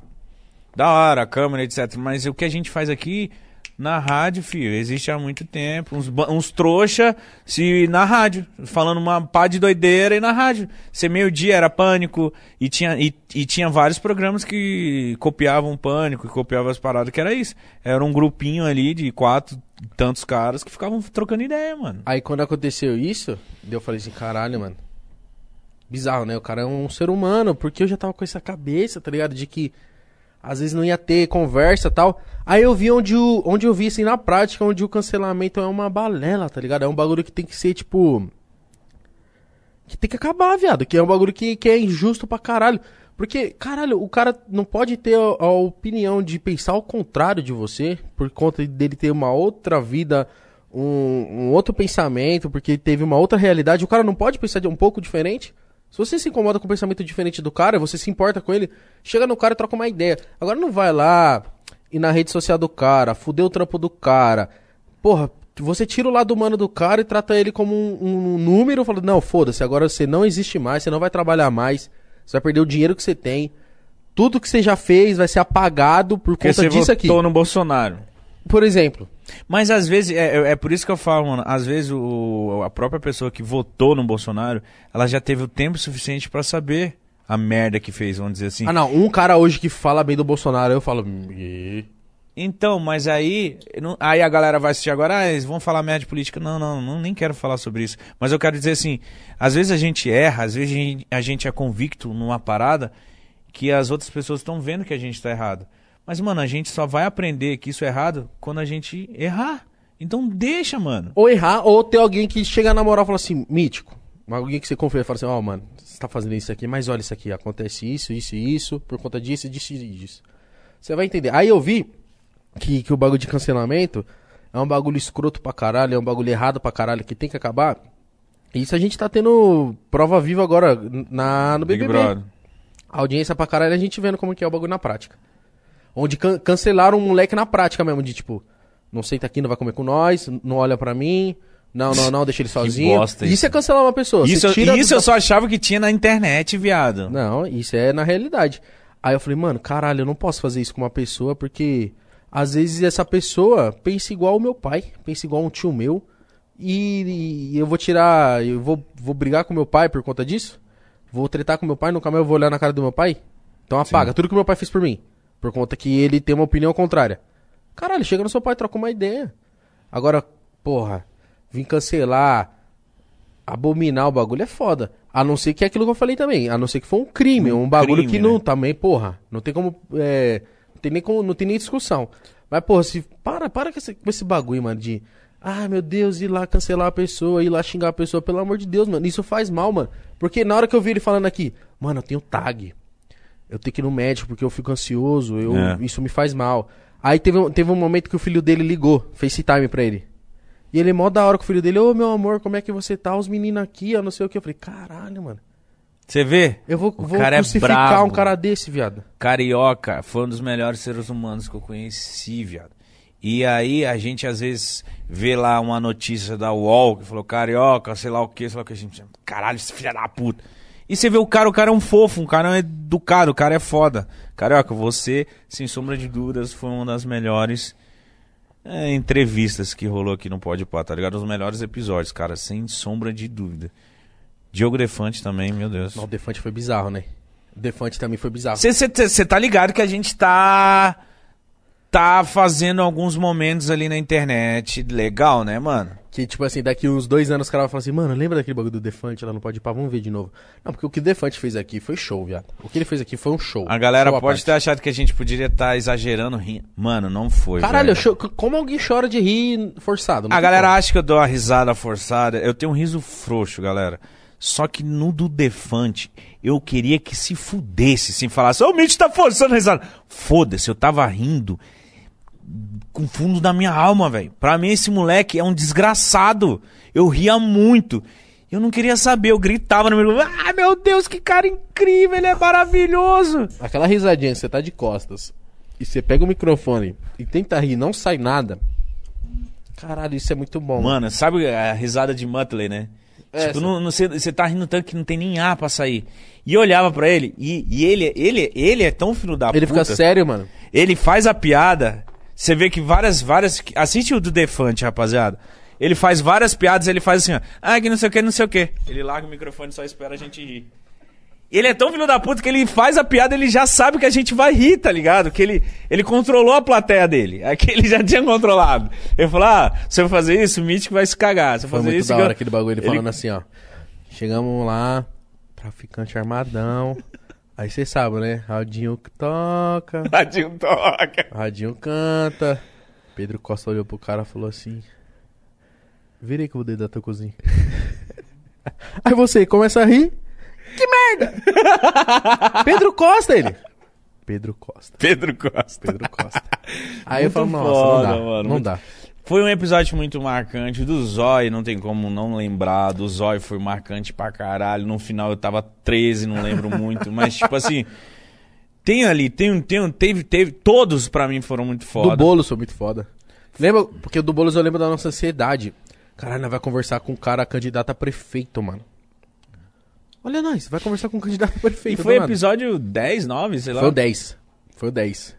da hora, câmera, etc. Mas o que a gente faz aqui na rádio, filho, existe há muito tempo. Uns, uns trouxa se na rádio, falando uma pá de doideira e na rádio. Ser meio-dia era pânico e tinha, e, e tinha vários programas que copiavam pânico, que copiavam as paradas, que era isso. Era um grupinho ali de quatro tantos caras que ficavam trocando ideia, mano. Aí quando aconteceu isso, eu falei assim, caralho, mano. Bizarro, né? O cara é um ser humano, porque eu já tava com essa cabeça, tá ligado? De que às vezes não ia ter conversa tal. Aí eu vi onde, o, onde eu vi, assim, na prática, onde o cancelamento é uma balela, tá ligado? É um bagulho que tem que ser, tipo. Que tem que acabar, viado. Que é um bagulho que, que é injusto pra caralho. Porque, caralho, o cara não pode ter a, a opinião de pensar ao contrário de você, por conta dele ter uma outra vida, um, um outro pensamento, porque teve uma outra realidade. O cara não pode pensar de um pouco diferente. Se você se incomoda com o pensamento diferente do cara, você se importa com ele, chega no cara e troca uma ideia. Agora não vai lá e na rede social do cara, fuder o trampo do cara. Porra, você tira o lado humano do cara e trata ele como um, um número, falando, não, foda-se, agora você não existe mais, você não vai trabalhar mais, você vai perder o dinheiro que você tem. Tudo que você já fez vai ser apagado por Porque conta você disso aqui. votou no Bolsonaro. Por exemplo, Mas às vezes, é, é- é por isso que eu falo, mano, às vezes o, a própria pessoa que votou no Bolsonaro, ela já teve o tempo suficiente pra saber a merda que fez, vamos dizer assim. ah não, um cara hoje que fala bem do Bolsonaro, eu falo. Então, mas aí, não- aí a galera vai assistir agora, ah, eles vão falar merda de política. Não, não, não, nem quero falar sobre isso. Mas eu quero dizer assim, às vezes a gente erra, às vezes a gente, a gente é convicto numa parada que as outras pessoas estão vendo que a gente tá errado. Mas, mano, a gente só vai aprender que isso é errado quando a gente errar. Então deixa, mano. ou errar, ou ter alguém que chega na moral e fala assim, mítico, Alguém que você confia, fala assim, ó, mano, você tá fazendo isso aqui, mas olha isso aqui, acontece isso, isso e isso, por conta disso, disso e disso. Você vai entender. Aí eu vi que, que o bagulho de cancelamento é um bagulho escroto pra caralho, é um bagulho errado pra caralho, que tem que acabar. E Isso a gente tá tendo prova viva agora na, no Big BBB. Brother. Audiência pra caralho, a gente vendo como que é o bagulho na prática. Onde can- cancelaram um moleque na prática mesmo, de tipo, não senta aqui, não vai comer com nós, não olha pra mim, não, não, não, deixa ele sozinho. bosta isso. isso. é cancelar uma pessoa. Isso, isso do- eu só achava que tinha na internet, viado. Não, isso é na realidade. Aí eu falei, mano, caralho, eu não posso fazer isso com uma pessoa porque às vezes essa pessoa pensa igual o meu pai, pensa igual um tio meu. E, e eu vou tirar, eu vou, vou brigar com meu pai por conta disso? Vou tretar com meu pai, nunca mais eu vou olhar na cara do meu pai? Então apaga tudo que meu pai fez por mim. Por conta que ele tem uma opinião contrária. Caralho, chega no seu pai, troca uma ideia. Agora, porra, vim cancelar, abominar o bagulho é foda. A não ser que é aquilo que eu falei também. A não ser que foi um crime, um, Um bagulho crime, que não né? também, porra, não tem como. é, não tem nem como, não tem nem discussão. Mas, porra, se. Para, para com esse, com esse bagulho, mano, de. Ai, meu Deus, ir lá cancelar a pessoa, ir lá xingar a pessoa, pelo amor de Deus, mano. Isso faz mal, mano. Porque na hora que eu vi ele falando aqui, mano, eu tenho tag. Eu tenho que ir no médico porque eu fico ansioso, eu, É. isso me faz mal. Aí teve, um- teve um momento que o filho dele ligou, FaceTime pra ele. E ele, mó da hora com o filho dele, ô meu amor, como é que você tá? Os meninos aqui, eu não sei o que. Eu falei, caralho, mano. Você vê? Eu vou, O vou cara é crucificar brabo. um cara desse, viado. Carioca foi um dos melhores seres humanos que eu conheci, viado. E aí a gente às vezes vê lá uma notícia da UOL que falou carioca, sei lá o que, sei lá o que, a gente, caralho, esse filho da puta. E você vê o cara, o cara é um fofo, um cara é educado, o cara é foda. Carioca, você, sem sombra de dúvidas, foi uma das melhores é, entrevistas que rolou aqui no Pode Pá, tá ligado? Os melhores episódios, cara, sem sombra de dúvida. Diogo Defante também, meu Deus. Não, o Defante foi bizarro, né? O Defante também foi bizarro. Você tá ligado que a gente tá. Tá fazendo alguns momentos ali na internet. Legal, né, mano? Que, tipo assim, daqui uns dois anos os caras vão falar assim, mano, lembra daquele bagulho do Defante lá no Pode Pá? Vamos ver de novo. Não, porque o que o Defante fez aqui foi show, viado. O que ele fez aqui foi um show. A galera Show à pode parte. ter achado que a gente poderia estar exagerando rindo. Mano, não foi. Caralho, velho. cho- como alguém chora de rir forçado? Não A tem galera como. acha que eu dou uma risada forçada. Eu tenho um riso frouxo, galera. Só que no do Defante, eu queria que se fudesse, sem falar assim, ô, o Mitch tá forçando a risada. Foda-se, eu tava rindo com fundo da minha alma, velho. Pra mim, esse moleque é um desgraçado. Eu ria muito. Eu não queria saber, eu gritava no meu. Ah, meu Deus, que cara incrível, ele é maravilhoso. Aquela risadinha você tá de costas e você pega o microfone e tenta rir não sai nada. Caralho, isso é muito bom. Mano, sabe a risada de Muttley, né? É, tipo, você, tá rindo tanto que não tem nem ar pra sair. E eu olhava pra ele, e, e ele, ele, ele é tão filho da Ele puta. fica sério, mano. Ele faz a piada. Você vê que várias, várias. Assiste o do Defante, rapaziada. Ele faz várias piadas, ele faz assim, ó. Ah, que não sei o que, não sei o que. Ele larga o microfone e só espera a gente rir. Ele é tão filho da puta que ele faz a piada, ele já sabe que a gente vai rir, tá ligado? Que ele, ele controlou a plateia dele. Aqui ele já tinha controlado. Ele falou: ah, se eu fazer isso, o Mítico vai se cagar. Se eu Foi fazer muito isso. da que eu- hora aquele bagulho ele Ele- falando assim, ó. Chegamos lá, traficante armadão. Aí você sabe, né? Radinho toca, Tadinho toca. radinho canta. Pedro Costa olhou pro cara e falou assim: Virei que eu vou dentro da tua cozinha. Aí você começa a rir. Que merda! Pedro Costa, ele. Pedro Costa. Pedro Costa. Pedro Costa. Aí eu Muito falo, nossa, foda, não dá. mano, não muito- dá. Foi um episódio muito marcante. Do Zói, não tem como não lembrar. Do Zói foi marcante pra caralho. No final eu tava 13, não lembro muito. Mas, tipo assim. Tem ali, tem, tem, teve, teve. Todos pra mim foram muito foda. Do Boulos foi muito foda. Lembra? Porque do Boulos eu lembro da nossa ansiedade. Caralho, nós vai conversar com um cara candidato a prefeito, mano. Olha nós, vai conversar com um candidato a E prefeito. foi do nada. episódio 10, 9, sei lá. Foi o 10. Foi o 10.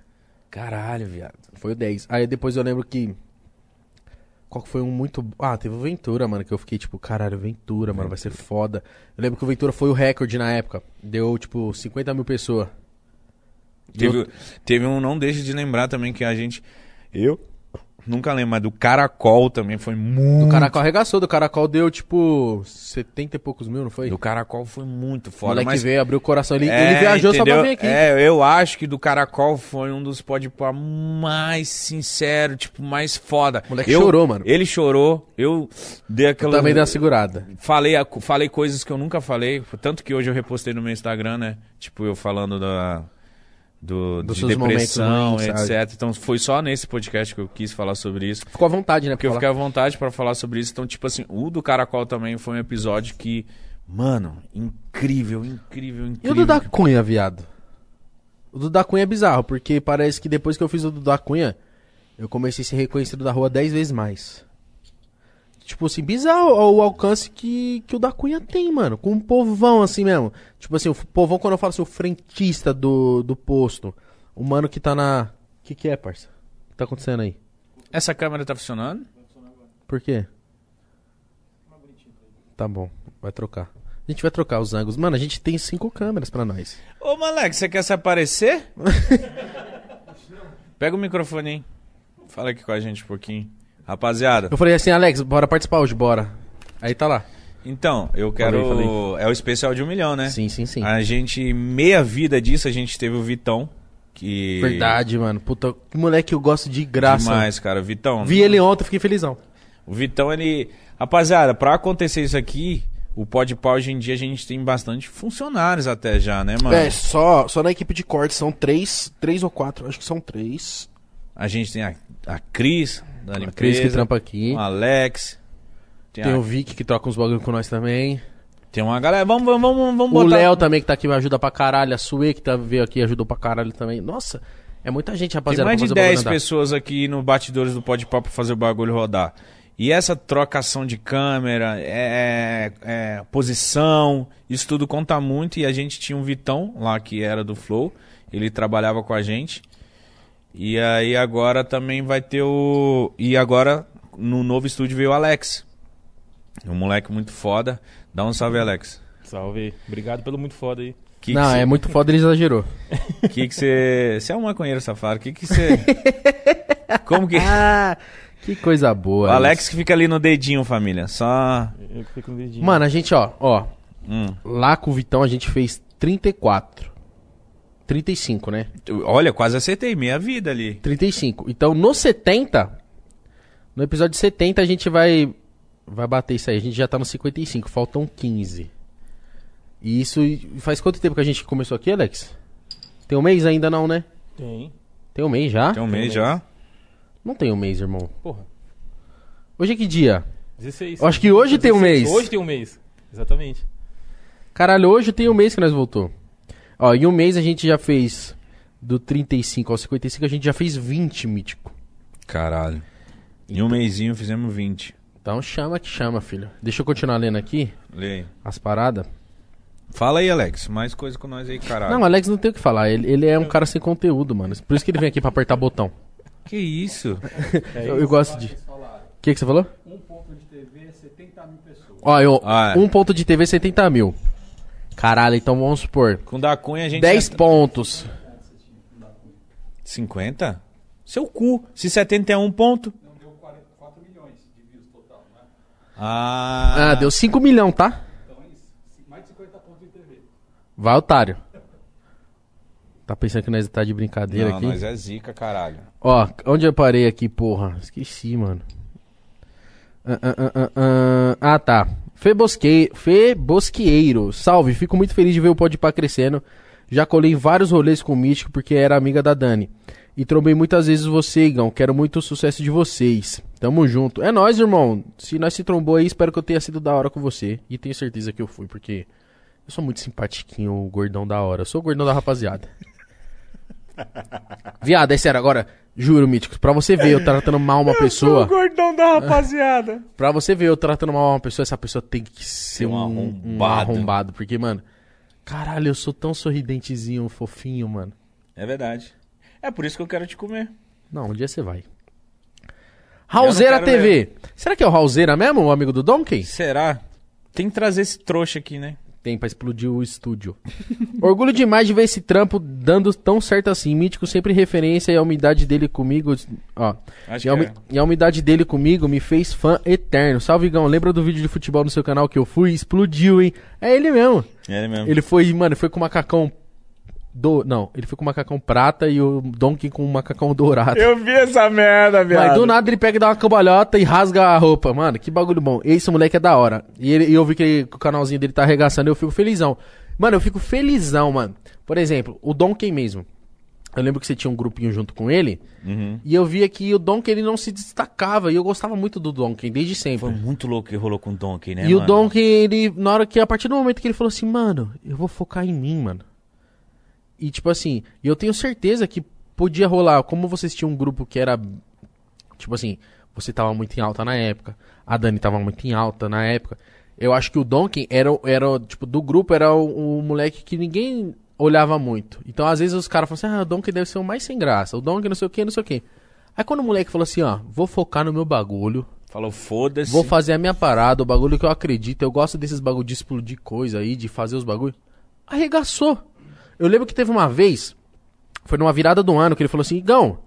Caralho, viado. Foi o 10. Aí depois eu lembro que. Qual que foi um muito. Ah, teve o Ventura, mano, que eu fiquei tipo, caralho, Ventura, mano, vai ser foda. Eu lembro que o Ventura foi o recorde na época. Deu, tipo, 50 mil pessoas. Teve, teve um, não deixe de lembrar também que a gente. Eu. Nunca lembro, mas do Caracol também foi muito. Do Caracol arregaçou, do Caracol deu tipo 70 e poucos mil, não foi? Do Caracol foi muito O foda. moleque mas veio, abriu o coração. Ele, É, ele viajou só pra entendeu? vir aqui. É, eu acho que do Caracol foi um dos podpar mais sincero, tipo, mais foda. O moleque Eu- chorou, mano. Ele chorou, eu dei aquela... Também deu uma segurada. Falei, falei coisas que eu nunca falei, tanto que hoje eu repostei no meu Instagram, né? Tipo, eu falando da... Do, Dos de depressão, ruins, sabe? etc. Então foi só nesse podcast que eu quis falar sobre isso. Ficou à vontade, né? Porque eu pra fiquei à vontade pra falar sobre isso. Então, tipo assim, o do Caracol também foi um episódio que, mano, incrível, incrível, incrível. E o do da Cunha, viado? O do da Cunha é bizarro, porque parece que depois que eu fiz o do da Cunha, eu comecei a ser reconhecido da rua 10 vezes mais. Tipo assim, bizarro o alcance que, que o da Cunha tem, mano. Com um povão assim mesmo. Tipo assim, o povão, quando eu falo assim, o frentista do, do posto. O mano que tá na. O que, que é, parça? O que tá acontecendo aí? Essa câmera tá funcionando? Por quê? Tá bom, vai trocar. A gente vai trocar os ângulos. Mano, a gente tem cinco câmeras pra nós. Ô, moleque, você quer se aparecer? Pega o microfone aí. Fala aqui com a gente um pouquinho. Rapaziada, Eu falei assim, Alex, bora participar hoje, bora. Aí tá lá. então, eu quero. Falei, falei. É o especial de um milhão, né? Sim, sim, sim. A gente, meia vida disso, a gente teve o Vitão. Que. Verdade, mano. Puta, que moleque eu gosto de graça. Demais, cara. Vitão. Vi ele ontem, fiquei felizão. O Vitão, ele. Rapaziada, pra acontecer isso aqui, o Podpah hoje em dia a gente tem bastante funcionários até já, né, mano? É, só, só na equipe de corte são três, três ou quatro, acho que são três. A gente tem a, a Cris, da A limpeza. Cris que trampa aqui. O Alex. Tem, Tem a- o Vic que troca uns bagulho com nós também. tem uma galera. Vamos, vamos, vamos, vamos O botar. Léo também que tá aqui me ajuda pra caralho. A Sue que tá, veio aqui ajudou pra caralho também. Nossa, é muita gente, Tem rapaziada. mais pra de fazer o bagulho 10 andar. pessoas aqui no Batidores do Podpah pra fazer o bagulho rodar. E essa trocação de câmera, é, é, posição, isso tudo conta muito. E a gente tinha um Vitão lá que era do Flow, ele trabalhava com a gente. E aí agora também vai ter o. E agora no novo estúdio veio o Alex. Um moleque muito foda. Dá um salve, Alex. Salve. Obrigado pelo muito foda aí. Que Não, que é muito foda, ele exagerou. Que que você. Você é um maconheiro safado. Que que você. Como que. Ah, que coisa boa. O Alex que fica ali no dedinho, família. Só. Eu que fico no dedinho. Mano, a gente, ó, ó. Hum. Lá com o Vitão a gente fez 34. 35, né? Olha, quase acertei. Meia vida ali. 35. Então no 70, no episódio 70 a gente vai vai bater isso aí. A gente já tá no 55, faltam 15. E isso faz quanto tempo que a gente começou aqui, Alex? Tem um mês ainda não, né? Tem. Tem um mês já? Tem um um mês mês. já. Não tem um mês, irmão. Porra. Hoje é que dia? 16. Eu acho que hoje tem um mês. Hoje tem um mês. Exatamente. Caralho, hoje tem um mês que nós voltou. Ó, em um mês a gente já fez do 35 ao 55, a gente já fez 20 mítico. Caralho. Em um mêsinho fizemos 20. Então chama que chama, filho. Deixa eu continuar lendo aqui Lê aí. as paradas. Fala aí, Alex. Mais coisa com nós aí, caralho. Não, Alex não tem o que falar. Ele, ele é um cara sem conteúdo, mano. Por isso que ele vem aqui pra apertar botão. Que isso? É Eu, eu gosto de. O que, que você falou? Um ponto de TV, 70 mil pessoas. Ó, eu, Ah, é. um ponto de TV 70 mil. Caralho, então vamos supor. Com da Cunha a gente. 10 já- pontos. 50? Seu cu. Se 71 ponto. Não deu 4 milhões de views total, né? Ah. Ah, deu 5 milhões, tá? Então é isso. Mais de 50 pontos de TV. Vai, otário. Tá pensando que nós tá de brincadeira Não, aqui? nós é zica, caralho. Ó, onde eu parei aqui, porra? Esqueci, mano. Ah, ah, ah, ah, ah. Ah, tá. Febosque... Febosqueiro. Salve, fico muito feliz de ver o Podpah crescendo. Já colei vários rolês com o Mítico porque era amiga da Dani. E trombei muitas vezes você, Igão. Quero muito o sucesso de vocês. Tamo junto. É nóis, irmão. Se nós se trombou aí, espero que eu tenha sido da hora com você. E tenho certeza que eu fui, porque eu sou muito simpatiquinho, o gordão da hora. Eu sou o gordão da rapaziada. Viado, é sério, agora, juro, Míticos, pra você ver eu tratando mal uma pessoa, gordão da rapaziada. pra você ver eu tratando mal uma pessoa, essa pessoa tem que ser um um, um arrombado. arrombado. Porque, mano, caralho, eu sou tão sorridentezinho, fofinho, mano. É verdade. É por isso que eu quero te comer. Não, um dia você vai. Raulzeira TV. Será que é o Raulzeira mesmo, o amigo do Donkey? Será? Tem que trazer esse trouxa aqui, né? Tem pra explodir o estúdio. Orgulho demais de ver esse trampo dando tão certo assim. Mítico sempre referência e a umidade dele comigo. Ó. Acho E a, que é. e a umidade dele comigo me fez fã eterno. Salve, Igão. Lembra do vídeo de futebol no seu canal que eu fui? Explodiu, hein? É ele mesmo. É ele mesmo. Ele foi, mano, foi com o macacão. Do... Não, ele foi com o macacão prata e o Donkey com o macacão dourado. Eu vi essa merda, Mas do nada ele pega e dá uma cambalhota e rasga a roupa. Mano, que bagulho bom. Esse moleque é da hora. E, ele- e eu vi que, ele- que o canalzinho dele tá arregaçando, eu fico felizão. Mano, eu fico felizão, mano. Por exemplo, o Donkey mesmo. Eu lembro que você tinha um grupinho junto com ele. Uhum. E eu via que o Donkey ele não se destacava. E eu gostava muito do Donkey, desde sempre. Foi muito louco que rolou com o Donkey, né, e o mano? Donkey, ele, na hora que, a partir do momento que ele falou assim, mano, eu vou focar em mim, mano. E tipo assim, eu tenho certeza que podia rolar, como vocês tinham um grupo que era, tipo assim, você tava muito em alta na época, a Dani tava muito em alta na época. Eu acho que o Donkey era, o- era tipo, do grupo era o, o moleque que ninguém olhava muito. Então às vezes os caras falam assim, ah, o Donkey deve ser o mais sem graça, o Donkey não sei o que, não sei o que. Aí quando o moleque falou assim, ó, vou focar no meu bagulho, Falou, foda-se. Vou fazer a minha parada, o bagulho que eu acredito. Eu gosto desses bagulho de explodir coisa aí, de fazer os bagulho. Arregaçou. Eu lembro que teve uma vez, foi numa virada do ano, que ele falou assim: Igão,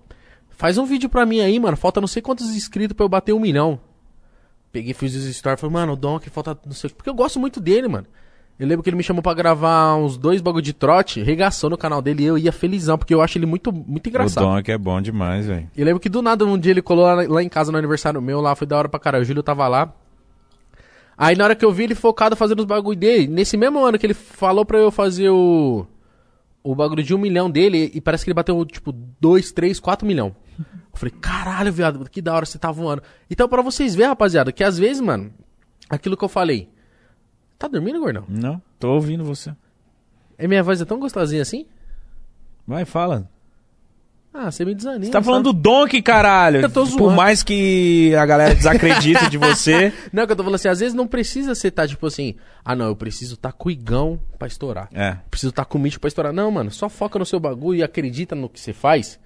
faz um vídeo pra mim aí, mano. Falta não sei quantos inscritos pra eu bater um milhão. Peguei, fiz os stories, falei, mano, o Donkey falta não sei. Porque eu gosto muito dele, mano. Eu lembro que ele me chamou pra gravar uns dois bagulho de trote, regaçou no canal dele e eu ia felizão, porque eu acho ele muito, muito O engraçado. Donkey é bom demais, velho. Eu lembro que do nada um dia ele colou lá, lá em casa no aniversário meu, lá foi da hora pra caralho. O Júlio tava lá. Aí na hora que eu vi ele focado fazendo os bagulho dele, nesse mesmo ano que ele falou pra eu fazer o. O bagulho de um milhão dele, e parece que ele bateu tipo dois, três, quatro milhão. Eu falei, caralho, viado, que da hora você tá voando. Então, pra vocês verem, rapaziada, que às vezes, mano, aquilo que eu falei. Tá dormindo, gordão? Não, tô ouvindo você. É minha voz é tão gostosinha assim? Vai, fala. Ah, você me desanima. Você tá falando sabe? do Donkey, caralho. Eu tô Por zoando. mais que a galera desacredite de você. Não, que eu tô falando assim, às vezes não precisa você tá tipo assim, ah não, eu preciso tá com o igão pra estourar. É. Preciso tá com o pra estourar. Não, mano, só foca no seu bagulho e acredita no que você faz.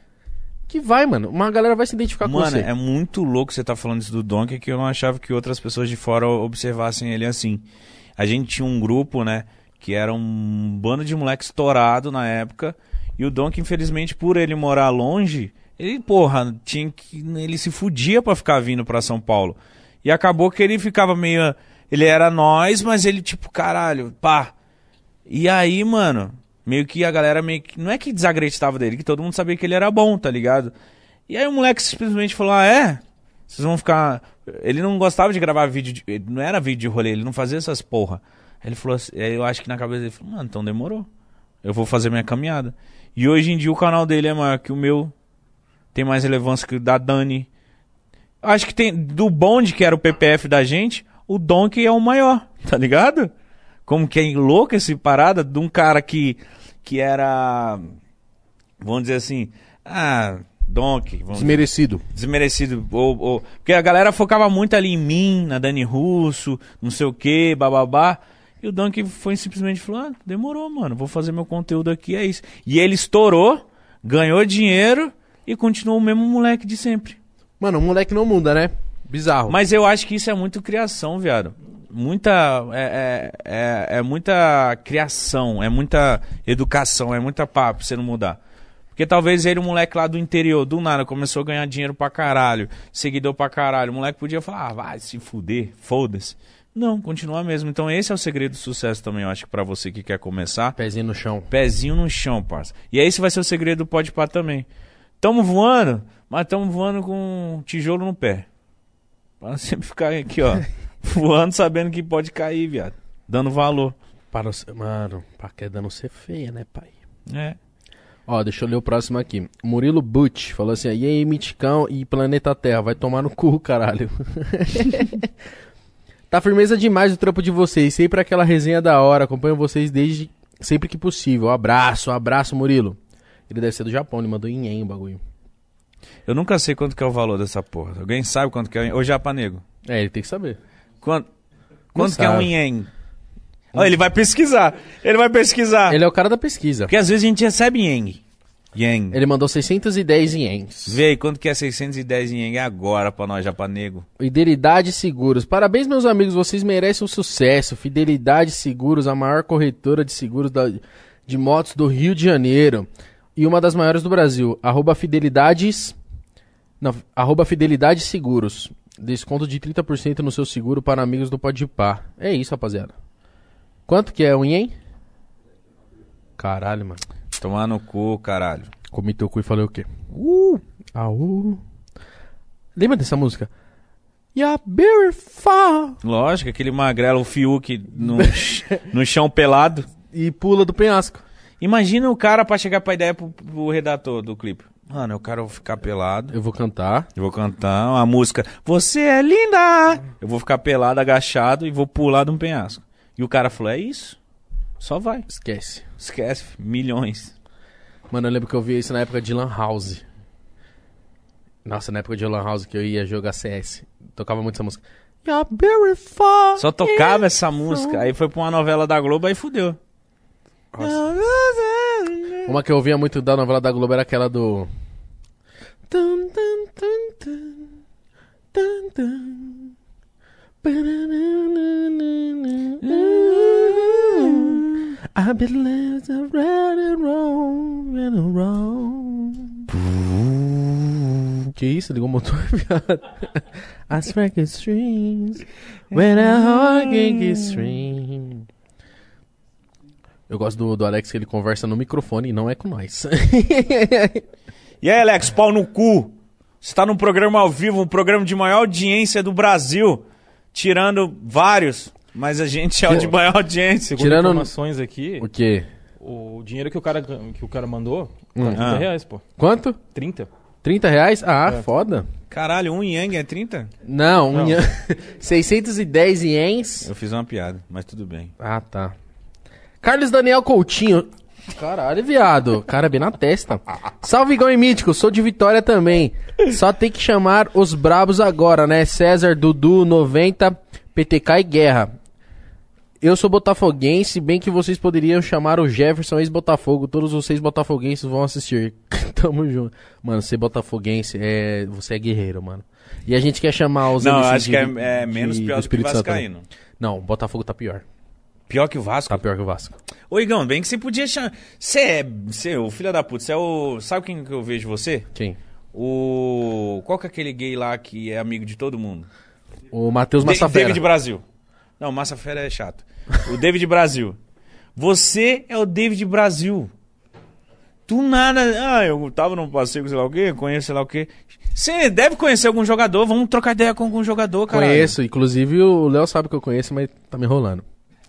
Que vai, mano. Uma galera vai se identificar com Mano, você. é muito louco você tá falando isso do Donkey que eu não achava que outras pessoas de fora observassem ele assim. A gente tinha um grupo, né, que era um bando de moleque estourado na época, e o Donkey, infelizmente, por ele morar longe, ele, porra, tinha que ele se fudia pra ficar vindo pra São Paulo. E acabou que ele ficava meio ele era nós, mas ele tipo, caralho, pá. E aí, mano, meio que a galera meio que. Não é que desacreditava dele, que todo mundo sabia que ele era bom, tá ligado? E aí o moleque simplesmente falou: Ah, é? Vocês vão ficar. Ele não gostava de gravar vídeo. De... Não era vídeo de rolê, ele não fazia essas porra. Aí ele falou assim, eu acho que na cabeça dele falou, mano, então demorou. Eu vou fazer minha caminhada. E hoje em dia o canal dele é maior que o meu. Tem mais relevância que o da Dani. Acho que tem. Do bonde que era o PPF da gente, o Donkey é o maior, tá ligado? Como que é louco esse parada de um cara que, que era. Vamos dizer assim. Ah, Donkey. Desmerecido. desmerecido. Ou, ou- porque a galera focava muito ali em mim, na Dani Russo, não sei o que, bababá. E o Donkey foi simplesmente falou: ah, demorou, mano, vou fazer meu conteúdo aqui, é isso. E ele estourou, ganhou dinheiro e continuou o mesmo moleque de sempre. Mano, o moleque não muda, né? Bizarro. Mas eu acho que isso é muito criação, viado. Muita. É, é, é, é muita criação, é muita educação, é muita papo pra você não mudar. Porque talvez ele, o moleque lá do interior, do nada, começou a ganhar dinheiro pra caralho, seguidor pra caralho. O moleque podia falar, ah, vai se fuder, foda-se. Não, continua mesmo. Então esse é o segredo do sucesso também, eu acho que pra você que quer começar. Pezinho no chão. Pezinho no chão, parça. E esse vai ser o segredo do Pode Pá também. Tamo voando, mas tamo voando com tijolo no pé. Pra sempre ficar aqui, ó. voando sabendo que pode cair, viado. Dando valor. Para o... Mano, pra queda não ser feia, né, pai? É. Ó, deixa eu ler o próximo aqui. Murilo Butch falou assim: e aí, Miticão e Planeta Terra, vai tomar no cu, caralho. tá firmeza demais o trampo de vocês, sempre aquela resenha da hora. Acompanho vocês desde sempre que possível. Abraço, abraço, Murilo. Ele deve ser do Japão, ele mandou em o bagulho. Eu nunca sei quanto que é o valor dessa porra. Alguém sabe quanto que é? Ô, japanego. É, ele tem que saber. Quanto, quanto que é um ien? Ó, ele vai pesquisar. Ele vai pesquisar. Ele é o cara da pesquisa. Porque às vezes a gente recebe ien. Yang. Ele mandou 610 ienes. Vê aí, quanto que é 610 Yang agora pra nós, já pra nego? Fidelidade Seguros. Parabéns, meus amigos. Vocês merecem um sucesso. Fidelidade Seguros, a maior corretora de seguros da- de motos do Rio de Janeiro. E uma das maiores do Brasil. Arroba Fidelidades. Não, arroba Fidelidade Seguros. Desconto de 30% no seu seguro para amigos do Podpah. É isso, rapaziada. Quanto que é o ien? Caralho, mano. Tomar no cu, caralho. Comi teu cu e falei o quê? Uh! Au! Lembra dessa música? Beautiful! Lógico, aquele magrelo, o Fiuk no, no chão pelado. E pula do penhasco. Imagina o cara pra chegar pra ideia pro, pro redator do clipe. Mano, eu quero ficar pelado. Eu vou cantar. Eu vou cantar uma música. Você é linda! Eu vou ficar pelado, agachado e vou pular de um penhasco. E o cara falou: é isso. Só vai. Esquece. Esquece, milhões. Mano, eu lembro que eu vi isso na época de Lan House. Nossa, na época de Lan House que eu ia jogar CS. Tocava muito essa música. You're beautiful. Só tocava essa música. Aí foi pra uma novela da Globo, aí fudeu. Uma que eu ouvia muito da novela da Globo era aquela do. Tum, tum, tum, I've been left right and wrong and wrong. Que isso? Ligou o motor, viado. I strike the strings when can get string. Eu gosto do, do Alex que ele conversa no microfone e não é com nós. E aí, Alex, pau no cu. Você tá num programa ao vivo, um programa de maior audiência do Brasil. Tirando vários, mas a gente é o de maior audiência. Segundo Tirando- informações aqui, o quê? o dinheiro que o cara, que o cara mandou, Hum. tá 30 Ah. reais, pô. Quanto? 30. 30 reais? Ah, É. foda. Caralho, um Yang é 30? Não, um Não. ian- 610 ienes. Eu fiz uma piada, mas tudo bem. Ah, tá. Carlos Daniel Coutinho. Caralho, viado. Cara, bem na testa. Salve, Igão e Mítico. Sou de Vitória também. Só tem que chamar os brabos agora, né? César, Dudu, 90, PTK e Guerra. Eu sou botafoguense, bem que vocês poderiam chamar o Jefferson ex-Botafogo. Todos vocês botafoguenses vão assistir. Tamo junto. Mano, ser botafoguense é... Você é guerreiro, mano. E a gente quer chamar os Não, acho de- que é, é menos pior do que. Vascaíno. Não, o Botafogo tá pior. Pior que o Vasco? Tá pior que o Vasco. Ô, Igão, bem que você podia chamar... Você é... Você, é o filho da puta, você é o... Sabe quem que eu vejo você? Quem? O... Qual que é aquele gay lá que é amigo de todo mundo? O Matheus Massafera. David Brasil. Não, Massafera é chato. O David Brasil. Você é o David Brasil. Do nada. Ah, eu tava num passeio com sei lá o quê, conheço sei lá o quê. Você deve conhecer algum jogador, vamos trocar ideia com algum jogador, cara. Conheço, inclusive o Léo sabe que eu conheço, mas tá me enrolando.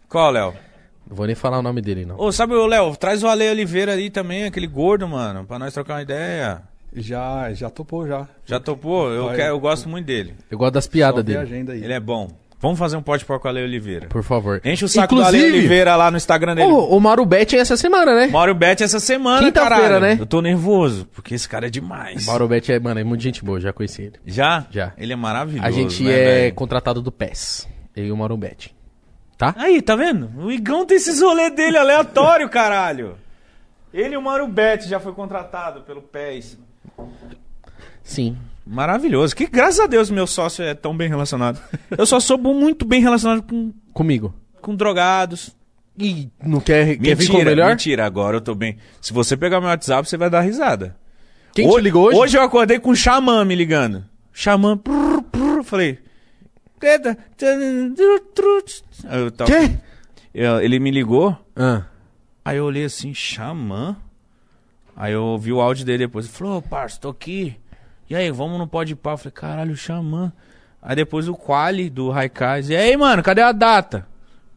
Qual, Léo? Não vou nem falar o nome dele, não. Ô, sabe o Léo? Traz o Ale Oliveira ali também, aquele gordo, mano, pra nós trocar uma ideia. Já, já topou já. Já topou? Eu, Vai. quero, eu gosto muito dele. Eu gosto das piadas dele. agenda aí. Ele é bom. Vamos fazer um pote com o Ale Oliveira. Por favor. Enche o saco do Ale Inclusive, Oliveira lá no Instagram dele. O, o Mauro Bet é essa semana, né? Mauro Bet essa semana, Quinta-feira, caralho. né? Eu tô nervoso, porque esse cara é demais. Mauro Bet é, mano, é muito gente boa, já conheci ele. Já? Já. Ele é maravilhoso, A gente né, é velho? contratado do PES. Eu e o Mauro Bet. Tá? Aí, tá vendo? O Igão tem esses rolê dele aleatório, caralho. Ele e o Mauro Bet já foi contratado pelo PES. Sim. Maravilhoso. Que graças a Deus meu sócio é tão bem relacionado. Eu só sou muito bem relacionado com, Comigo. com drogados. E não quer, quer vir Mentira, com o melhor? mentira. Agora eu tô bem. Se você pegar meu WhatsApp, você vai dar risada. Quem te ligou hoje? Hoje eu acordei com o Xamã me ligando. Xamã, prrr, prrr, falei. "Eita, Aí eu tava- Quê? Eu- Ele me ligou, Ah, aí eu olhei assim, Xamã? Aí eu ouvi o áudio dele depois. Ele falou, ô parça, tô aqui. E aí, vamos no pode pá? Eu falei, caralho, Xamã. Aí depois o Quali do Raikais. E aí, mano, cadê a data?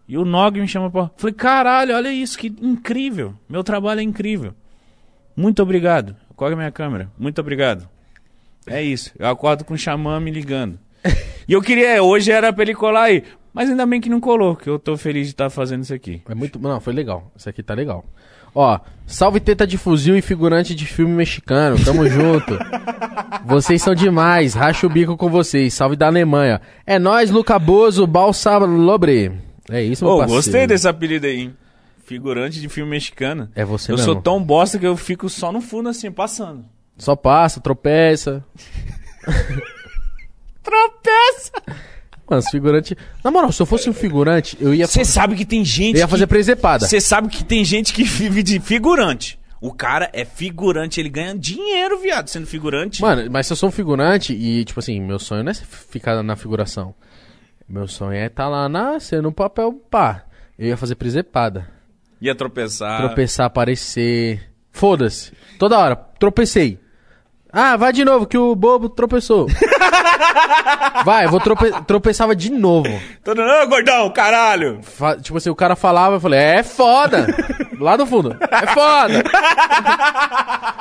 E o Nog me chama pra. Falei, caralho, olha isso, que incrível. Meu trabalho é incrível. Muito obrigado. Qual é a minha câmera? Muito obrigado. É isso. Eu acordo com o Xamã me ligando. E eu queria, hoje era pra ele colar aí. Mas ainda bem que não colou, que eu tô feliz de estar fazendo isso aqui. é muito. Não, foi legal. Isso aqui tá legal. Ó, salve teta de fuzil e figurante de filme mexicano. Tamo junto. Vocês são demais. Racha o bico com vocês. Salve da Alemanha. É nóis, Luca Bozo, Balsa Lobre. É isso, meu Ô, parceiro. gostei desse apelido aí, hein? figurante de filme mexicano. É você eu mesmo. sou tão bosta que eu fico só no fundo assim, passando. Só passa, tropeça. Tropeça! Mano, os figurantes. Na moral, se eu fosse um figurante, eu ia, Você sabe que tem gente eu ia que... fazer presepada. Você sabe que tem gente que vive de figurante. O cara é figurante, ele ganha dinheiro, viado, sendo figurante. Mano, mas se eu sou um figurante e, tipo assim, meu sonho não é ficar na figuração. Meu sonho é estar lá na, sendo um papel pá. Eu ia fazer presepada. Ia tropeçar. Tropeçar, aparecer. Foda-se. Toda hora. Tropecei. Ah, vai de novo, que o bobo tropeçou. vai, eu vou trope... tropeçava de novo. Todo mundo, ô gordão, caralho! Fa- Tipo assim, o cara falava, eu falei, é foda. Lá no fundo, é foda.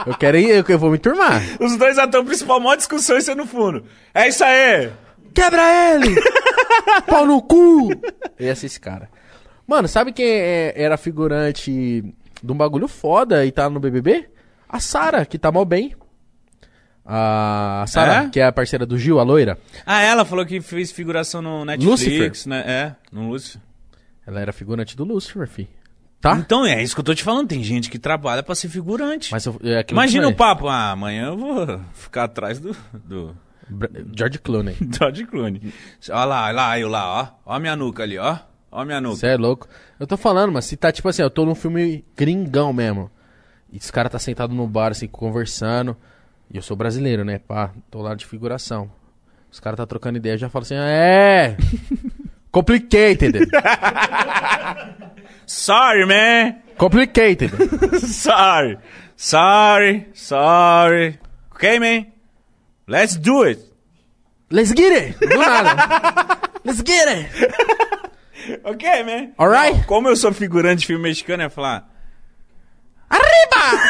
eu quero ir, eu, vou me turmar. Os dois atores principal, maior discussão isso aí no fundo. É isso aí! Quebra ele! Pau no cu! Eu ia ser esse cara. Mano, sabe quem é- era figurante de um bagulho foda e tá no BBB? A Sara, que tá mal bem. A Sara, É? que é a parceira do Gil, a loira. Ah, ela falou que fez figuração no Netflix, Lucifer. né? É, no Lucifer. Ela era figurante do Lucifer, fi. Tá? Então é isso que eu tô te falando, tem gente que trabalha pra ser figurante. Mas eu, é Imagina o papo, ah, amanhã eu vou ficar atrás do, do George Clooney. George Clooney. Olha lá, olha lá, eu lá, ó. Ó a minha nuca ali, ó. Ó a minha nuca. Você é louco. Eu tô falando, mas se tá tipo assim, eu tô num filme gringão mesmo. E esse cara tá sentado no bar, assim, conversando. E eu sou brasileiro, né? Pá, tô lá de figuração. Os caras tá trocando ideia, já falo assim, é. Complicated. Sorry, man. Complicated. sorry. Sorry. Sorry. Okay, man? Let's do it. Let's get it! Do nada. Let's get it! Ok, man? Alright? Como eu sou figurante de filme mexicano, eu ia falar... Arriba!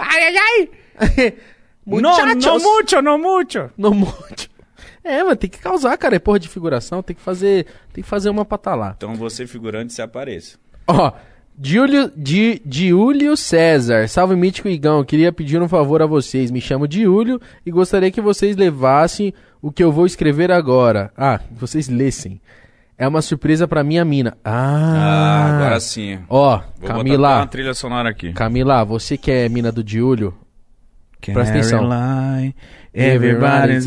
ai, ai, ai! No, no Muchachos! mucho, no mucho. No monte. É, mas tem que causar, cara. É porra de figuração, tem que fazer, tem que fazer uma pra tá. Então você, figurante, se apareça. Ó, Giulio, Di, Giulio César, salve Mítico e Igão, queria pedir um favor a vocês, me chamo Giulio e gostaria que vocês levassem o que eu vou escrever agora. Ah, vocês lessem. É uma surpresa pra minha mina. Ah, Ah, agora sim. Ó, Vou botar Camila, uma trilha sonora aqui. Camila, você que é mina do Giulio, Presta atenção. Caroline, Everybody's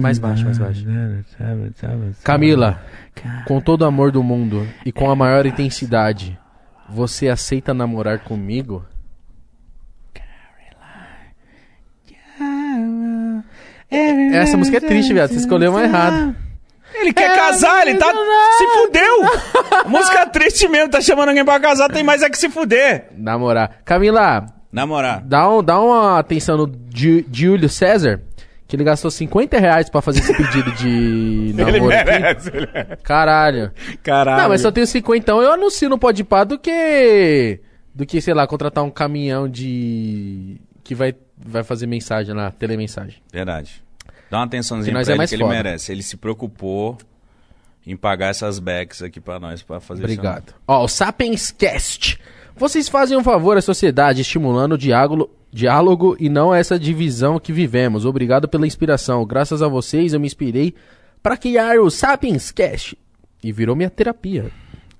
mais baixo, mais baixo. Camila, com todo o amor do mundo e com a maior intensidade, você aceita namorar comigo? Essa música é triste, viado. Você escolheu uma errada. Ele quer casar, ele tá. Se fudeu! Música triste mesmo, tá chamando alguém pra casar, tem mais é que se fuder. Namorar. Camila, Namorar. dá, um, dá uma atenção no Giulio César, que ele gastou 50 reais pra fazer esse pedido de Ele namoro aqui. merece, ele merece. Caralho. Caralho. Não, mas eu tenho 50, então eu anuncio no Podpah do que... Do que, sei lá, contratar um caminhão de... Que vai, vai fazer mensagem lá, telemensagem. Verdade. Dá uma atençãozinha pra é ele que ele foda. merece. Ele se preocupou em pagar essas backs aqui pra nós, pra fazer isso. Obrigado. Ó, o Sapiens Cast. Vocês fazem um favor à sociedade, estimulando o diálogo, diálogo e não essa divisão que vivemos. Obrigado pela inspiração. Graças a vocês, eu me inspirei para criar o Sapiens Cast. E virou minha terapia.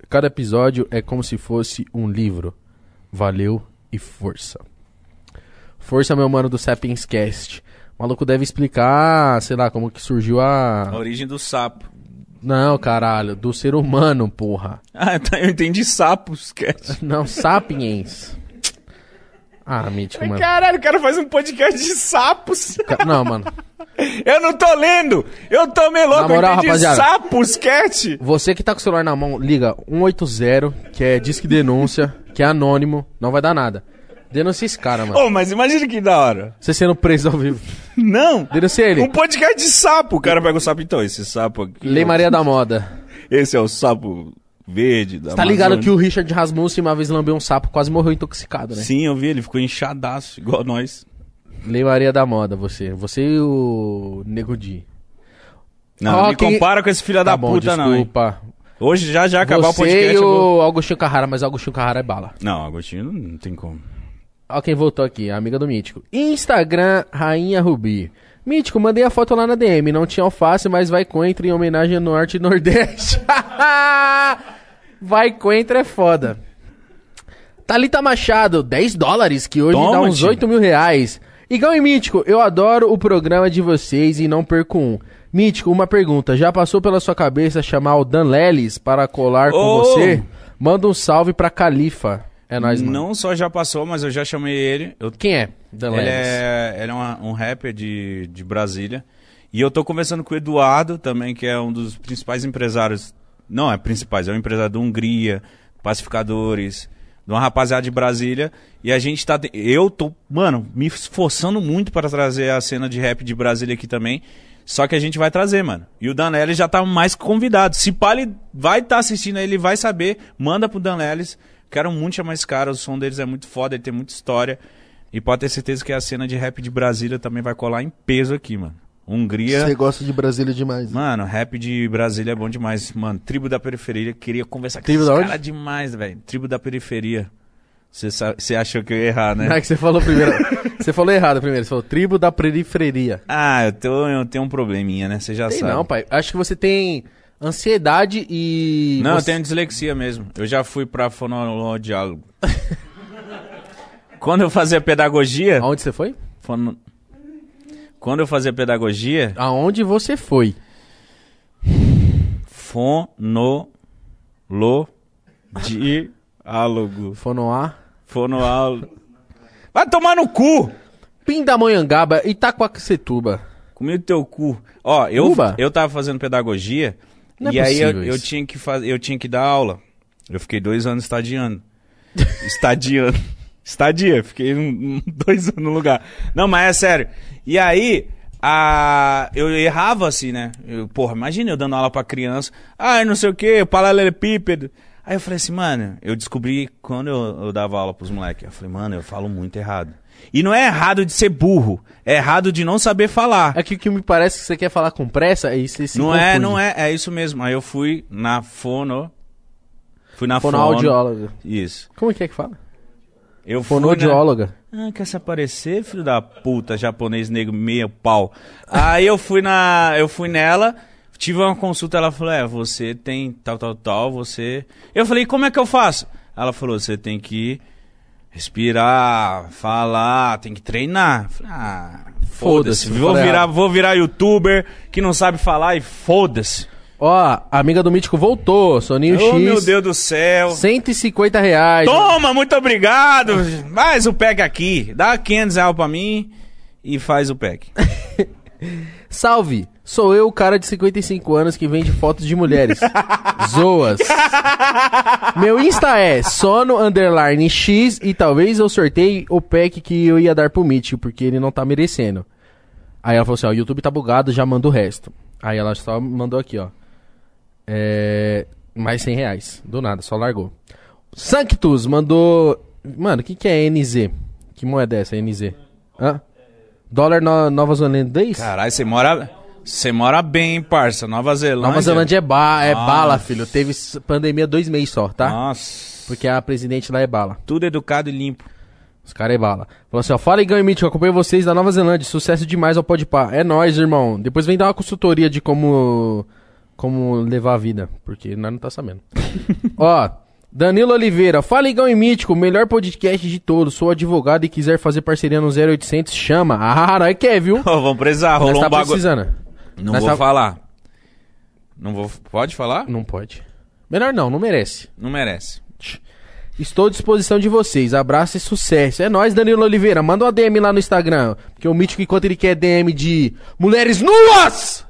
Cada episódio é como se fosse um livro. Valeu e força. Força, meu mano do Sapiens Cast. O maluco deve explicar, sei lá, como que surgiu A a. origem do sapo. Não, caralho, do ser humano, porra. Ah, tá, eu entendi sapo, esquece. Não, Sapiens. Ah, mítico, mano. Caralho, o cara faz um podcast de sapos. Não, mano. Eu não tô lendo! Eu tô meio louco, Na moral, eu entendi rapaziada. sapos, cat. Você que tá com o celular na mão, liga 180, que é disque denúncia, que é anônimo, não vai dar nada. Denuncia esse cara, mano. Ô, mas imagina que da hora. Você sendo preso ao vivo. Não! Denuncia ele. Um podcast de sapo. O cara pega o sapo, então, esse sapo aqui. Lei Maria da Moda. Esse é o sapo verde da Você tá ligado que o Richard Rasmussen uma vez lambeu um sapo, quase morreu intoxicado, né? Sim, eu vi, ele ficou inchadaço, igual nós. Lei Maria da Moda, você. Você e o Nego Di. Não, Ó, me quem- compara com esse filho Tá da bom, puta, não. hein? desculpa. Hoje já já acabar o Você podcast. eu vou- o Augustinho Carrara, mas o Augustinho Carrara é bala. Não, Agostinho não, não tem como. Ó quem voltou aqui, a amiga do Mítico. Instagram, Rainha Rubi. Mítico, mandei a foto lá na DM. Não tinha alface, mas vai coentro em homenagem ao Norte e Nordeste. vai coentro é foda. Thalita Machado, 10 dólares, que hoje Toma, dá uns tio. 8 mil reais. Igual em Mítico, eu adoro o programa de vocês e não perco um. Mítico, uma pergunta. Já passou pela sua cabeça chamar o Dan Lelis para colar com Ô! você? Manda um salve pra Califa. É nóis, mano. Não só já passou, mas eu já chamei ele. Eu Quem é? Dan Ele é, ele é uma- um rapper de, de Brasília. E eu tô conversando com o Eduardo também, que é um dos principais empresários. Não é principais, é um empresário da Hungria, pacificadores, de uma rapaziada de Brasília. E a gente tá. Eu tô, mano, me esforçando muito para trazer a cena de rap de Brasília aqui também. Só que a gente vai trazer, mano. E o Danelis já tá mais convidado. Se pá, ele vai estar assistindo aí, ele vai saber. Manda pro Danelis. Quero muito chamar esse cara. O som deles é muito foda, ele tem muita história. E pode ter certeza que a cena de rap de Brasília também vai colar em peso aqui, mano. Hungria. Você gosta de Brasília demais. né? Mano, rap de Brasília é bom demais. Mano, Tribo da Periferia, queria conversar com Tribo esses da onde? demais, velho. Tribo da Periferia. Você achou que eu ia errar, né? Não é que você falou primeiro. você falou errado primeiro. Você falou tribo da periferia. Ah, eu tenho, eu tenho um probleminha, né? Você já Tem sabe. não, pai. Acho que você tem ansiedade e. Não, eu você- tenho dislexia mesmo. Eu já fui pra fonoaudiólogo. Quando eu fazia pedagogia... Aonde você foi? fono- Quando eu fazia pedagogia... Aonde você foi? Fonolodiálogo. Fonoá. Fonoaulo. Vai tomar no cu! Pindamonhangaba, Itaquaquecetuba. Comi o teu cu. Ó, eu, eu tava fazendo pedagogia Não é e aí eu, eu tinha que faz, eu tinha que dar aula. Eu fiquei dois anos estadiando. estadiando. Estadia, fiquei um- dois anos no lugar. Não, mas é sério. E aí, a, eu errava assim, né? Eu, porra, imagina eu dando aula pra criança. Ah, não sei o que, paralelepípedo. Aí eu falei assim, mano, eu descobri quando eu, eu dava aula pros moleques. Eu falei, mano, eu falo muito errado. E não é errado de ser burro, é errado de não saber falar. É que o que me parece que você quer falar com pressa, aí você se não é, confunde. não é, é isso mesmo. Aí eu fui na fono. Fui na fono. Fonoaudióloga. Isso. Como é que é que fala? Eu fui na- Fonoaudióloga. Ah, quer se aparecer, filho da puta, japonês negro meio pau. Aí eu fui na, eu fui nela, tive uma consulta, ela falou: "É, você tem tal tal tal, você". Eu falei: "Como é que eu faço?" Ela falou: "Você tem que respirar, falar, tem que treinar". Eu falei: "Ah, Foda-se, foda-se, vou virar, vou virar youtuber que não sabe falar e foda-se". Ó, a amiga do Mítico voltou. Soninho Oh, X. meu Deus do céu. 150 reais. Toma, muito obrigado. Faz o pack aqui. Dá 500 reais pra mim e faz o pack. Salve! Sou eu, o cara de 55 anos que vende fotos de mulheres. Zoas. Meu Insta é sono underline x e talvez eu sorteie o pack que eu ia dar pro Mítico, porque ele não tá merecendo. Aí ela falou assim, ó, o YouTube tá bugado, já manda o resto. Aí ela só mandou aqui, ó. É... Mais 100 reais. Do nada, só largou. Sanctus mandou... Mano, o que que é NZ? Que moeda é essa, NZ? Hã? Dólar no, Nova Zelandês? Caralho, você mora. Você mora bem, hein, parça. Nova Zelândia. Nova Zelândia é, ba é bala, filho. Teve pandemia dois meses só, tá? Nossa. Porque a presidente lá é bala. Tudo educado e limpo. Os caras é bala. Falou assim, ó. Fala Igão e Mítico, acompanho vocês da Nova Zelândia. Sucesso demais ao Podpah. É nóis, irmão. Depois vem dar uma consultoria de como... Como levar a vida. Porque nós não tá sabendo. ó. Danilo Oliveira. Fala Igão e Mítico. Melhor podcast de todos. Sou advogado e quiser fazer parceria no 0800, chama. Ah, nós quer, viu? Ô, vamos precisar, Nós rolou tá um bagulho. precisando. Não Nós vou tá- falar. Não vou. Pode falar? Não pode. Melhor não, não merece. Não merece. Estou à disposição de vocês. Abraço e sucesso. É nóis, Danilo Oliveira. Manda uma DM lá no Instagram. Porque o Mítico, enquanto ele quer DM de mulheres nuas,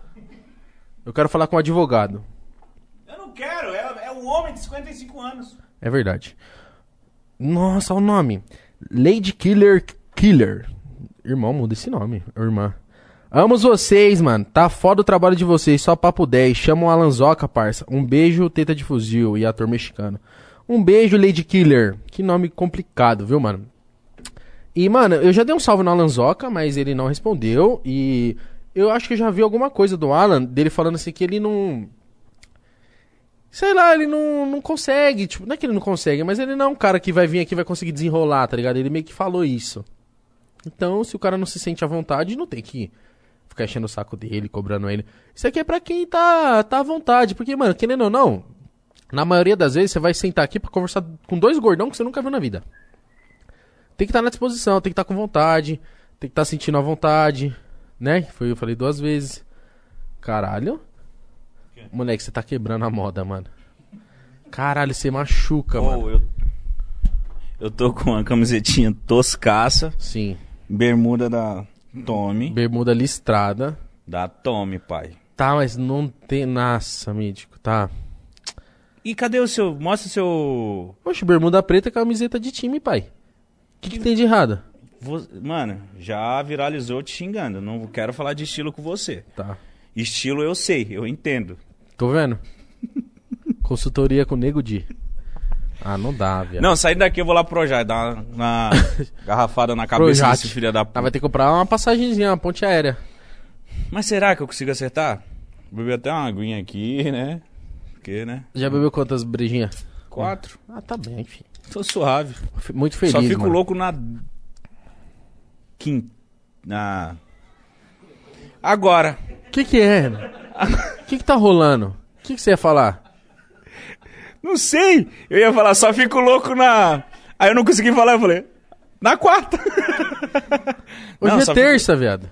eu quero falar com o advogado. Quero, é, é um homem de 55 anos. É verdade. Nossa, o nome. Lady Killer Killer. Irmão, muda esse nome. Irmã. Amo vocês, mano. Tá foda o trabalho de vocês. Só papo 10. Chama o Alanzoca, parça. Um beijo, Teta de Fuzil e ator mexicano. Um beijo, Lady Killer. Que nome complicado, viu, mano? E, mano, eu já dei um salve no Alanzoca, mas ele não respondeu. E eu acho que eu já vi alguma coisa do Alan, dele falando assim que ele não. Sei lá, ele não, não consegue. Tipo, não é que ele não consegue, mas ele não é um cara que vai vir aqui e vai conseguir desenrolar, tá ligado? Ele meio que falou isso. Então, se o cara não se sente à vontade, não tem que ficar enchendo o saco dele, cobrando ele. Isso aqui é pra quem tá, tá à vontade. Porque, mano, querendo ou não, Na maioria das vezes, você vai sentar aqui pra conversar com dois gordão que você nunca viu na vida. Tem que estar na disposição, tem que estar com vontade, tem que estar sentindo a vontade, né? Foi eu falei duas vezes. Caralho. Moleque, você tá quebrando a moda, mano. Caralho, você machuca, mano. Pô, eu, eu tô com uma camisetinha toscaça, Sim. bermuda da Tommy. Bermuda listrada. Da Tommy, pai. Tá, mas não tem. Nossa, mítico, tá. E cadê o seu. Mostra o seu. Poxa, bermuda preta e camiseta de time, pai. O que, que tem de errado? Mano, já viralizou te xingando. Não quero falar de estilo com você. Tá. Estilo eu sei, eu entendo. Tô vendo? Consultoria com o Nego Di. Ah, não dá, viado. Não, saindo daqui eu vou lá pro Jai, dar uma, uma garrafada na cabeça Projac. desse filho da Ah, puta. vai ter que comprar uma passagenzinha, uma ponte aérea. Mas será que eu consigo acertar? Beber até uma aguinha aqui, né? Porque, né? Já bebeu quantas brejinhas? Quatro. Ah, tá bem, enfim. Tô suave. F- Muito feliz, Só fico mano. louco na. Quim... Na. Agora. O que que é? O que que tá rolando? O que que você ia falar? Não sei. Eu ia falar, só fico louco na. Aí eu não consegui falar, eu falei. Na quarta. Hoje Não, é terça, viado.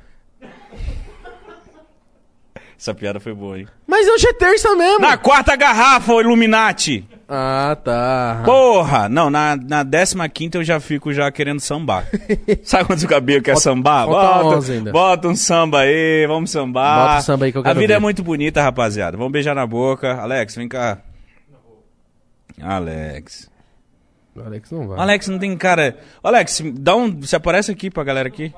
Essa piada foi boa, hein? Mas hoje é terça mesmo. Na quarta garrafa, Illuminati! Ah, tá. Porra! Não, na, na décima quinta eu já fico já querendo sambar. Sabe quando o cabelo quer sambar? Bota, 11 ainda. bota um samba aí, vamos sambar. Bota o samba aí que eu A quero vida ver. é muito bonita, rapaziada. Vamos beijar na boca. Alex, vem cá. Alex. Alex não vai. Alex não tem cara. Alex, dá um. Você aparece aqui pra galera aqui.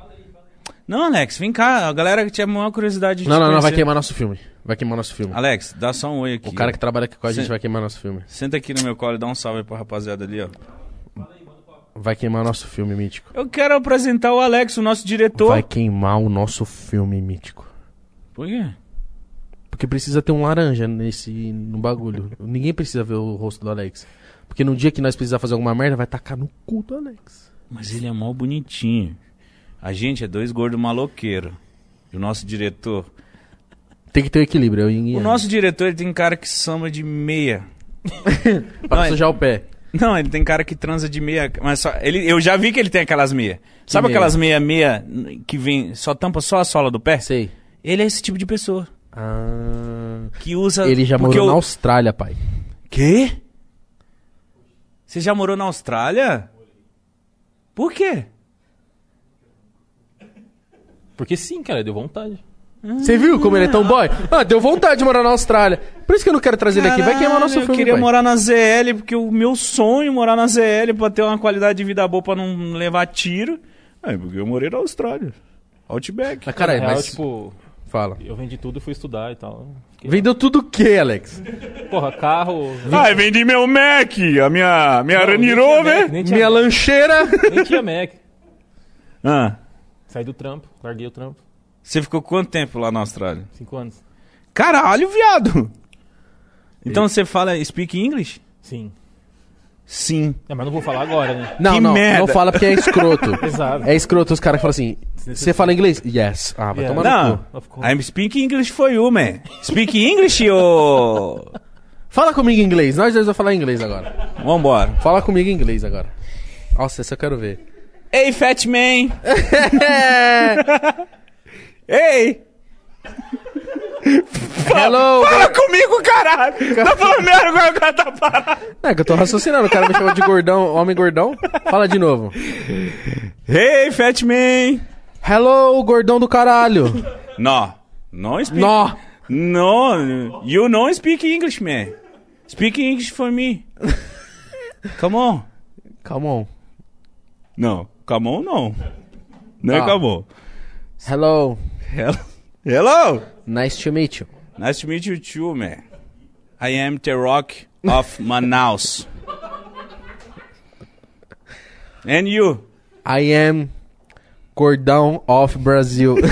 Não, Alex, vem cá. A galera que tinha a maior curiosidade de Não, não, não, vai conhecer. queimar nosso filme. Vai queimar nosso filme. Alex, dá só um oi aqui. O cara que trabalha aqui com a gente vai queimar nosso filme. Senta aqui no meu colo e dá um salve pra rapaziada ali, ó. Vai queimar nosso filme mítico. Eu quero apresentar o Alex, o nosso diretor. Vai queimar o nosso filme mítico. Por quê? Porque precisa ter um laranja nesse no bagulho. Ninguém precisa ver o rosto do Alex. Porque no dia que nós precisar fazer alguma merda, vai tacar no cu do Alex. Mas ele é mó bonitinho. A gente é dois gordos maloqueiros. E o nosso diretor. Tem que ter equilíbrio. é o nosso diretor ele tem cara que samba de meia. Pra Não, sujar o pé. Não, ele tem cara que transa de meia. Mas só, ele, eu já vi que ele tem aquelas meia. Sabe meia? aquelas meia meia que vem só tampa só a sola do pé? Sei. Ele é esse tipo de pessoa Ah, que usa. ele já morou eu- na Austrália, pai. Quê? Você já morou na Austrália? Por quê? Porque sim, cara, deu vontade. Você viu como ele é tão boy? Ah, deu vontade de morar na Austrália. Por isso que eu não quero trazer ele aqui. Vai queimar nosso Caralho, filme, Eu queria pai. morar na ZL, porque o meu sonho é morar na ZL pra ter uma qualidade de vida boa pra não levar tiro. É, porque eu morei na Austrália. Outback. Mas, caralho, mas... tipo, Fala. eu vendi tudo e fui estudar e tal. Fiquei- Vendeu tudo o quê, Alex? Porra, carro. Ah, vendi meu Mac, a minha, minha Não, Range tinha Rover. Mac, Minha lancheira. nem tinha Mac. Ah, Saí do trampo, larguei o trampo. você ficou quanto tempo lá na Austrália? Cinco anos. Caralho, viado! Então você fala speak English? Sim. Sim. É, mas não vou falar agora, né? Não, Que não, merda. não fala porque é escroto. Exato. É escroto os caras que falam assim, você fala inglês? Yes. Ah, vai Yeah. tomar no Não, cu. Of course. I'm speak English for you, man. Speak English, ô... Fala comigo em inglês, nós dois vamos falar inglês agora. Vambora. Fala comigo em inglês agora. Nossa, esse eu quero ver. Hey, fat man! Ei! Hello! Fala comigo, caralho! Tá falando merda, agora o cara tá parado. É que eu tô raciocinando, o cara me chamou de gordão, homem gordão. Fala de novo. Hey, fat man! Hello, gordão do caralho. No. No speak... Nó. No, you don't speak English, man. Speak English for me. Come on. Come on. Não, come on não. Não é Ah. come on. Hello. Hello. Hello! Nice to meet you. Nice to meet you too, man. I am the Rock of Manaus. And you? I am gordão of Brazil.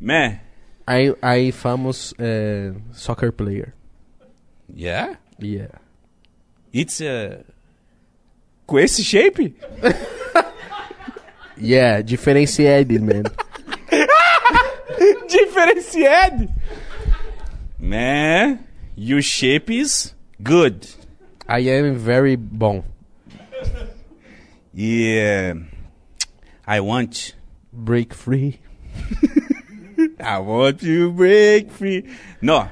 Man. I, I famous eh, soccer player. Yeah? Yeah. It's a... Com esse shape? Yeah, differentiated, man. Differentiated. Man, You shape is good. I am very bom. Yeah. I want. Break free. I want you break free. No.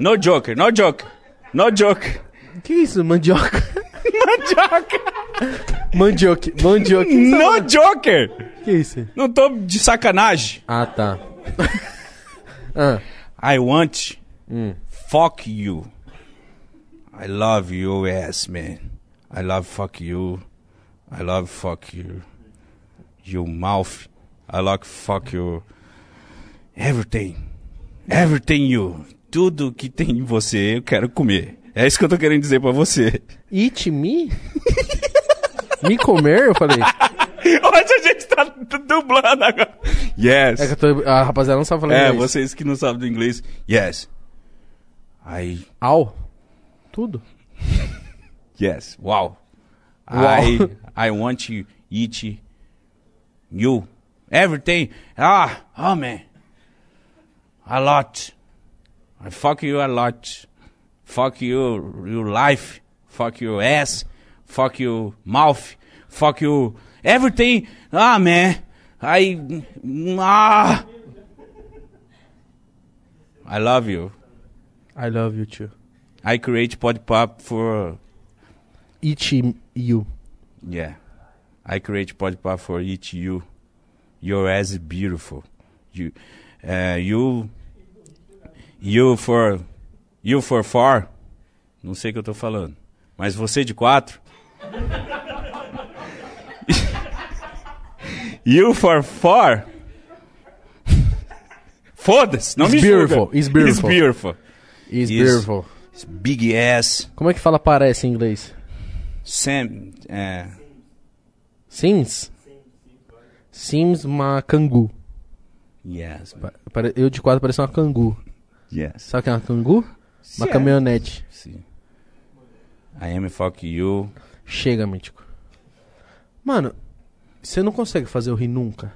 No joker, no joker. No joker. Que isso, mandioca? Mandioca. Mandioca. Mandioca. No joker. Que isso? Não tô de sacanagem. Ah, tá. ah, I want. hum. Fuck you. I love your ass, man. I love fuck you. I love fuck you. Your mouth. I like fuck you. Everything. Everything you. Tudo que tem em você eu quero comer. É isso que eu tô querendo dizer pra você. Eat me? me comer? Eu falei. Hoje a gente tá du- dublando agora. Yes. É que tô, a rapaziada não sabe falar É, inglês. vocês que não sabem do inglês. Yes. I Au. Tudo. Yes. Wow. Wow. I I want to eat you. Everything. Ah, oh man. A lot. I fuck you a lot. Fuck you your life. Fuck your ass. Fuck your mouth. Fuck you everything. Ah man. I ah I love you. I love you too. I create podpop for each you. Yeah. I create podcast for each you. Your ass is beautiful. You, uh, you, you for, you for four. Não sei o que eu tô falando. Mas você de quatro. you for four. Foda-se, não It's me beautiful, julga. it's beautiful. It's beautiful. Isso. beautiful. It's big ass. Como é que fala parece em inglês? Sam, é, Sims? Sims uma cangu. yes, Eu de quatro pareço uma cangu. yes. Sabe o que é uma cangu? Uma Yeah. caminhonete. Sim. I am fuck you. Chega, mítico. Mano, você não consegue fazer eu rir nunca.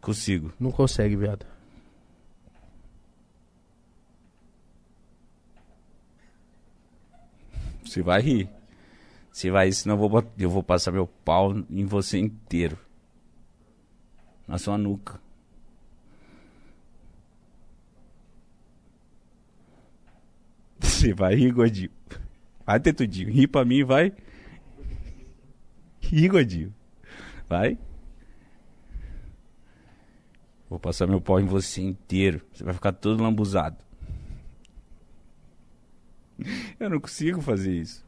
Consigo. Não consegue, viado. Você vai rir. Você vai rir, senão eu vou, bot- eu vou passar meu pau em você inteiro. Na sua nuca. Você vai rir, gordinho. Vai ter tudinho. Ri pra mim, vai. Ri, gordinho. Vai. Vou passar meu pau em você inteiro. Você vai ficar todo lambuzado. Eu não consigo fazer isso.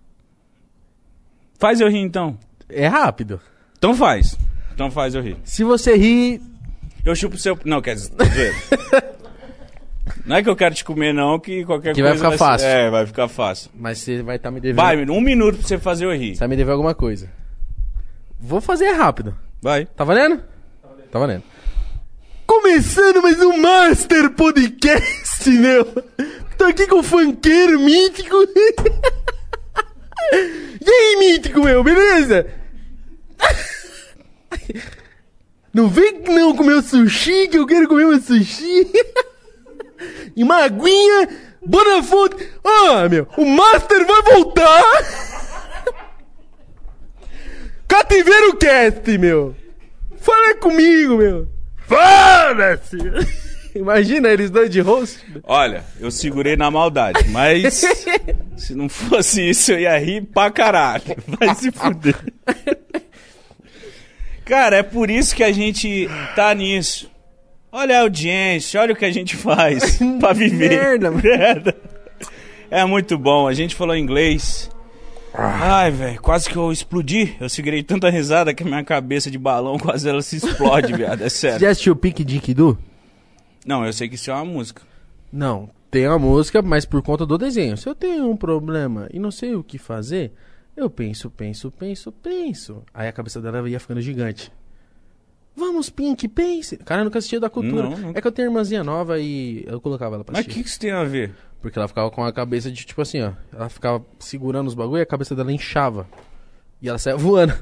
Faz eu rir então. É rápido. Então faz. Então faz eu rir. Se você rir. Eu chupo seu. Não, quer dizer. não é que eu quero te comer, não, que qualquer Que vai coisa. ficar ser- fácil. É, vai ficar fácil. Mas você vai estar me devendo. Vai, um minuto pra você fazer eu rir. Você vai me dever alguma coisa. Vou fazer rápido. Vai. Tá valendo? Tá valendo. Começando mais um Master Podcast, meu. Tô aqui com o funkeiro mítico. E aí, mítico, meu, beleza? Não vem não comer o sushi, que eu quero comer um sushi. E uma aguinha, Bonafonte. Ah, meu, o Master vai voltar. Cativeiro Cast, meu. Fala comigo, meu. Foda-se. Imagina eles dois de host. Olha, eu segurei na maldade, mas se não fosse isso, eu ia rir pra caralho. Vai se fuder. Cara, é por isso que a gente tá nisso. Olha a audiência, olha o que a gente faz pra viver. Merda. Merda. É muito bom, a gente falou inglês. Ai, velho, quase que eu explodi. Eu segurei tanta risada que minha cabeça de balão quase ela se explode, viado. É sério. Já assistiu Pink Dick Do? Não, eu sei que isso é uma música. Não, tem a música, mas por conta do desenho. Se eu tenho um problema e não sei o que fazer, eu penso, penso, penso, penso. Aí a cabeça dela ia ficando gigante. Vamos, Pink, pense. Cara, eu nunca assistia da cultura. Não, nunca. É que eu tenho irmãzinha nova e eu colocava ela pra Mas o assistir. que, que isso tem a ver? Porque ela ficava com a cabeça de, tipo assim, ó. Ela ficava segurando os bagulho e a cabeça dela inchava. E ela saia voando.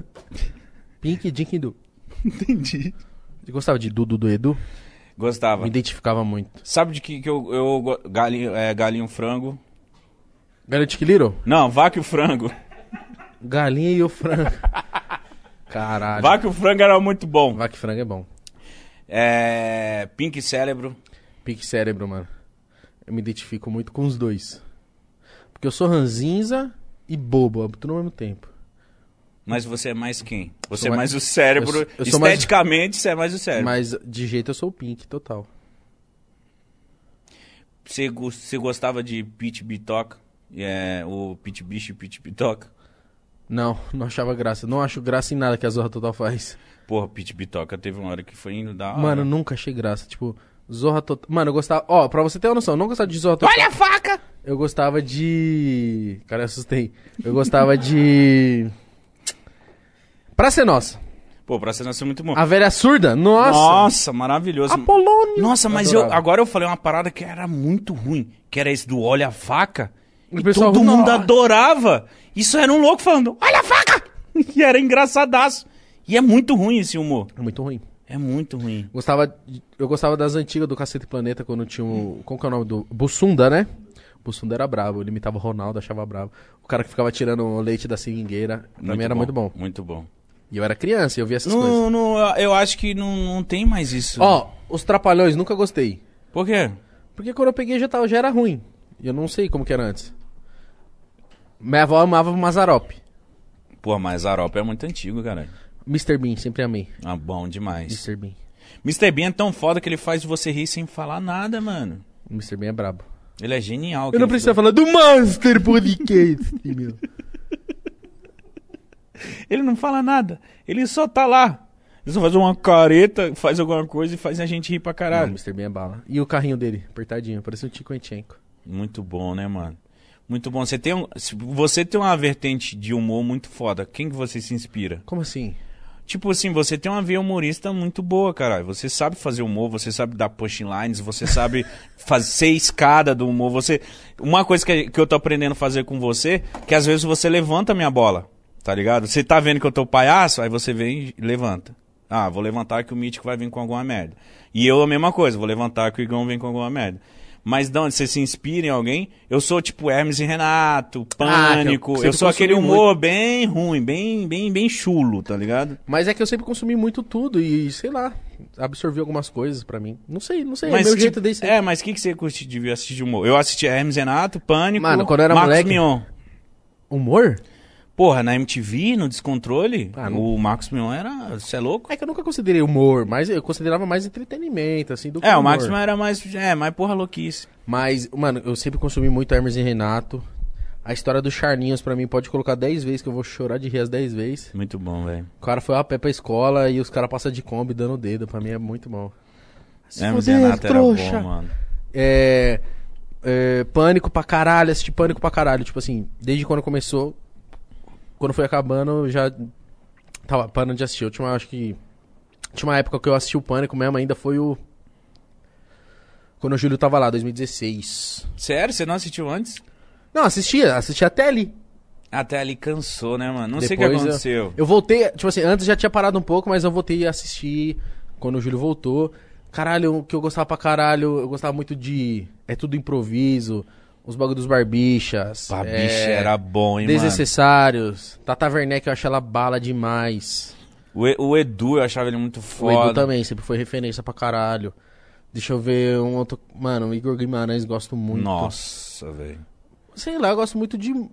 Pink, Dink e Du. Entendi. Você gostava de Dudu do Edu? Gostava. Me identificava muito. Sabe de que, que eu, eu galinho, é, galinho frango? Que Little? Não, vaca e o frango. Galinha e o frango. Caralho. Vaca e o frango era muito bom. Vaca e frango é bom. É, Pink Cérebro. Pique cérebro, mano. Eu me identifico muito com os dois. Porque eu sou ranzinza e bobo, tudo ao mesmo tempo. Mas você é mais quem? Você é mais- mais o cérebro. eu eu sou mais- Esteticamente, você é mais o cérebro. Mas de jeito eu sou o Pink, total. Você, você gostava de Pit Bitoca? É, o Pit Bicho e Pit Bitoca? Não, não achava graça. Não acho graça em nada que a Zorra Total faz. Porra, Pit Bitoca teve uma hora que foi indo da hora. Mano, nunca achei graça. Tipo, Zorra Total. Mano, eu gostava. Ó, pra você ter uma noção, eu não gostava de Zorra Total. Olha a faca! Eu gostava de. Cara, eu assustei. Eu gostava de. Pra ser nossa. Pô, pra ser nascer muito bom. A velha surda? Nossa! Nossa, maravilhoso. Apolônio! Nossa, mas eu, agora eu falei uma parada que era muito ruim. Que era esse do olha a faca. E pessoal, todo mundo adorava. Isso era um louco falando, olha a faca! E era engraçadaço. E é muito ruim esse humor. É muito ruim. É muito ruim. Gostava, eu gostava das antigas do Cacete Planeta, quando tinha o. Como que é o nome do. Bussunda, né? Bussunda era brabo, ele imitava o Ronaldo, achava bravo. O cara que ficava tirando o leite da seringueira. Pra mim era muito bom. Muito bom. E eu era criança e eu via essas coisas. Não, não, eu acho que não, não tem mais isso. Ó, os Trapalhões, nunca gostei. Por quê? Porque quando eu peguei já, tava, já era ruim. Eu não sei como que era antes. Minha avó amava o Mazarop. Pô, mas Aropa é muito antigo, cara. Mr. Bean, sempre amei. Ah, bom demais. Mr. Bean. Mr. Bean é tão foda que ele faz você rir sem falar nada, mano. O Mr. Bean é brabo. Ele é genial. Eu não preciso falar do Master Podcast, meu. Ele não fala nada. Ele só tá lá. Ele só faz uma careta, faz alguma coisa e faz a gente rir pra Não, o caralho. Mr. Bean é bala. E o carrinho dele, apertadinho, parecia um Tico Enchenko. Muito bom, né, mano? Muito bom. Você tem, um, você tem uma vertente de humor muito foda. Quem que você se inspira? Como assim? Tipo assim, você tem uma veia humorista muito boa, caralho. Você sabe fazer humor, você sabe dar punchlines, você sabe fazer escada do humor. Você, uma coisa que, que eu tô aprendendo a fazer com você, que às vezes você levanta a minha bola, tá ligado? Você tá vendo que eu tô palhaço, aí você vem e levanta. Ah, vou levantar que o Mítico vai vir com alguma merda. E eu a mesma coisa, vou levantar que o Igão vem com alguma merda. Mas de onde você se inspira em alguém? Eu sou tipo Hermes e Renato, Pânico. sempre eu sou aquele humor bem ruim, bem, bem, bem chulo, tá ligado? Mas é que eu sempre consumi muito tudo e, sei lá, absorvi algumas coisas pra mim. Não sei, não sei, é Mas, meu tipo, jeito desse. É, mas o que, que você curte de assistir de humor? Eu assisti Hermes e Renato, Pânico, Mano, quando eu era Marcos moleque- Mion. Humor? Porra, na MTV, no Descontrole, Ah, não- o Marcos Mion era... Você é louco? É que eu nunca considerei humor, mas eu considerava mais entretenimento, assim, do que É, o humor. Marcos Mion era mais... É, mais porra louquice. Mas, mano, eu sempre consumi muito Hermes e Renato. A história dos Charninhos, pra mim, pode colocar 10 vezes, que eu vou chorar de rir as 10 vezes. Muito bom, velho. O cara foi a pé pra escola e os caras passam de Kombi dando o dedo. Pra mim é muito bom. Se Hermes e Renato era trouxa. bom, mano. É, é, Pânico pra caralho, assisti Pânico pra caralho. Tipo assim, desde quando começou, quando foi acabando, eu já tava parando de assistir. Eu tinha, uma- acho que. Tinha uma época que eu assisti o Pânico mesmo, ainda foi o. Quando o Júlio tava lá, 2016. Sério? Você não assistiu antes? Não, assistia, assistia até ali. Até ali cansou, né, mano? Não sei o que Depois eu- aconteceu. Eu voltei, tipo assim, antes já tinha parado um pouco, mas eu voltei a assistir quando o Júlio voltou. Caralho, o que eu gostava pra caralho, eu gostava muito de. É tudo improviso, os bagulho dos barbichas. Pá, é, era bom, hein, mano? Desnecessários. Tata Werneck eu acho ela bala demais. O, E- o Edu, eu achava ele muito O foda. Edu também, sempre foi referência pra caralho. Deixa eu ver um outro. Mano, o Igor Guimarães gosto muito. Nossa, velho. Sei lá, eu gosto muito de. O-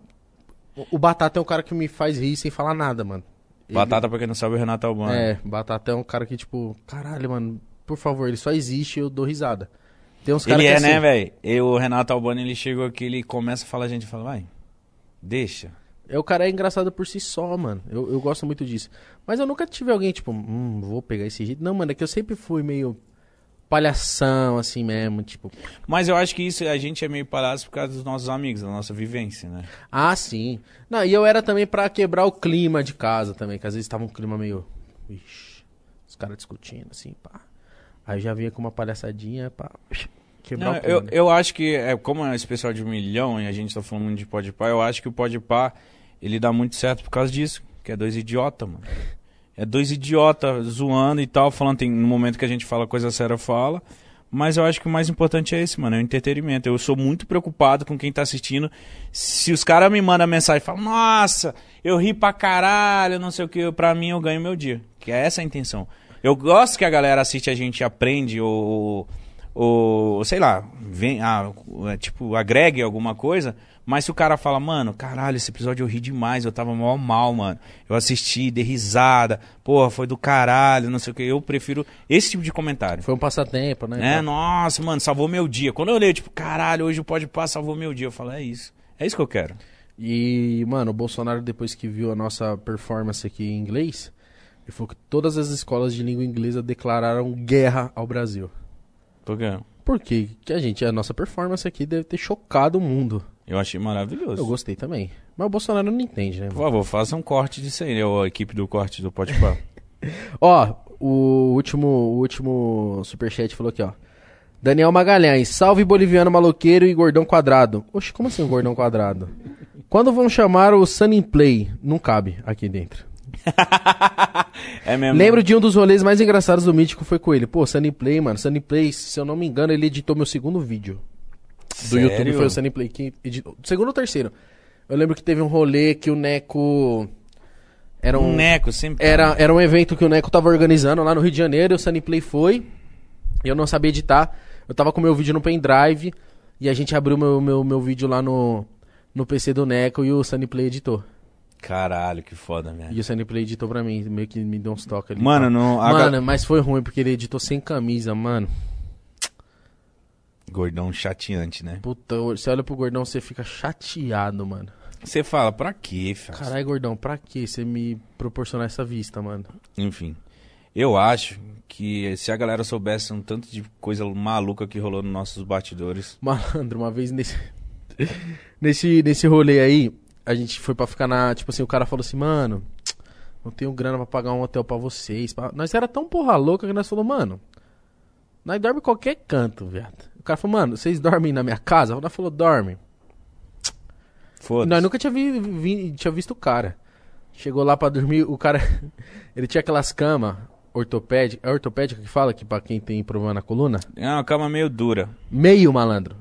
O Batata é um cara que me faz rir sem falar nada, mano. Ele- Batata, pra quem não sabe, é o Renato Albano. É, Batata é um cara que, tipo, caralho, mano, por favor, ele só existe e eu dou risada. Tem uns caras Ele que é, assim, né, velho? O Renato Albano, ele chegou aqui, ele começa a falar, a gente fala, vai, deixa. É, o cara é engraçado por si só, mano. Eu, eu gosto muito disso. Mas eu nunca tive alguém, tipo, hum, vou pegar esse jeito. Não, mano, é que eu sempre fui meio palhação, assim mesmo, tipo. Mas eu acho que isso, a gente é meio palhaço por causa dos nossos amigos, da nossa vivência, né? Ah, sim. Não, e eu era também pra quebrar o clima de casa também, que às vezes tava um clima meio. Ixi, os caras discutindo, assim, pá. Aí já vinha com uma palhaçadinha pra quebrar Não, o eu, né? eu acho que, é, como é esse pessoal de um milhão e a gente tá falando muito de Podpah, eu acho que o Podpah, ele dá muito certo por causa disso, que é dois idiotas, mano. É dois idiotas zoando e tal, falando, tem no momento que a gente fala coisa séria, fala. Mas eu acho que o mais importante é esse, mano, é o entretenimento. Eu sou muito preocupado com quem tá assistindo. Se os caras me mandam mensagem e falam, nossa, eu ri pra caralho, não sei o que, pra mim eu ganho meu dia. Que é essa a intenção. Eu gosto que a galera assiste a gente aprende ou, ou sei lá, vem, ah, é, tipo, agregue alguma coisa. Mas se o cara fala, mano, caralho, esse episódio eu ri demais, eu tava mal mal, mano. Eu assisti, dei risada, porra, foi do caralho, não sei o que. Eu prefiro esse tipo de comentário. Foi um passatempo, né? É, nossa, mano, salvou meu dia. Quando eu olhei, tipo, caralho, hoje o Pode Pá salvou meu dia. Eu falo, é isso. É isso que eu quero. E, mano, o Bolsonaro, depois que viu a nossa performance aqui em inglês, ele falou que todas as escolas de língua inglesa declararam guerra ao Brasil. Por quê? Por quê? Que a gente, a nossa performance aqui deve ter chocado o mundo. Eu achei maravilhoso. Eu gostei também. Mas o Bolsonaro não entende, né? Por favor, faça um corte disso aí, né? A equipe do corte do Pode. Ó, o último, o último superchat falou aqui, ó. Daniel Magalhães, salve boliviano maloqueiro e gordão quadrado. Oxe, como assim um gordão quadrado? Quando vão chamar o Sunny Play? Não cabe aqui dentro. é mesmo. Lembro de um dos rolês mais engraçados do Mítico foi com ele. Pô, Sunny Play, mano. Sunny Play, se eu não me engano, ele editou meu segundo vídeo. Do Sério? YouTube foi o Sunny Play que editou. Segundo ou terceiro? Eu lembro que teve um rolê que o Neco. Era um. Um neco, sempre. Era, era um evento que o Neco tava organizando lá no Rio de Janeiro, e o Sunny Play foi. E eu não sabia editar. Eu tava com meu vídeo no pendrive. E a gente abriu meu, meu, meu vídeo lá no, no PC do Neco e o Sunny Play editou. Caralho, que foda, velho. E o Play editou pra mim, meio que me deu uns toques ali. Mano, não. Mano, mas foi ruim porque ele editou sem camisa, mano. Gordão chateante, né? Puta, você olha pro gordão, você fica chateado, mano. Você fala, pra quê, filho? Caralho, gordão, pra que você me proporcionar essa vista, mano? Enfim. Eu acho que se a galera soubesse um tanto de coisa maluca que rolou nos nossos batidores. Malandro, uma vez nesse. nesse, nesse rolê aí, a gente foi pra ficar na. Tipo assim, o cara falou assim, mano, não tenho grana pra pagar um hotel pra vocês. pá." Nós era tão porra louca que nós falou, mano, nós dorme em qualquer canto, viado. O cara falou, mano, vocês dormem na minha casa? Nós falou, dorme. Foda-se. Nós nunca tinha, vi, vi- tinha visto o cara. Chegou lá pra dormir, o cara. ele tinha aquelas camas ortopédicas. É ortopédica que fala que pra quem tem problema na coluna? É uma cama meio dura. Meio malandro.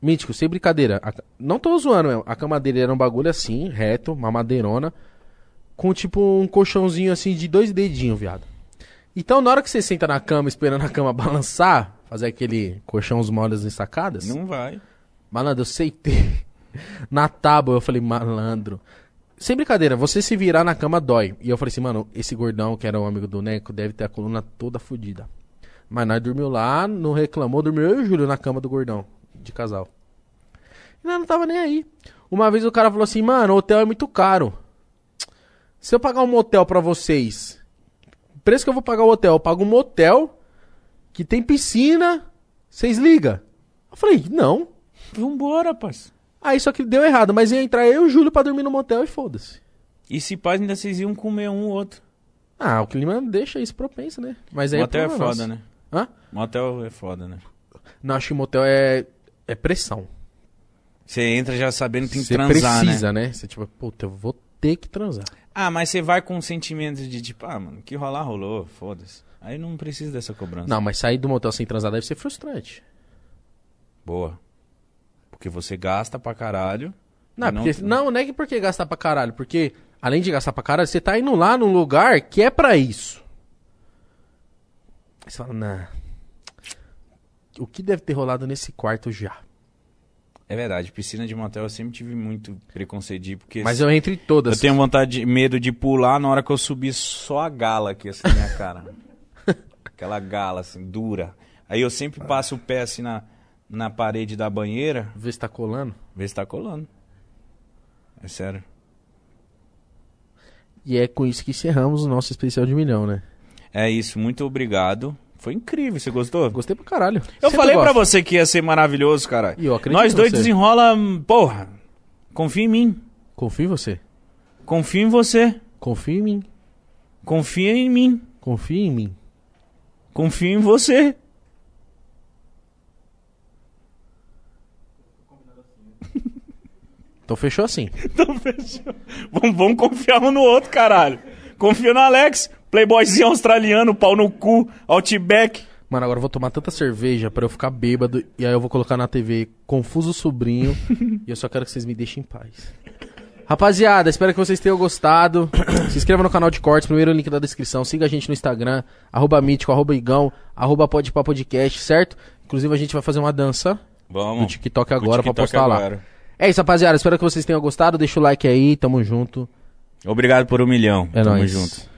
Mítico, sem brincadeira. A não tô zoando, mesmo. A cama dele era um bagulho assim, reto, uma madeirona. Com tipo um colchãozinho assim de dois dedinhos, viado. Então, na hora que você senta na cama esperando a cama balançar, fazer aquele colchão os em sacadas. Não vai. Malandro, eu seitei na tábua. Eu falei, malandro. Sem brincadeira, você se virar na cama dói. E eu falei assim, mano, esse gordão, que era um amigo do Neco, deve ter a coluna toda fodida. Mas nós dormiu lá, não reclamou, dormiu eu e o Júlio na cama do gordão, de casal. E nós não tava nem aí. Uma vez o cara falou assim, mano, o hotel é muito caro. Se eu pagar um motel pra vocês, o preço que eu vou pagar o hotel, eu pago um motel que tem piscina, vocês ligam? Eu falei, não. Vambora, parça. Aí só que deu errado, mas ia entrar eu e o Júlio pra dormir no motel e foda-se. E se paz ainda vocês iam comer um ou outro. Ah, o clima deixa isso propenso, né? Mas aí Motel é problema foda, nosso. né? Hã? Motel é foda, né? Não, acho que motel é, é pressão. Você entra já sabendo que tem que Você transar, precisa, né? né? Você tipo, puta, eu vou ter que transar. Ah, mas você vai com um sentimento de tipo, ah, mano, que rolar, rolou, foda-se. Aí não precisa dessa cobrança. Não, mas sair do motel sem transar deve ser frustrante. Boa. Porque você gasta pra caralho. Não, e porque, não, não é que porque gastar pra caralho, porque além de gastar pra caralho, você tá indo lá num lugar que é pra isso. Aí você fala, nah. O que deve ter rolado nesse quarto já? É verdade, piscina de motel eu sempre tive muito preconceito de ir, porque Mas eu entro em todas. eu tenho vontade de medo de pular na hora que eu subir só a gala aqui assim na minha cara. Aquela gala assim, dura. Aí eu sempre passo o pé assim na, na parede da banheira, Ver se tá colando. ver se tá colando. É sério. E é com isso que encerramos o nosso especial de milhão, né? É isso, muito obrigado. Foi incrível, você gostou? Gostei pra caralho. Eu Sempre falei pra gosto. você que ia ser maravilhoso, cara. E eu acredito Nós em dois você. desenrola, porra. Confia em mim. Confio em você. Confia em você. Confia em mim. Confia em mim. Confia em mim. Confia em você. Então fechou assim. Então fechou. Vamos, vamos confiar um no outro, caralho. Confia no Alex. Playboyzinho australiano, pau no cu, Outback. Mano, agora eu vou tomar tanta cerveja pra eu ficar bêbado e aí eu vou colocar na TV Confuso Sobrinho e eu só quero que vocês me deixem em paz. Rapaziada, espero que vocês tenham gostado. Se inscreva no canal de cortes, primeiro link da descrição. Siga a gente no Instagram, arroba mítico, arroba igão, arroba podcast, certo? Inclusive a gente vai fazer uma dança Vamos. no TikTok agora pra TikTok postar lá. agora. É isso, rapaziada. Espero que vocês tenham gostado. Deixa o like aí, tamo junto. Obrigado por um milhão. É Tamo nóis. junto.